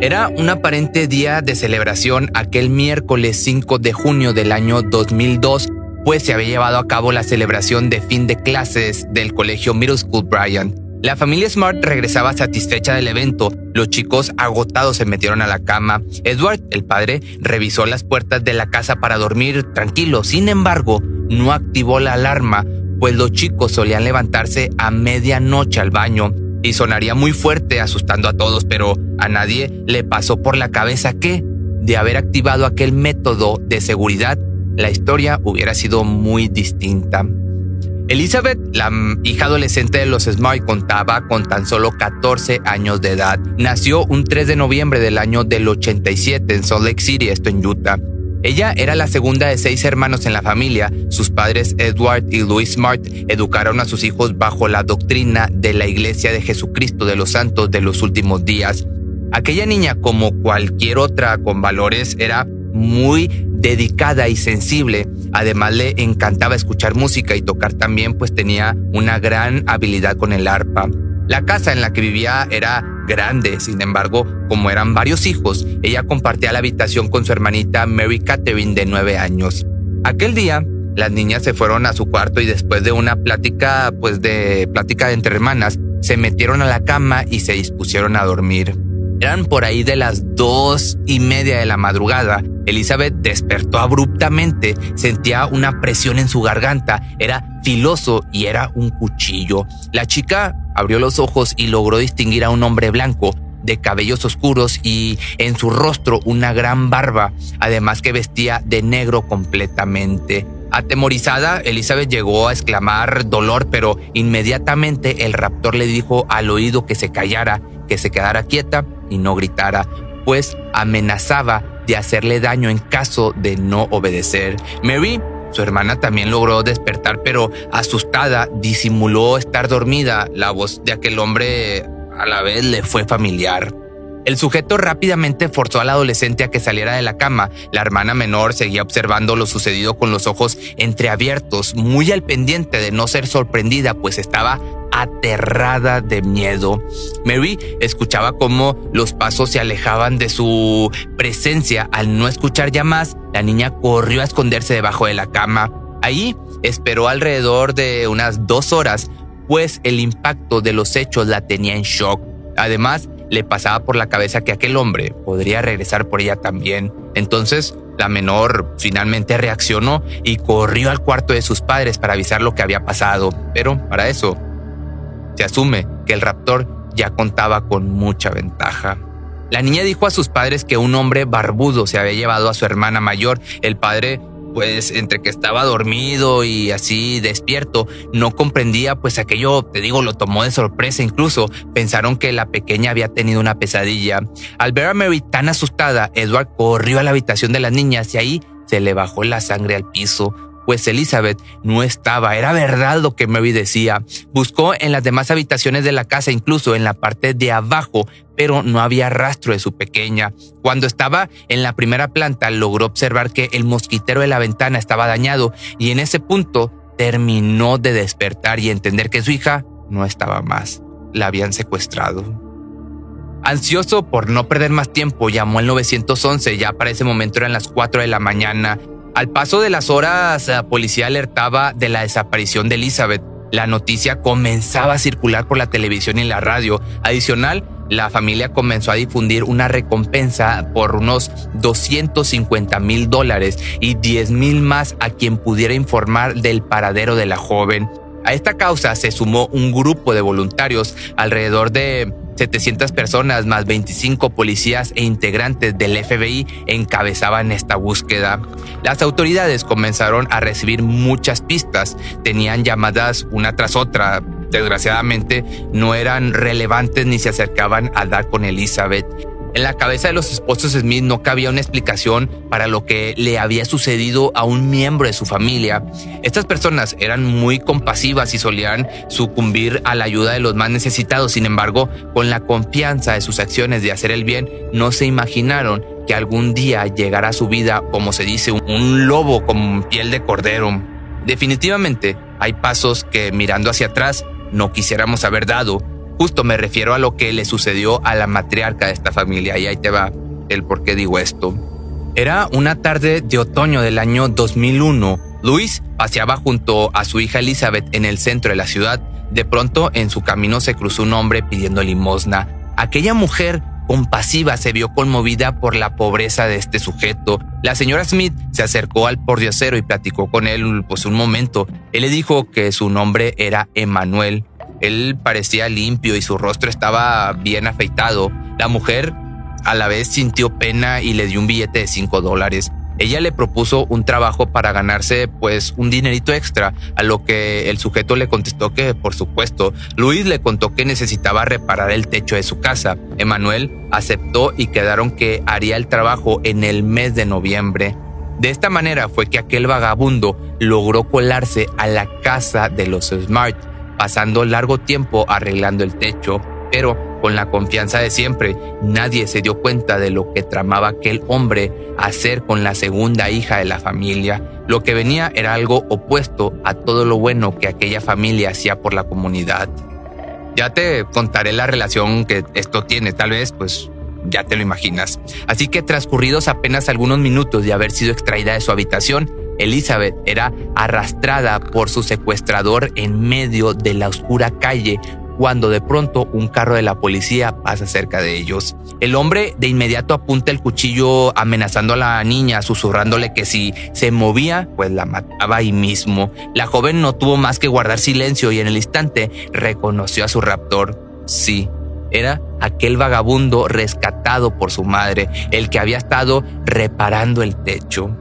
Era un aparente día de celebración aquel miércoles 5 de junio del año 2002, pues se había llevado a cabo la celebración de fin de clases del colegio Middle School Bryant. La familia Smart regresaba satisfecha del evento. Los chicos agotados se metieron a la cama. Edward, el padre, revisó las puertas de la casa para dormir tranquilo. Sin embargo, no activó la alarma, pues los chicos solían levantarse a medianoche al baño y sonaría muy fuerte asustando a todos, pero a nadie le pasó por la cabeza que, de haber activado aquel método de seguridad, la historia hubiera sido muy distinta. Elizabeth, la hija adolescente de los Smart, contaba con tan solo 14 años de edad. Nació un 3 de noviembre del año del 87 en Salt Lake City, esto en Utah. Ella era la segunda de seis hermanos en la familia. Sus padres Edward y Louis Smart educaron a sus hijos bajo la doctrina de la Iglesia de Jesucristo de los Santos de los últimos días. Aquella niña, como cualquier otra con valores, era muy dedicada y sensible. Además le encantaba escuchar música y tocar también, pues tenía una gran habilidad con el arpa. La casa en la que vivía era grande, sin embargo, como eran varios hijos, ella compartía la habitación con su hermanita Mary Catherine de nueve años. Aquel día, las niñas se fueron a su cuarto y después de una plática, pues de plática entre hermanas, se metieron a la cama y se dispusieron a dormir. Eran por ahí de las dos y media de la madrugada. Elizabeth despertó abruptamente, sentía una presión en su garganta, era filoso y era un cuchillo. La chica abrió los ojos y logró distinguir a un hombre blanco, de cabellos oscuros y en su rostro una gran barba, además que vestía de negro completamente. Atemorizada, Elizabeth llegó a exclamar dolor, pero inmediatamente el raptor le dijo al oído que se callara, que se quedara quieta y no gritara, pues amenazaba de hacerle daño en caso de no obedecer. Mary su hermana también logró despertar, pero asustada disimuló estar dormida. La voz de aquel hombre a la vez le fue familiar. El sujeto rápidamente forzó al adolescente a que saliera de la cama. La hermana menor seguía observando lo sucedido con los ojos entreabiertos, muy al pendiente de no ser sorprendida, pues estaba aterrada de miedo. Mary escuchaba cómo los pasos se alejaban de su presencia. Al no escuchar ya más, la niña corrió a esconderse debajo de la cama. Ahí esperó alrededor de unas dos horas, pues el impacto de los hechos la tenía en shock. Además, le pasaba por la cabeza que aquel hombre podría regresar por ella también. Entonces, la menor finalmente reaccionó y corrió al cuarto de sus padres para avisar lo que había pasado. Pero para eso se asume que el raptor ya contaba con mucha ventaja. La niña dijo a sus padres que un hombre barbudo se había llevado a su hermana mayor. El padre, pues entre que estaba dormido y así despierto, no comprendía, pues aquello, te digo, lo tomó de sorpresa incluso. Pensaron que la pequeña había tenido una pesadilla. Al ver a Mary tan asustada, Edward corrió a la habitación de las niñas y ahí se le bajó la sangre al piso pues Elizabeth no estaba. Era verdad lo que Mary decía. Buscó en las demás habitaciones de la casa, incluso en la parte de abajo, pero no había rastro de su pequeña. Cuando estaba en la primera planta, logró observar que el mosquitero de la ventana estaba dañado y en ese punto terminó de despertar y entender que su hija no estaba más. La habían secuestrado. Ansioso por no perder más tiempo, llamó al 911, ya para ese momento eran las 4 de la mañana al paso de las horas, la policía alertaba de la desaparición de Elizabeth. La noticia comenzaba a circular por la televisión y la radio. Adicional, la familia comenzó a difundir una recompensa por unos 250 mil dólares y 10 mil más a quien pudiera informar del paradero de la joven. A esta causa se sumó un grupo de voluntarios, alrededor de 700 personas más 25 policías e integrantes del FBI encabezaban esta búsqueda. Las autoridades comenzaron a recibir muchas pistas, tenían llamadas una tras otra, desgraciadamente no eran relevantes ni se acercaban a dar con Elizabeth. En la cabeza de los esposos Smith no cabía una explicación para lo que le había sucedido a un miembro de su familia. Estas personas eran muy compasivas y solían sucumbir a la ayuda de los más necesitados. Sin embargo, con la confianza de sus acciones de hacer el bien, no se imaginaron que algún día llegara a su vida, como se dice, un lobo con piel de cordero. Definitivamente, hay pasos que mirando hacia atrás no quisiéramos haber dado Justo me refiero a lo que le sucedió a la matriarca de esta familia y ahí te va el por qué digo esto. Era una tarde de otoño del año 2001. Luis paseaba junto a su hija Elizabeth en el centro de la ciudad. De pronto en su camino se cruzó un hombre pidiendo limosna. Aquella mujer compasiva se vio conmovida por la pobreza de este sujeto. La señora Smith se acercó al pordiosero y platicó con él pues un momento. Él le dijo que su nombre era Emanuel él parecía limpio y su rostro estaba bien afeitado. La mujer a la vez sintió pena y le dio un billete de 5 dólares. Ella le propuso un trabajo para ganarse pues un dinerito extra, a lo que el sujeto le contestó que por supuesto. Luis le contó que necesitaba reparar el techo de su casa. Emanuel aceptó y quedaron que haría el trabajo en el mes de noviembre. De esta manera fue que aquel vagabundo logró colarse a la casa de los Smart pasando largo tiempo arreglando el techo, pero con la confianza de siempre, nadie se dio cuenta de lo que tramaba aquel hombre hacer con la segunda hija de la familia. Lo que venía era algo opuesto a todo lo bueno que aquella familia hacía por la comunidad. Ya te contaré la relación que esto tiene, tal vez pues ya te lo imaginas. Así que transcurridos apenas algunos minutos de haber sido extraída de su habitación, Elizabeth era arrastrada por su secuestrador en medio de la oscura calle cuando de pronto un carro de la policía pasa cerca de ellos. El hombre de inmediato apunta el cuchillo amenazando a la niña, susurrándole que si se movía, pues la mataba ahí mismo. La joven no tuvo más que guardar silencio y en el instante reconoció a su raptor. Sí, era aquel vagabundo rescatado por su madre, el que había estado reparando el techo.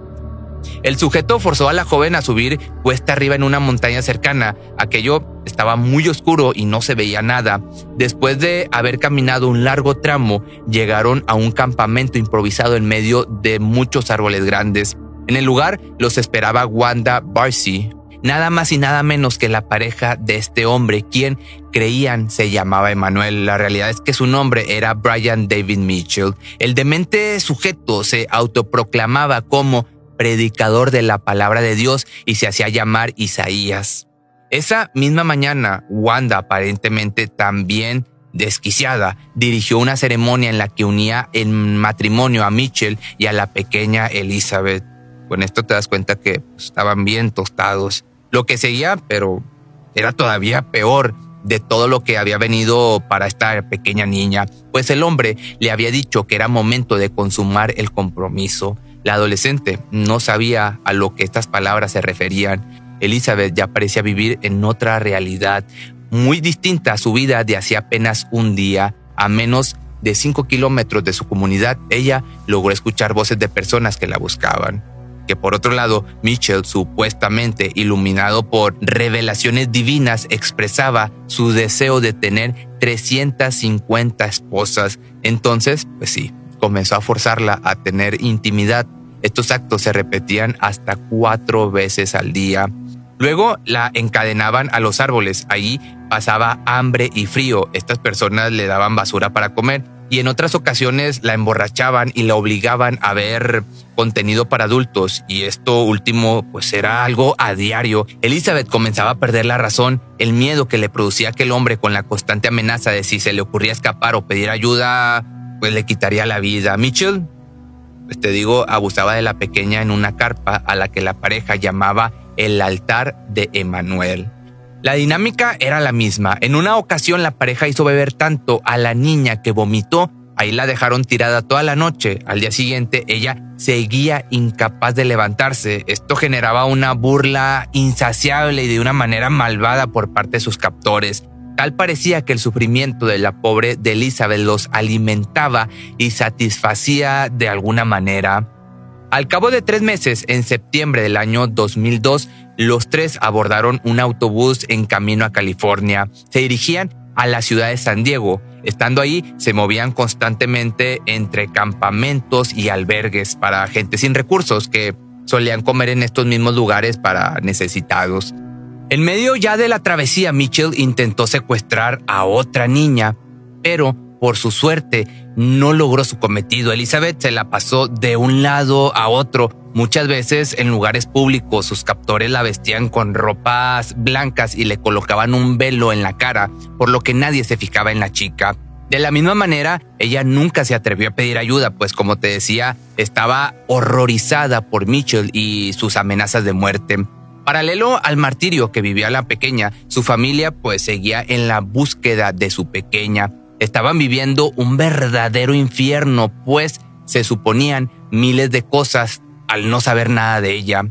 El sujeto forzó a la joven a subir cuesta arriba en una montaña cercana. Aquello estaba muy oscuro y no se veía nada. Después de haber caminado un largo tramo, llegaron a un campamento improvisado en medio de muchos árboles grandes. En el lugar los esperaba Wanda Barcy, nada más y nada menos que la pareja de este hombre, quien creían se llamaba Emanuel. La realidad es que su nombre era Brian David Mitchell. El demente sujeto se autoproclamaba como predicador de la palabra de Dios y se hacía llamar Isaías. Esa misma mañana, Wanda, aparentemente también desquiciada, dirigió una ceremonia en la que unía en matrimonio a Mitchell y a la pequeña Elizabeth. Con esto te das cuenta que pues, estaban bien tostados. Lo que seguía, pero era todavía peor de todo lo que había venido para esta pequeña niña, pues el hombre le había dicho que era momento de consumar el compromiso. La adolescente no sabía a lo que estas palabras se referían. Elizabeth ya parecía vivir en otra realidad, muy distinta a su vida de hace apenas un día, a menos de cinco kilómetros de su comunidad, ella logró escuchar voces de personas que la buscaban que por otro lado Mitchell, supuestamente iluminado por revelaciones divinas, expresaba su deseo de tener 350 esposas. Entonces, pues sí, comenzó a forzarla a tener intimidad. Estos actos se repetían hasta cuatro veces al día. Luego la encadenaban a los árboles. Ahí pasaba hambre y frío. Estas personas le daban basura para comer y en otras ocasiones la emborrachaban y la obligaban a ver contenido para adultos y esto último pues era algo a diario. Elizabeth comenzaba a perder la razón, el miedo que le producía aquel hombre con la constante amenaza de si se le ocurría escapar o pedir ayuda pues le quitaría la vida. Mitchell, pues te digo, abusaba de la pequeña en una carpa a la que la pareja llamaba el altar de Emanuel. La dinámica era la misma. En una ocasión la pareja hizo beber tanto a la niña que vomitó. Ahí la dejaron tirada toda la noche. Al día siguiente ella seguía incapaz de levantarse. Esto generaba una burla insaciable y de una manera malvada por parte de sus captores. Tal parecía que el sufrimiento de la pobre de Elizabeth los alimentaba y satisfacía de alguna manera. Al cabo de tres meses, en septiembre del año 2002, los tres abordaron un autobús en camino a California. Se dirigían a la ciudad de San Diego. Estando ahí, se movían constantemente entre campamentos y albergues para gente sin recursos que solían comer en estos mismos lugares para necesitados. En medio ya de la travesía, Mitchell intentó secuestrar a otra niña, pero por su suerte no logró su cometido. Elizabeth se la pasó de un lado a otro Muchas veces en lugares públicos sus captores la vestían con ropas blancas y le colocaban un velo en la cara, por lo que nadie se fijaba en la chica. De la misma manera, ella nunca se atrevió a pedir ayuda, pues como te decía, estaba horrorizada por Mitchell y sus amenazas de muerte. Paralelo al martirio que vivía la pequeña, su familia pues seguía en la búsqueda de su pequeña. Estaban viviendo un verdadero infierno, pues se suponían miles de cosas al no saber nada de ella.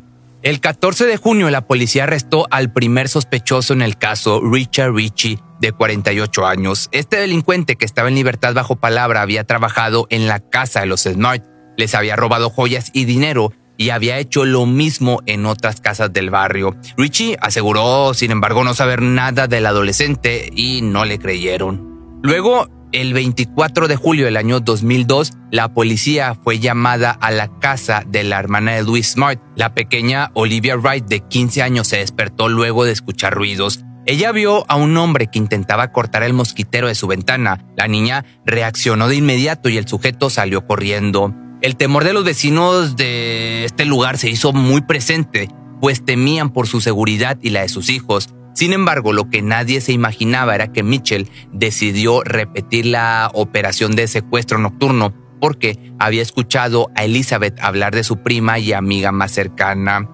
El 14 de junio la policía arrestó al primer sospechoso en el caso, Richard Ritchie, de 48 años. Este delincuente que estaba en libertad bajo palabra había trabajado en la casa de los Smart, les había robado joyas y dinero y había hecho lo mismo en otras casas del barrio. Richie aseguró, sin embargo, no saber nada del adolescente y no le creyeron. Luego, el 24 de julio del año 2002, la policía fue llamada a la casa de la hermana de Louis Smart. La pequeña Olivia Wright, de 15 años, se despertó luego de escuchar ruidos. Ella vio a un hombre que intentaba cortar el mosquitero de su ventana. La niña reaccionó de inmediato y el sujeto salió corriendo. El temor de los vecinos de este lugar se hizo muy presente, pues temían por su seguridad y la de sus hijos. Sin embargo, lo que nadie se imaginaba era que Mitchell decidió repetir la operación de secuestro nocturno porque había escuchado a Elizabeth hablar de su prima y amiga más cercana.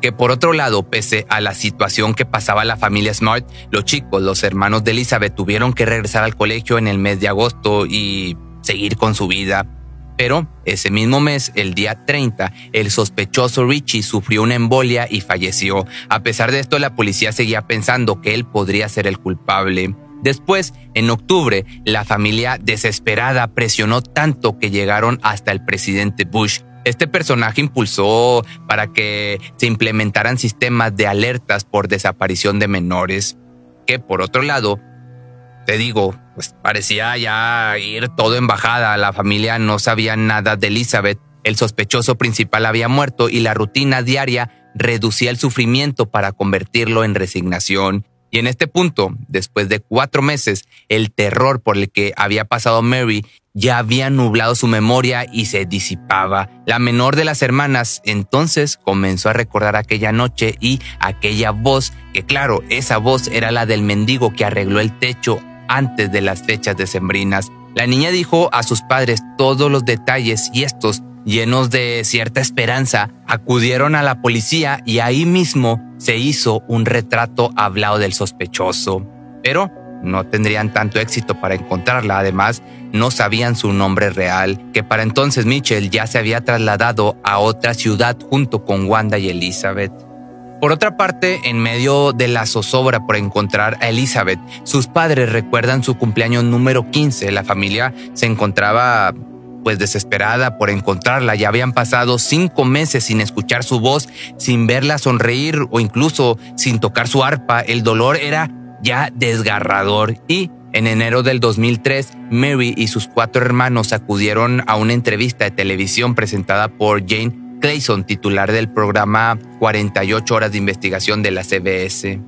Que por otro lado, pese a la situación que pasaba la familia Smart, los chicos, los hermanos de Elizabeth, tuvieron que regresar al colegio en el mes de agosto y seguir con su vida. Pero ese mismo mes, el día 30, el sospechoso Richie sufrió una embolia y falleció. A pesar de esto, la policía seguía pensando que él podría ser el culpable. Después, en octubre, la familia desesperada presionó tanto que llegaron hasta el presidente Bush. Este personaje impulsó para que se implementaran sistemas de alertas por desaparición de menores, que por otro lado, te digo, pues parecía ya ir todo en bajada. La familia no sabía nada de Elizabeth. El sospechoso principal había muerto y la rutina diaria reducía el sufrimiento para convertirlo en resignación. Y en este punto, después de cuatro meses, el terror por el que había pasado Mary ya había nublado su memoria y se disipaba. La menor de las hermanas entonces comenzó a recordar aquella noche y aquella voz, que claro, esa voz era la del mendigo que arregló el techo antes de las fechas decembrinas. La niña dijo a sus padres todos los detalles y estos llenos de cierta esperanza, acudieron a la policía y ahí mismo se hizo un retrato hablado del sospechoso. Pero no tendrían tanto éxito para encontrarla, además no sabían su nombre real, que para entonces Mitchell ya se había trasladado a otra ciudad junto con Wanda y Elizabeth. Por otra parte, en medio de la zozobra por encontrar a Elizabeth, sus padres recuerdan su cumpleaños número 15. La familia se encontraba pues desesperada por encontrarla. Ya habían pasado cinco meses sin escuchar su voz, sin verla sonreír o incluso sin tocar su arpa. El dolor era ya desgarrador y en enero del 2003, Mary y sus cuatro hermanos acudieron a una entrevista de televisión presentada por Jane Clayson, titular del programa 48 horas de investigación de la CBS.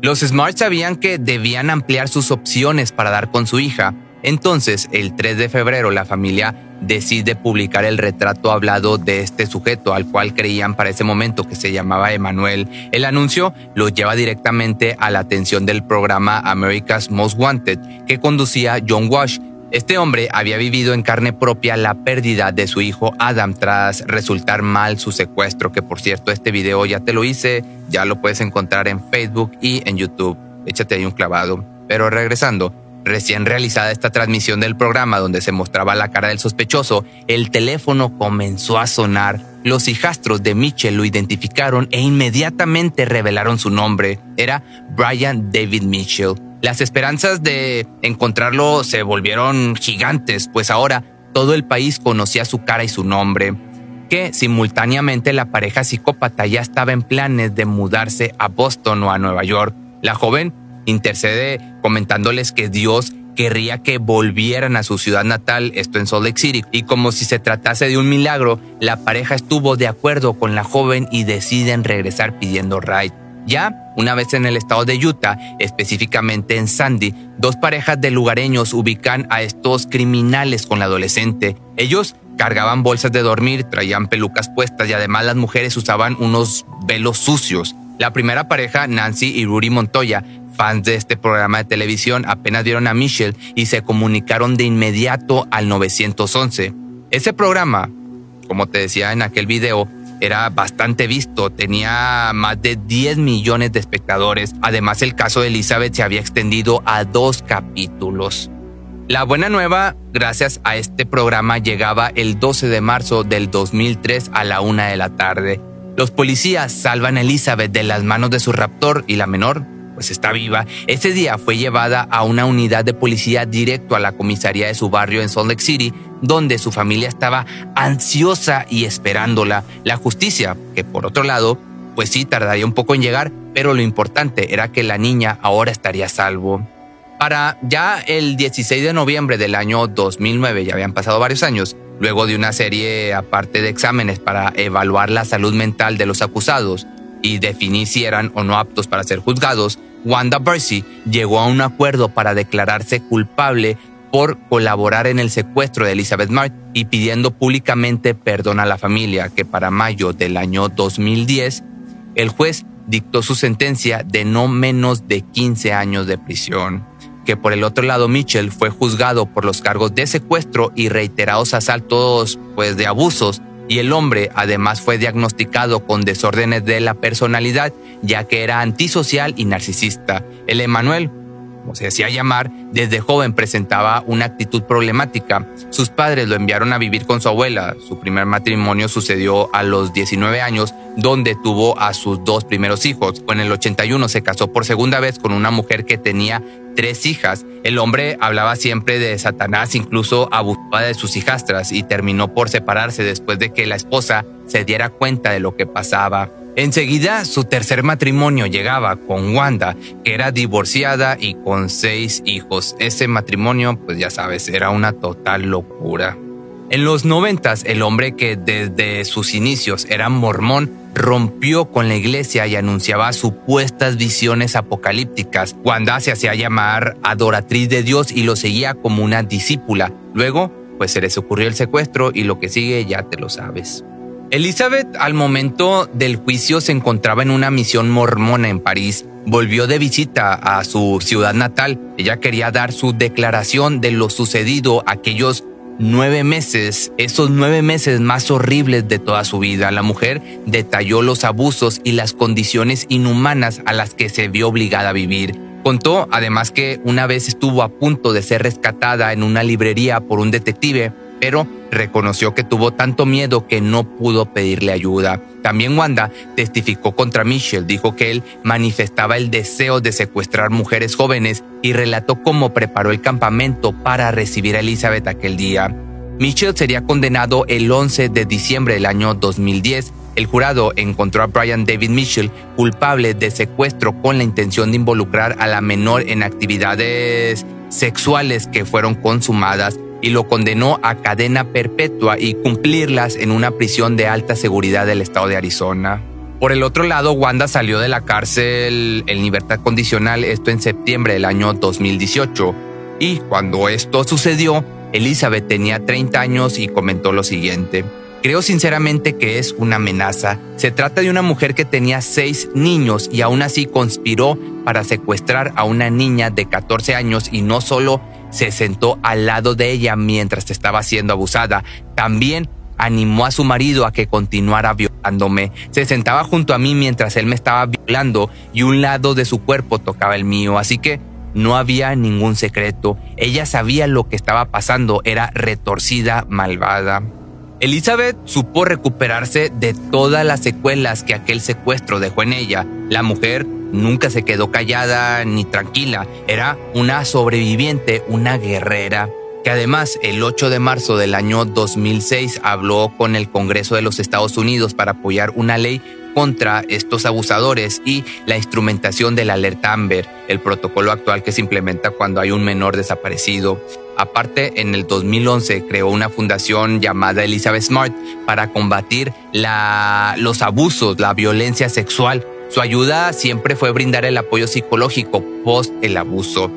Los Smart sabían que debían ampliar sus opciones para dar con su hija, entonces, el 3 de febrero, la familia decide publicar el retrato hablado de este sujeto, al cual creían para ese momento que se llamaba Emanuel. El anuncio lo lleva directamente a la atención del programa America's Most Wanted, que conducía John Walsh. Este hombre había vivido en carne propia la pérdida de su hijo Adam tras resultar mal su secuestro, que por cierto este video ya te lo hice, ya lo puedes encontrar en Facebook y en YouTube. Échate ahí un clavado. Pero regresando, Recién realizada esta transmisión del programa donde se mostraba la cara del sospechoso, el teléfono comenzó a sonar. Los hijastros de Mitchell lo identificaron e inmediatamente revelaron su nombre. Era Brian David Mitchell. Las esperanzas de encontrarlo se volvieron gigantes, pues ahora todo el país conocía su cara y su nombre. Que simultáneamente la pareja psicópata ya estaba en planes de mudarse a Boston o a Nueva York. La joven intercede comentándoles que Dios querría que volvieran a su ciudad natal, esto en Salt Lake City, y como si se tratase de un milagro, la pareja estuvo de acuerdo con la joven y deciden regresar pidiendo ride. Ya, una vez en el estado de Utah, específicamente en Sandy, dos parejas de lugareños ubican a estos criminales con la adolescente. Ellos cargaban bolsas de dormir, traían pelucas puestas y además las mujeres usaban unos velos sucios. La primera pareja, Nancy y Rudy Montoya, Fans de este programa de televisión apenas vieron a Michelle y se comunicaron de inmediato al 911. Ese programa, como te decía en aquel video, era bastante visto, tenía más de 10 millones de espectadores. Además, el caso de Elizabeth se había extendido a dos capítulos. La buena nueva, gracias a este programa, llegaba el 12 de marzo del 2003 a la una de la tarde. Los policías salvan a Elizabeth de las manos de su raptor y la menor pues está viva, ese día fue llevada a una unidad de policía directo a la comisaría de su barrio en Salt Lake City, donde su familia estaba ansiosa y esperándola. La justicia, que por otro lado, pues sí tardaría un poco en llegar, pero lo importante era que la niña ahora estaría a salvo. Para ya el 16 de noviembre del año 2009, ya habían pasado varios años, luego de una serie aparte de exámenes para evaluar la salud mental de los acusados, y definir si eran o no aptos para ser juzgados, Wanda Bercy llegó a un acuerdo para declararse culpable por colaborar en el secuestro de Elizabeth Mark y pidiendo públicamente perdón a la familia, que para mayo del año 2010 el juez dictó su sentencia de no menos de 15 años de prisión. Que por el otro lado Mitchell fue juzgado por los cargos de secuestro y reiterados asaltos pues de abusos y el hombre además fue diagnosticado con desórdenes de la personalidad, ya que era antisocial y narcisista. El Emanuel, como se hacía llamar, desde joven presentaba una actitud problemática. Sus padres lo enviaron a vivir con su abuela. Su primer matrimonio sucedió a los 19 años, donde tuvo a sus dos primeros hijos. En el 81 se casó por segunda vez con una mujer que tenía tres hijas. El hombre hablaba siempre de Satanás, incluso abusaba de sus hijastras y terminó por separarse después de que la esposa se diera cuenta de lo que pasaba. Enseguida su tercer matrimonio llegaba con Wanda, que era divorciada y con seis hijos. Ese matrimonio, pues ya sabes, era una total locura. En los noventas, el hombre que desde sus inicios era mormón rompió con la iglesia y anunciaba supuestas visiones apocalípticas. Wanda se hacía llamar adoratriz de Dios y lo seguía como una discípula. Luego, pues se les ocurrió el secuestro y lo que sigue ya te lo sabes. Elizabeth al momento del juicio se encontraba en una misión mormona en París. Volvió de visita a su ciudad natal. Ella quería dar su declaración de lo sucedido aquellos nueve meses, esos nueve meses más horribles de toda su vida. La mujer detalló los abusos y las condiciones inhumanas a las que se vio obligada a vivir. Contó además que una vez estuvo a punto de ser rescatada en una librería por un detective pero reconoció que tuvo tanto miedo que no pudo pedirle ayuda. También Wanda testificó contra Michelle, dijo que él manifestaba el deseo de secuestrar mujeres jóvenes y relató cómo preparó el campamento para recibir a Elizabeth aquel día. Michelle sería condenado el 11 de diciembre del año 2010. El jurado encontró a Brian David Mitchell culpable de secuestro con la intención de involucrar a la menor en actividades sexuales que fueron consumadas y lo condenó a cadena perpetua y cumplirlas en una prisión de alta seguridad del estado de Arizona. Por el otro lado, Wanda salió de la cárcel en libertad condicional, esto en septiembre del año 2018. Y cuando esto sucedió, Elizabeth tenía 30 años y comentó lo siguiente. Creo sinceramente que es una amenaza. Se trata de una mujer que tenía seis niños y aún así conspiró para secuestrar a una niña de 14 años y no solo se sentó al lado de ella mientras estaba siendo abusada. También animó a su marido a que continuara violándome. Se sentaba junto a mí mientras él me estaba violando y un lado de su cuerpo tocaba el mío, así que no había ningún secreto. Ella sabía lo que estaba pasando, era retorcida, malvada. Elizabeth supo recuperarse de todas las secuelas que aquel secuestro dejó en ella. La mujer nunca se quedó callada ni tranquila, era una sobreviviente, una guerrera que además el 8 de marzo del año 2006 habló con el Congreso de los Estados Unidos para apoyar una ley contra estos abusadores y la instrumentación de la alerta Amber, el protocolo actual que se implementa cuando hay un menor desaparecido. Aparte, en el 2011 creó una fundación llamada Elizabeth Smart para combatir los abusos, la violencia sexual. Su ayuda siempre fue brindar el apoyo psicológico post el abuso.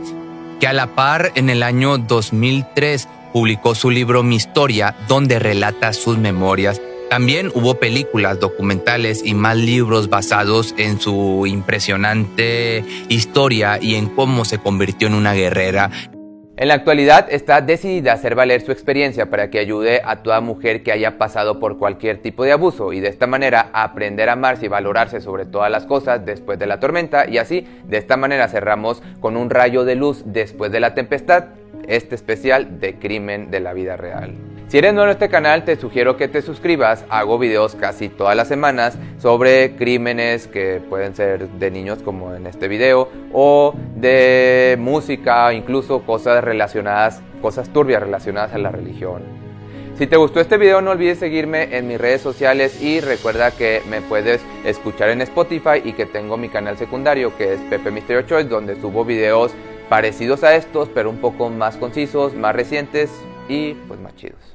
Que a la par, en el año 2003, publicó su libro Mi Historia, donde relata sus memorias. También hubo películas, documentales y más libros basados en su impresionante historia y en cómo se convirtió en una guerrera. En la actualidad está decidida a hacer valer su experiencia para que ayude a toda mujer que haya pasado por cualquier tipo de abuso y de esta manera aprender a amarse y valorarse sobre todas las cosas después de la tormenta. Y así de esta manera cerramos con un rayo de luz después de la tempestad este especial de crimen de la vida real. Si eres nuevo en este canal, te sugiero que te suscribas. Hago videos casi todas las semanas sobre crímenes que pueden ser de niños, como en este video, o de música, incluso cosas relacionadas, cosas turbias relacionadas a la religión. Si te gustó este video, no olvides seguirme en mis redes sociales y recuerda que me puedes escuchar en Spotify y que tengo mi canal secundario que es Pepe Misterio Choice, donde subo videos parecidos a estos, pero un poco más concisos, más recientes y pues más chidos.